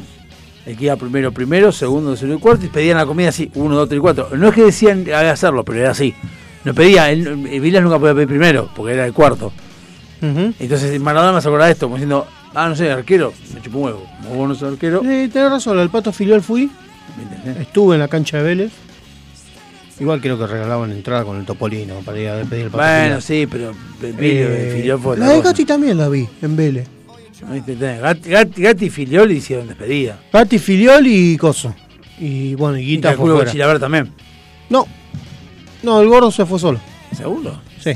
El que iba primero, primero, segundo, tercero y cuarto, y pedían la comida así, uno, dos, tres y cuatro. No es que decían hacerlo, pero era así. no pedía, él, eh, Vilas nunca podía pedir primero, porque era el cuarto. Ujú. Entonces Maradona me acordar de esto, como diciendo, ah, no sé, arquero, me chupo un huevo. Como vos no sos arquero. Eh, tenés razón, el pato filial fui. Estuve en la cancha de Vélez. Igual creo que regalaban entrada con el Topolino para ir a despedir el pato Bueno, filial. sí, pero Eh, fue La de. Gatti también la vi en Vélez. ¿Viste? Gatti, Gatti- Gatti y Filiol hicieron despedida. Gatti, Filiol y Coso. Y bueno, y Guita fue fuera. Chilaver también. No. No, el gordo se fue solo. ¿Seguro? Sí. A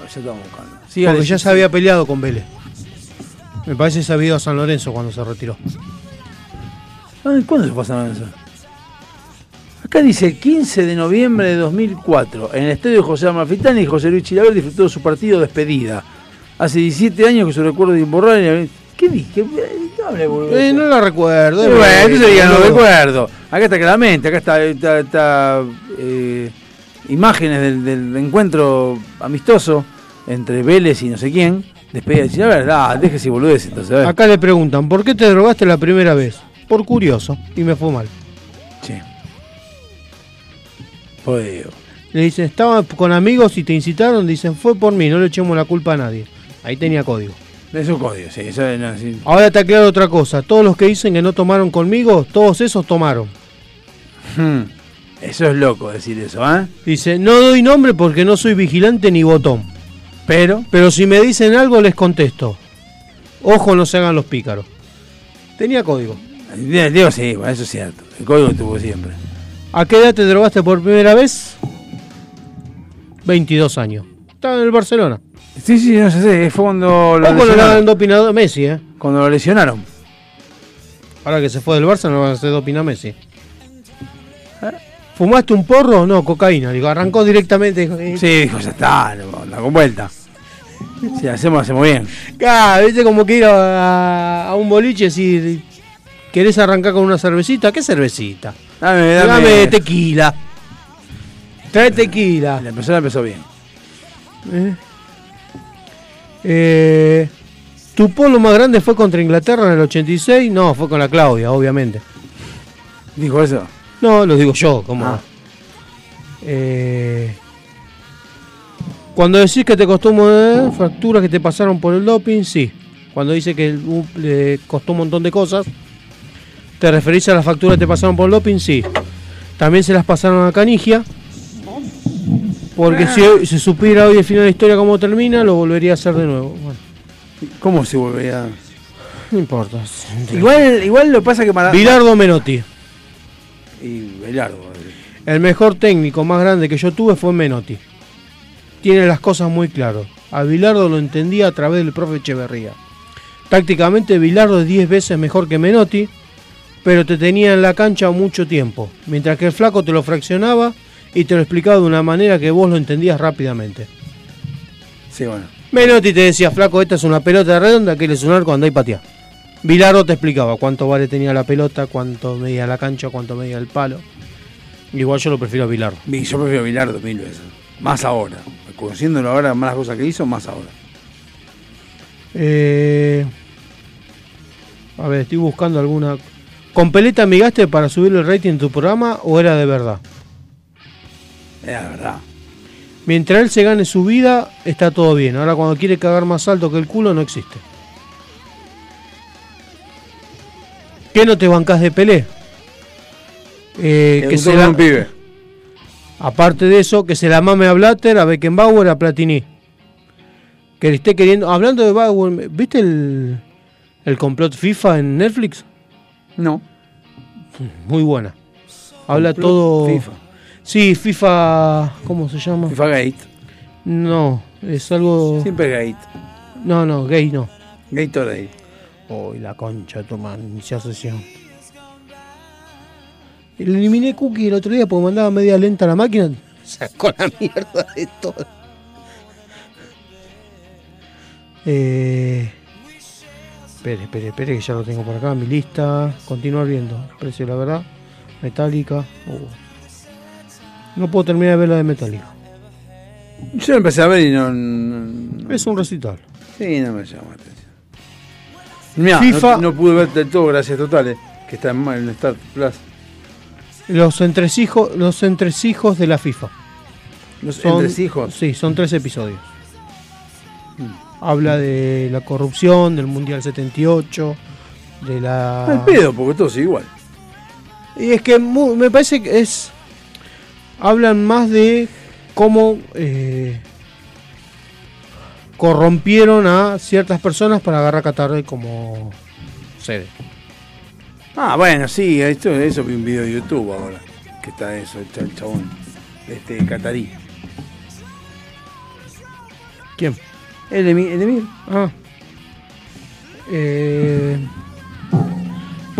ver, ya estamos buscando. Porque ya se había peleado con Vélez. Me parece que se había ido a San Lorenzo cuando se retiró. Ay, ¿Cuándo se pasaron eso? Acá dice 15 de noviembre de 2004. En el estadio José Amalfitani, José Luis Chilaver disfrutó de su partido de despedida. Hace 17 años que su recuerdo de imborrable. ¿Qué dije? Boludo. Eh, no la recuerdo. Eh, eh, bueno, entonces no boludo. recuerdo. Acá está claramente, acá está, está- está, eh, imágenes del, del encuentro amistoso entre Vélez y no sé quién. Despedida de Chilaver. Ah, déjese boludez entonces. a ver. Acá le preguntan, ¿por qué te drogaste la primera vez? Por curioso. Y me fue mal. Sí. Joder. Le dicen, estaban con amigos y te incitaron. Dicen, fue por mí, no le echemos la culpa a nadie. Ahí tenía código. Es un código, sí. Eso, no, sí. Ahora te aclaro otra cosa. Todos los que dicen que no tomaron conmigo, todos esos tomaron. Hmm. Eso es loco decir eso, ¿eh? Dice, no doy nombre porque no soy vigilante ni botón. Pero, Pero si me dicen algo, les contesto. Ojo, no se hagan los pícaros. Tenía código. digo sí, bueno, eso es cierto. El código tuvo siempre. ¿A qué edad te drogaste por primera vez? 22 años. Estaba en el Barcelona. Sí, sí, no sé, fue cuando lo Ojo, lesionaron. doping a Messi, ¿eh? Cuando lo lesionaron. Ahora que se fue del Barça no van a hacer doping a Messi. ¿Eh? ¿Fumaste un porro? No, cocaína. Digo, arrancó directamente. dijo, eh, Sí, dijo, ya está, la con vuelta. Si hacemos, hacemos bien. Claro, viste como que ir a, a un boliche y decir, ¿querés arrancar con una cervecita? ¿Qué cervecita? Dame, Dame, dame. tequila. Trae tequila. La la empezó bien. Eh. Eh, ¿Tu polo más grande fue contra Inglaterra en el 86? No, fue con la Claudia, obviamente. ¿Dijo eso? No, lo digo yo, ¿cómo Ah. Eh, cuando decís que te costó eh, facturas que te pasaron por el doping, sí. Cuando dice que le costó un montón de cosas, ¿te referís a las facturas que te pasaron por el doping? Sí. También se las pasaron a Canigia. Porque si hoy- si supiera hoy el final de la historia cómo termina, lo volvería a hacer de nuevo. Bueno, ¿Cómo se volvería? no importa. Igual, igual lo pasa que Maradona. Bilardo Menotti. Y Belardo. El mejor técnico más grande que yo tuve fue Menotti. Tiene las cosas muy claras. A Bilardo lo entendía a través del profe Echeverría. Tácticamente Bilardo es 10 veces mejor que Menotti, pero te tenía en la cancha mucho tiempo, mientras que el flaco te lo fraccionaba y te lo explicaba de una manera que vos lo entendías rápidamente. Sí, bueno. Menotti te decía, flaco, esta es una pelota redonda que es un arco, andá y pateá. Bilardo te explicaba cuánto vale tenía la pelota, cuánto medía la cancha, cuánto medía el palo. Igual yo lo prefiero a Bilardo. Vi- Yo prefiero Bilardo mil veces. Más ahora. Conociéndolo ahora, más las cosas que hizo, más ahora. Eh, a ver, estoy buscando alguna. ¿Con Peleta amigaste para subir el rating en tu programa o era de verdad? Es la verdad. Mientras él se gane su vida, está todo bien. Ahora, cuando quiere cagar más alto que el culo, no existe. ¿Qué no te bancas de Pelé? Eh, Que se la- un pibe. Aparte de eso, que se la mame a Blatter, a Beckenbauer, a Platini. Que le esté queriendo. Hablando de Bauer, ¿viste el, el complot FIFA en Netflix? No. Muy buena. Habla Complot todo. FIFA. Sí, FIFA. ¿Cómo se llama? FIFA Gate. No, es algo. Siempre Gate. No, no, gay no. Gatorade. Uy, la concha de tu man, inicia sesión. Le eliminé Cookie el otro día porque mandaba media lenta la máquina. Sacó la mierda de todo. Eh, espere, espere, espere, que ya lo tengo por acá, mi lista. Continuar viendo. Precio, la verdad. Metálica. No puedo terminar de ver la de Metálica. Yo empecé a ver y no. no- Es un recital. Sí, no me llama la atención. Mirá, FIFA- no, no pude ver del todo, gracias totales. Que está en en Star Plus. Los entresijos, los entresijos de la FIFA. Los Son, entresijos. Sí, son tres episodios. Mm. Habla de la corrupción, del Mundial 78, de la... Al pedo, porque todo sigue igual. Y es que me parece que es. Hablan más de cómo eh, corrompieron a ciertas personas para agarrar a Qatar como sede. Ah, bueno, sí, esto, eso vi un video de YouTube ahora. Que está eso, el cha- el chabón. Este catarí. ¿Quién? El, Emi- el. Ah. Eh,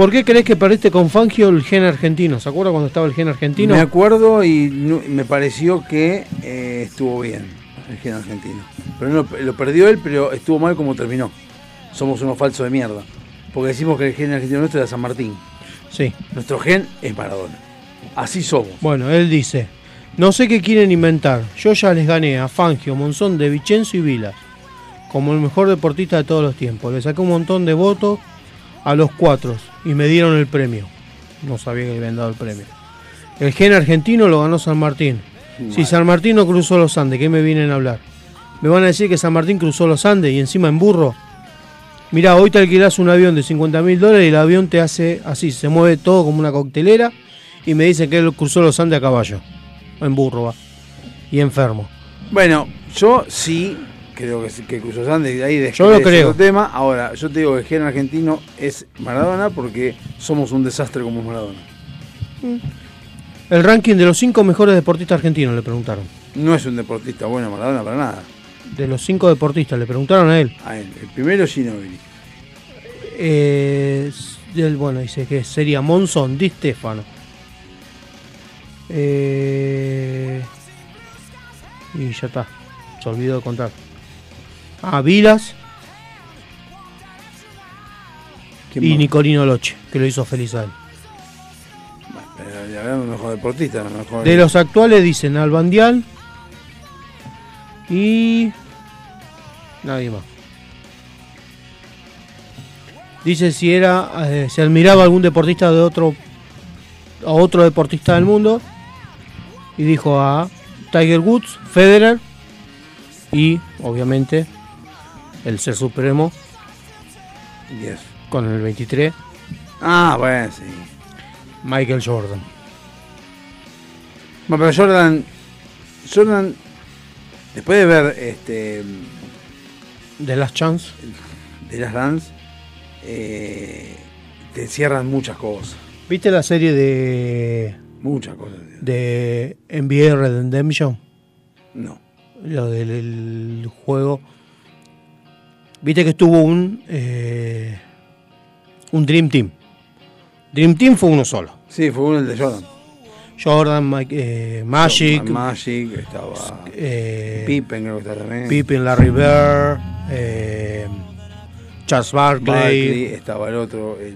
¿Por qué crees que perdiste con Fangio el gen argentino? ¿Se acuerda cuando estaba el gen argentino? Me acuerdo y no- me pareció que eh, estuvo bien el gen argentino. Pero no, lo perdió él, pero estuvo mal como terminó. Somos unos falsos de mierda. Porque decimos que el gen argentino nuestro era San Martín. Sí. Nuestro gen es Maradona. Así somos. Bueno, él dice, no sé qué quieren inventar. Yo ya les gané a Fangio, Monzón, De Vicenzo y Vilas. Como el mejor deportista de todos los tiempos. Le saqué un montón de votos a los cuatro y me dieron el premio. No sabía que le habían dado el premio. El gen argentino lo ganó San Martín. Si San Martín no cruzó los Andes, ¿qué me vienen a hablar? Me van a decir que San Martín cruzó los Andes y encima en burro. Mirá, hoy te alquilás un avión de 50 mil dólares y el avión te hace así, se mueve todo como una coctelera y me dicen que él cruzó los Andes a caballo. En burro va. Y enfermo. Bueno, yo sí creo que, que cruzó San de ahí de Yo lo creo. tema. Ahora, yo te digo que el gen argentino es Maradona porque somos un desastre como Maradona. El ranking de los cinco mejores deportistas argentinos le preguntaron. No es un deportista bueno Maradona para nada. De los cinco deportistas le preguntaron a él. A él. El primero Ginóbili. Eh, del- bueno, dice que sería Monzón, Di Stefano. Eh, y ya está. Se olvidó de contar. Ah, Vilas. ¿Quién Y más? Nicolino Loche, que lo hizo feliz a él. Pero ya hablamos mejor deportista, no mejor. De los actuales dicen Albandial y nadie más. Dice si era eh, si admiraba a algún deportista de otro a otro deportista del mundo y dijo a Tiger Woods, Federer y obviamente el ser supremo Yes. con el 23 Ah, bueno, sí. Michael Jordan. Bueno, pero Jordan. Jordan. Después de ver este. De Last Chance. De las Dance. eh, te cierran muchas cosas. ¿Viste la serie de Muchas cosas. de NBA Redemption? No. Lo del el juego. Viste que estuvo un eh, un Dream Team. Dream Team fue uno solo. Sí, fue uno el de Jordan. Jordan, Mike- eh, Magic, Magic, estaba. eh, Pippen, creo que está también. Pippen, Larry Bird, Charles Barkley, Barkley, estaba el otro, el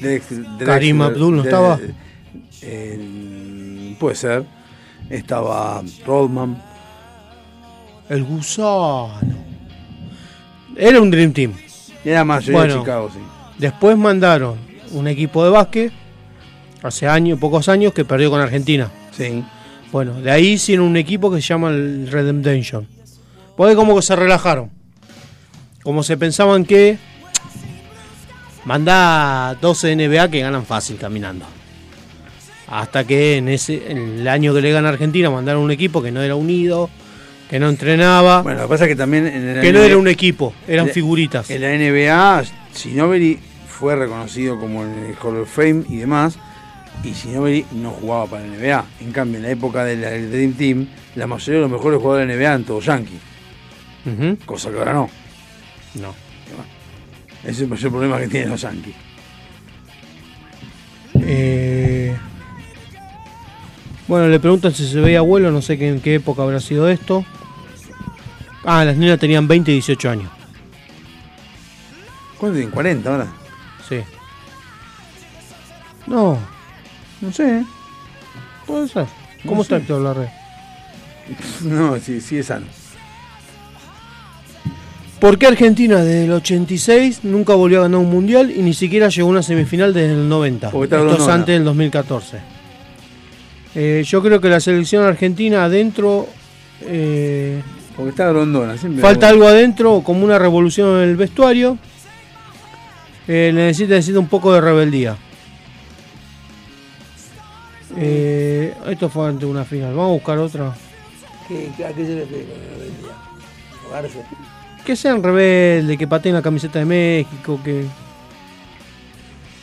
Drex- Drexler, Karim Abdul, ¿no estaba? el- puede ser. Estaba Rodman. el gusano. Era un Dream Team. Era mayoría Bueno. de Chicago, sí. Después mandaron un equipo de básquet hace años, pocos años, que perdió con Argentina. Sí. Bueno, de ahí hicieron un equipo que se llama el Redemption. Porque como que se relajaron. Como se pensaban que manda 12 NBA que ganan fácil caminando. Hasta que en ese en el año que le gana Argentina mandaron un equipo que no era unido, que no entrenaba, Bueno, lo que pasa es que también en el que no era un equipo, eran figuritas. En la NBA, Ginobili fue reconocido como en el Hall of Fame y demás. Y Ginobili no jugaba para la NBA. En cambio, en la época del Dream Team, la mayoría de los mejores jugadores de la NBA eran todos yankees. Cosa que ahora no. No. Ese es el mayor problema que tienen los yankees. Eh, bueno, le preguntan si se veía abuelo, no sé en qué época habrá sido esto. Ah, las niñas tenían 20 y 18 años. ¿Cuánto tienen? ¿40 ahora? Sí. No, No sé. puede ser. ¿Cómo No está sé. Héctor Larrea? No, sí, sí es sano. ¿Por qué Argentina desde el 86 nunca volvió a ganar un mundial y ni siquiera llegó a una semifinal desde el 90? Porque está Esto es antes del 2014. Eh, yo creo que la selección argentina adentro. eh, Porque está grondona. Siempre falta algo adentro, como una revolución en el vestuario. Eh, necesita, necesita un poco de rebeldía. Eh, esto fue ante una final. Vamos a buscar otra. ¿Qué, ¿A qué se le pega la rebeldía? Ahogarse. Que sean rebeldes, que pateen la camiseta de México, que.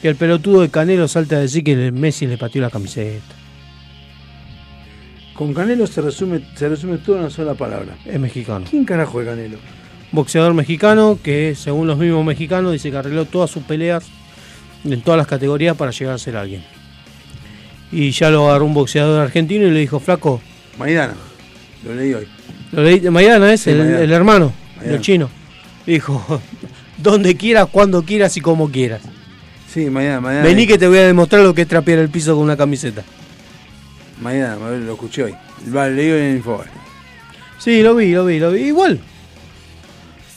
Que el pelotudo de Canelo salte a decir que Messi le pateó la camiseta. Con Canelo se resume, se resume todo en una sola palabra. Es mexicano. ¿Quién carajo es Canelo? boxeador mexicano que, según los mismos mexicanos, dice que arregló todas sus peleas en todas las categorías para llegar a ser alguien. Y ya lo agarró un boxeador argentino y le dijo, flaco, Maidana. Lo leí hoy. lo leí, Maidana es Sí, el, Maidana. el hermano, Maidana. el chino. Dijo, donde quieras, cuando quieras y como quieras. Sí, mañana, mañana. Vení que te voy a demostrar lo que es trapear el piso con una camiseta. Mañana, lo escuché hoy. Va, leí hoy en el Infobae. Sí, lo vi, lo vi, lo vi. Igual.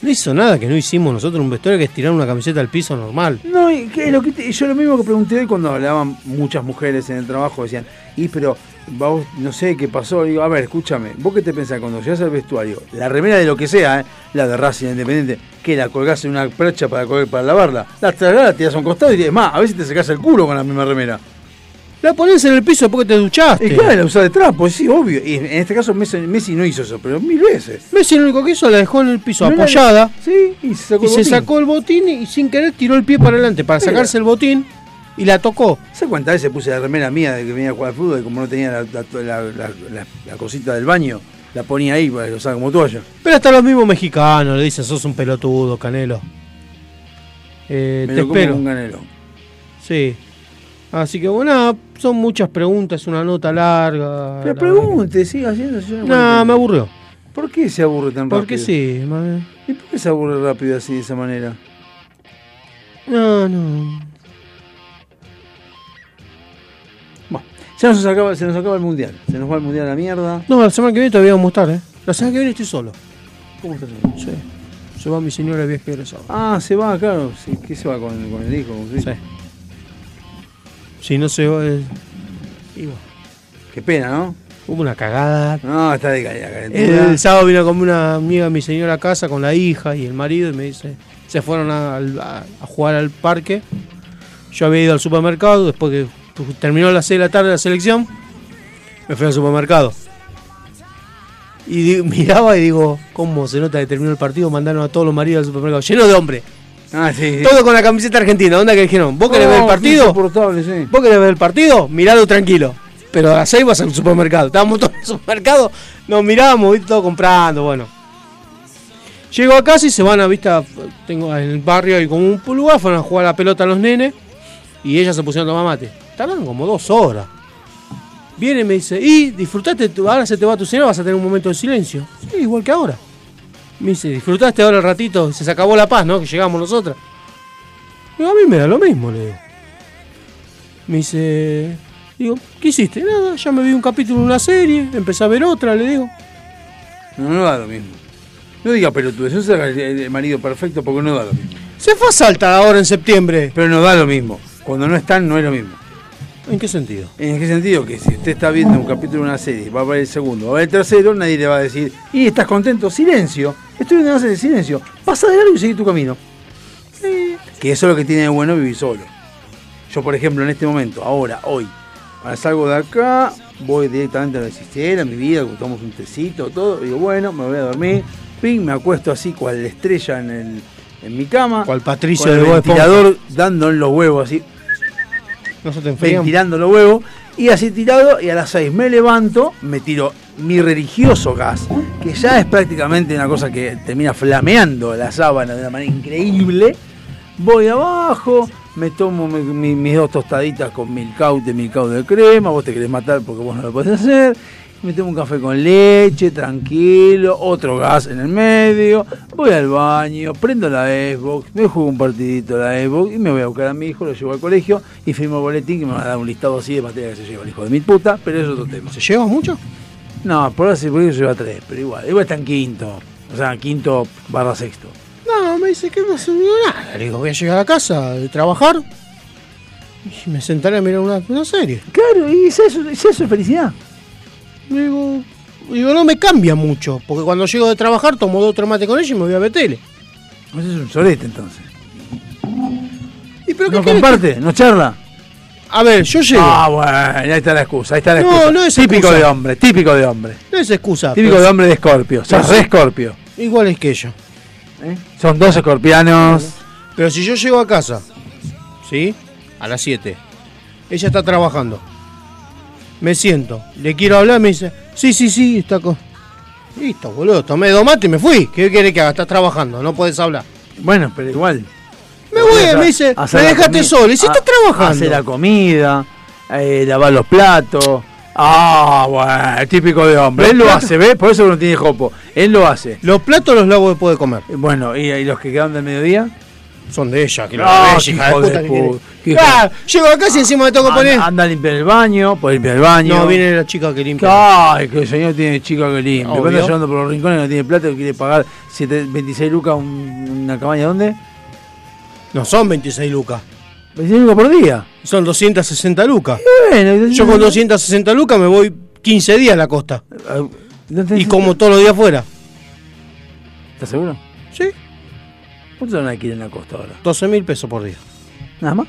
No hizo nada que no hicimos nosotros un vestuario que es tirar una camiseta al piso normal. No, y que lo que te- yo lo mismo que pregunté hoy cuando hablaban muchas mujeres en el trabajo, decían, y pero vos no sé qué pasó, digo, a ver, escúchame, vos qué te pensás cuando llegas al vestuario, la remera de lo que sea, ¿eh? la de Racing Independiente, que la colgás en una percha para, colgar- para lavarla, la tragás, la tirás a un costado y es más, a veces te sacás el culo con la misma remera. La ponés en el piso porque te duchaste. Y claro, la usás de trapo, sí, obvio. Y en este caso Messi, Messi no hizo eso, pero mil veces. Messi lo único que hizo la dejó en el piso No la- apoyada. Sí, y se sacó y el se sacó el botín y sin querer tiró el pie para adelante para Mira. sacarse el botín y la tocó. ¿Sabes cuántas veces puse la remera mía de que venía a jugar al fútbol y como no tenía la, cosita del baño, la ponía ahí para que lo como toalla? Pero hasta los mismos mexicanos le dicen, sos un pelotudo, Canelo. Eh, Me te lo como espero. con canelo. Sí. Así que bueno, son muchas preguntas, una nota larga. Pero la pregunte, siga haciendo. No, me aburrió. ¿Por qué se aburre tan rápido? Porque sí, ma- ¿Y por qué se aburre rápido así de esa manera? No, no. Ya nos acaba, se nos acaba el mundial. Se nos va el mundial a la mierda. No, la semana que viene todavía vamos a estar, ¿eh? La semana que viene estoy solo. ¿Cómo estás? Sí. Se va mi señora de viaje egresado. Ah, se va, claro. Sí, ¿Qué se va con, con el hijo? su hijo? Si no se va. eh, y bueno, Qué pena, ¿no? Hubo una cagada. No, está de ca- calentura. El, sábado vino como una amiga mi señora a casa con la hija y el marido y me dice, se fueron a, al- a- a jugar al parque. Yo había ido al supermercado, después que terminó a las 6 de la tarde la selección, me fui al supermercado. Y miraba y digo, ¿cómo se nota que terminó el partido? Mandaron a todos los maridos al supermercado, lleno de hombres. Ah, sí. sí. Todo con la camiseta argentina. ¿Dónde que dijeron? ¿Vos querés ver el partido? sí. ¿Vos querés ver el partido? Miralo tranquilo. Pero a las 6 vas al supermercado. Estábamos todos en el supermercado, nos mirábamos, ¿viste? todos comprando, bueno. Llego a casa y se van a vista. Tengo en el barrio hay como un lugar, fueron a jugar a la pelota los nenes. Y ellas se pusieron a tomar mate. Tardan como dos horas. Viene y me dice, y disfrutaste, ahora se te va tu señora, vas a tener un momento de silencio. Sí, igual que ahora. Me dice, disfrutaste ahora el ratito, se acabó la paz, ¿no? Que llegamos nosotras. Digo, a mí me da lo mismo, le digo. Me dice, digo, ¿qué hiciste? Nada, ya me vi un capítulo de una serie, empecé a ver otra, le digo. No, no da lo mismo. No diga pelotudes, eso es el, el marido perfecto porque no da lo mismo. Se fue a Salta ahora en septiembre. Pero no da lo mismo. Cuando no están, no es lo mismo. ¿En qué sentido? ¿En qué sentido? Que si usted está viendo un capítulo de una serie, va a ver el segundo, va a ver el tercero, nadie le va a decir, ¿y estás contento? Silencio. Estoy viendo una serie, silencio. Pasa de largo y seguí tu camino. Que eso es lo que tiene de bueno vivir solo. Yo, por ejemplo, en este momento, ahora, hoy, ahora salgo de acá, voy directamente a la existencia, a mi vida, tomamos un tecito, todo, digo, bueno, me voy a dormir, ping, me acuesto así, cual estrella en, el, en mi cama. Cual Patricio con el de ventilador dando en los huevos así, No se los huevos. Y así tirado, y a las 6 me levanto, me tiro mi religioso gas, que ya es prácticamente una cosa que termina flameando la sábana de una manera increíble. Voy abajo, me tomo mi- mi- mis dos tostaditas con milcao de milcao de crema, vos te querés matar porque vos no lo podés hacer. Me tomo un café con leche, tranquilo, otro gas en el medio, voy al baño, prendo la Xbox, me juego un partidito a la Xbox y me voy a buscar a mi hijo, lo llevo al colegio y firmo el boletín que me va a dar un listado así de materia que se lleva el hijo de mi puta, pero eso es otro tema. ¿Se lleva mucho? No, por ahora sí, porque lleva tres, pero igual, igual está en quinto, o sea, quinto barra sexto. Me dice que no vio nada. Le digo, voy a llegar a casa de trabajar. Y me sentaré a mirar una, una serie. Claro, y es eso, es eso es felicidad. Digo, digo, no me cambia mucho, porque cuando llego de trabajar tomo dos o mates con ella y me voy a ver tele. Ese es un solete entonces. ¿Y pero ¿No comparte? ¿No charla? A ver, yo llego. Ah, bueno, ahí está la excusa, ahí está la No, excusa. no es típico excusa. de hombre, típico de hombre. No es excusa. Típico de hombre de escorpio. Pero re sí. escorpio. Igual que yo. Son dos escorpianos. Pero si yo llego a casa, ¿sí? A las 7. Ella está trabajando. Me siento, le quiero hablar, me dice, sí, sí, sí, está con... Listo, boludo, tomé dos mates y me fui. ¿Qué querés que haga? Estás trabajando, no puedes hablar. Bueno, pero igual. Me voy, me dice, me dejaste solo. Y si a- estás trabajando. Hacer la comida, eh, lavar los platos. Ah, bueno, típico de hombre. Los Él lo hace, ¿ves? Por eso no tiene jopo. Él lo hace. Los platos los lavo después de comer. Bueno, ¿y, y los que quedan del mediodía? Son de ella, que No, lavé, qué hija de de que Ah, llego acá y encima me tengo que poner. Anda, a limpiar el baño, puede limpiar el baño. No, viene la chica que limpia. Ay, que el señor tiene chica que limpia. Cuando anda llorando por los rincones, no tiene plata, quiere pagar siete- 26 lucas un- una cabaña. ¿Dónde? No son 26 lucas. 26 lucas por día. Son 260 lucas. Bueno, Yo con 260 lucas me voy 15 días a la costa. Y como todos los días afuera. ¿Estás seguro? Sí. ¿Cuánto son aquí en la costa ahora? 12 mil pesos por día. ¿Nada más?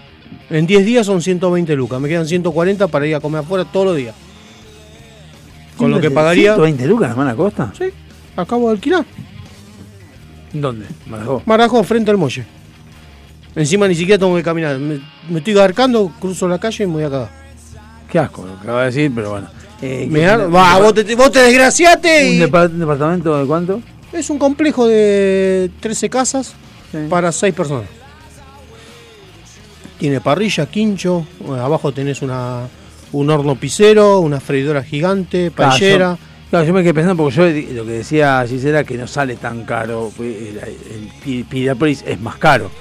En 10 días son 120 lucas. Me quedan 140 para ir a comer afuera todos los días. Con lo que pagaría. 120 lucas, hermana Costa? Sí. Acabo de alquilar. ¿Dónde? Marajó. Marajó frente al muelle. Encima ni siquiera tengo que caminar. Me, me estoy garcando, cruzo la calle y me voy a cagar. Qué asco lo que acaba de decir, pero bueno. Eh, Me ¿qué- ar- un Va, vos te, vos te desgraciaste ¿Un, y. departamento de cuánto? Es un complejo de 13 casas para 6 personas. Tiene parrilla, quincho, bueno, abajo tenés una, un horno pisero, una freidora gigante, Claro, paellera. yo- Claro, yo me quedé pensando porque yo lo que decía Gisela que no sale tan caro. pues, El, el Piriápolis es más caro.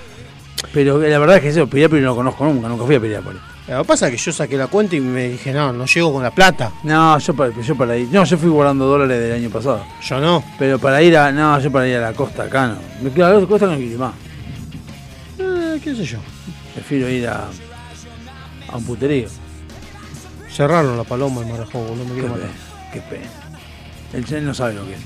Pero la verdad es que eso, Piriápolis no lo conozco nunca, nunca fui a Piriápolis. Lo que pasa es que yo saqué la cuenta y me dije, no, no llego con la plata. No, yo para, yo para ir. No, yo fui guardando dólares del año pasado. Yo no. Pero para ir a. No, yo para ir a la costa acá no. Me quedo a la costa no quiero más. Eh, qué sé yo. Prefiero ir a. a un puterío. Cerraron la paloma en Marajó, no me Qué quiero matar. pena, qué pena. El Chen no sabe lo que es.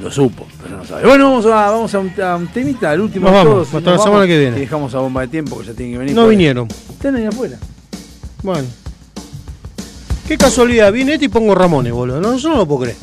Lo supo, pero no sabe. Bueno, vamos a, vamos a, un, a un temita, el último Nos de vamos, todos, hasta nos la semana que viene. Y dejamos a bomba de tiempo que ya tienen que venir. No vinieron. Están ahí afuera. Bueno. Qué casualidad, viene este y pongo Ramones, boludo. No, yo no lo puedo creer.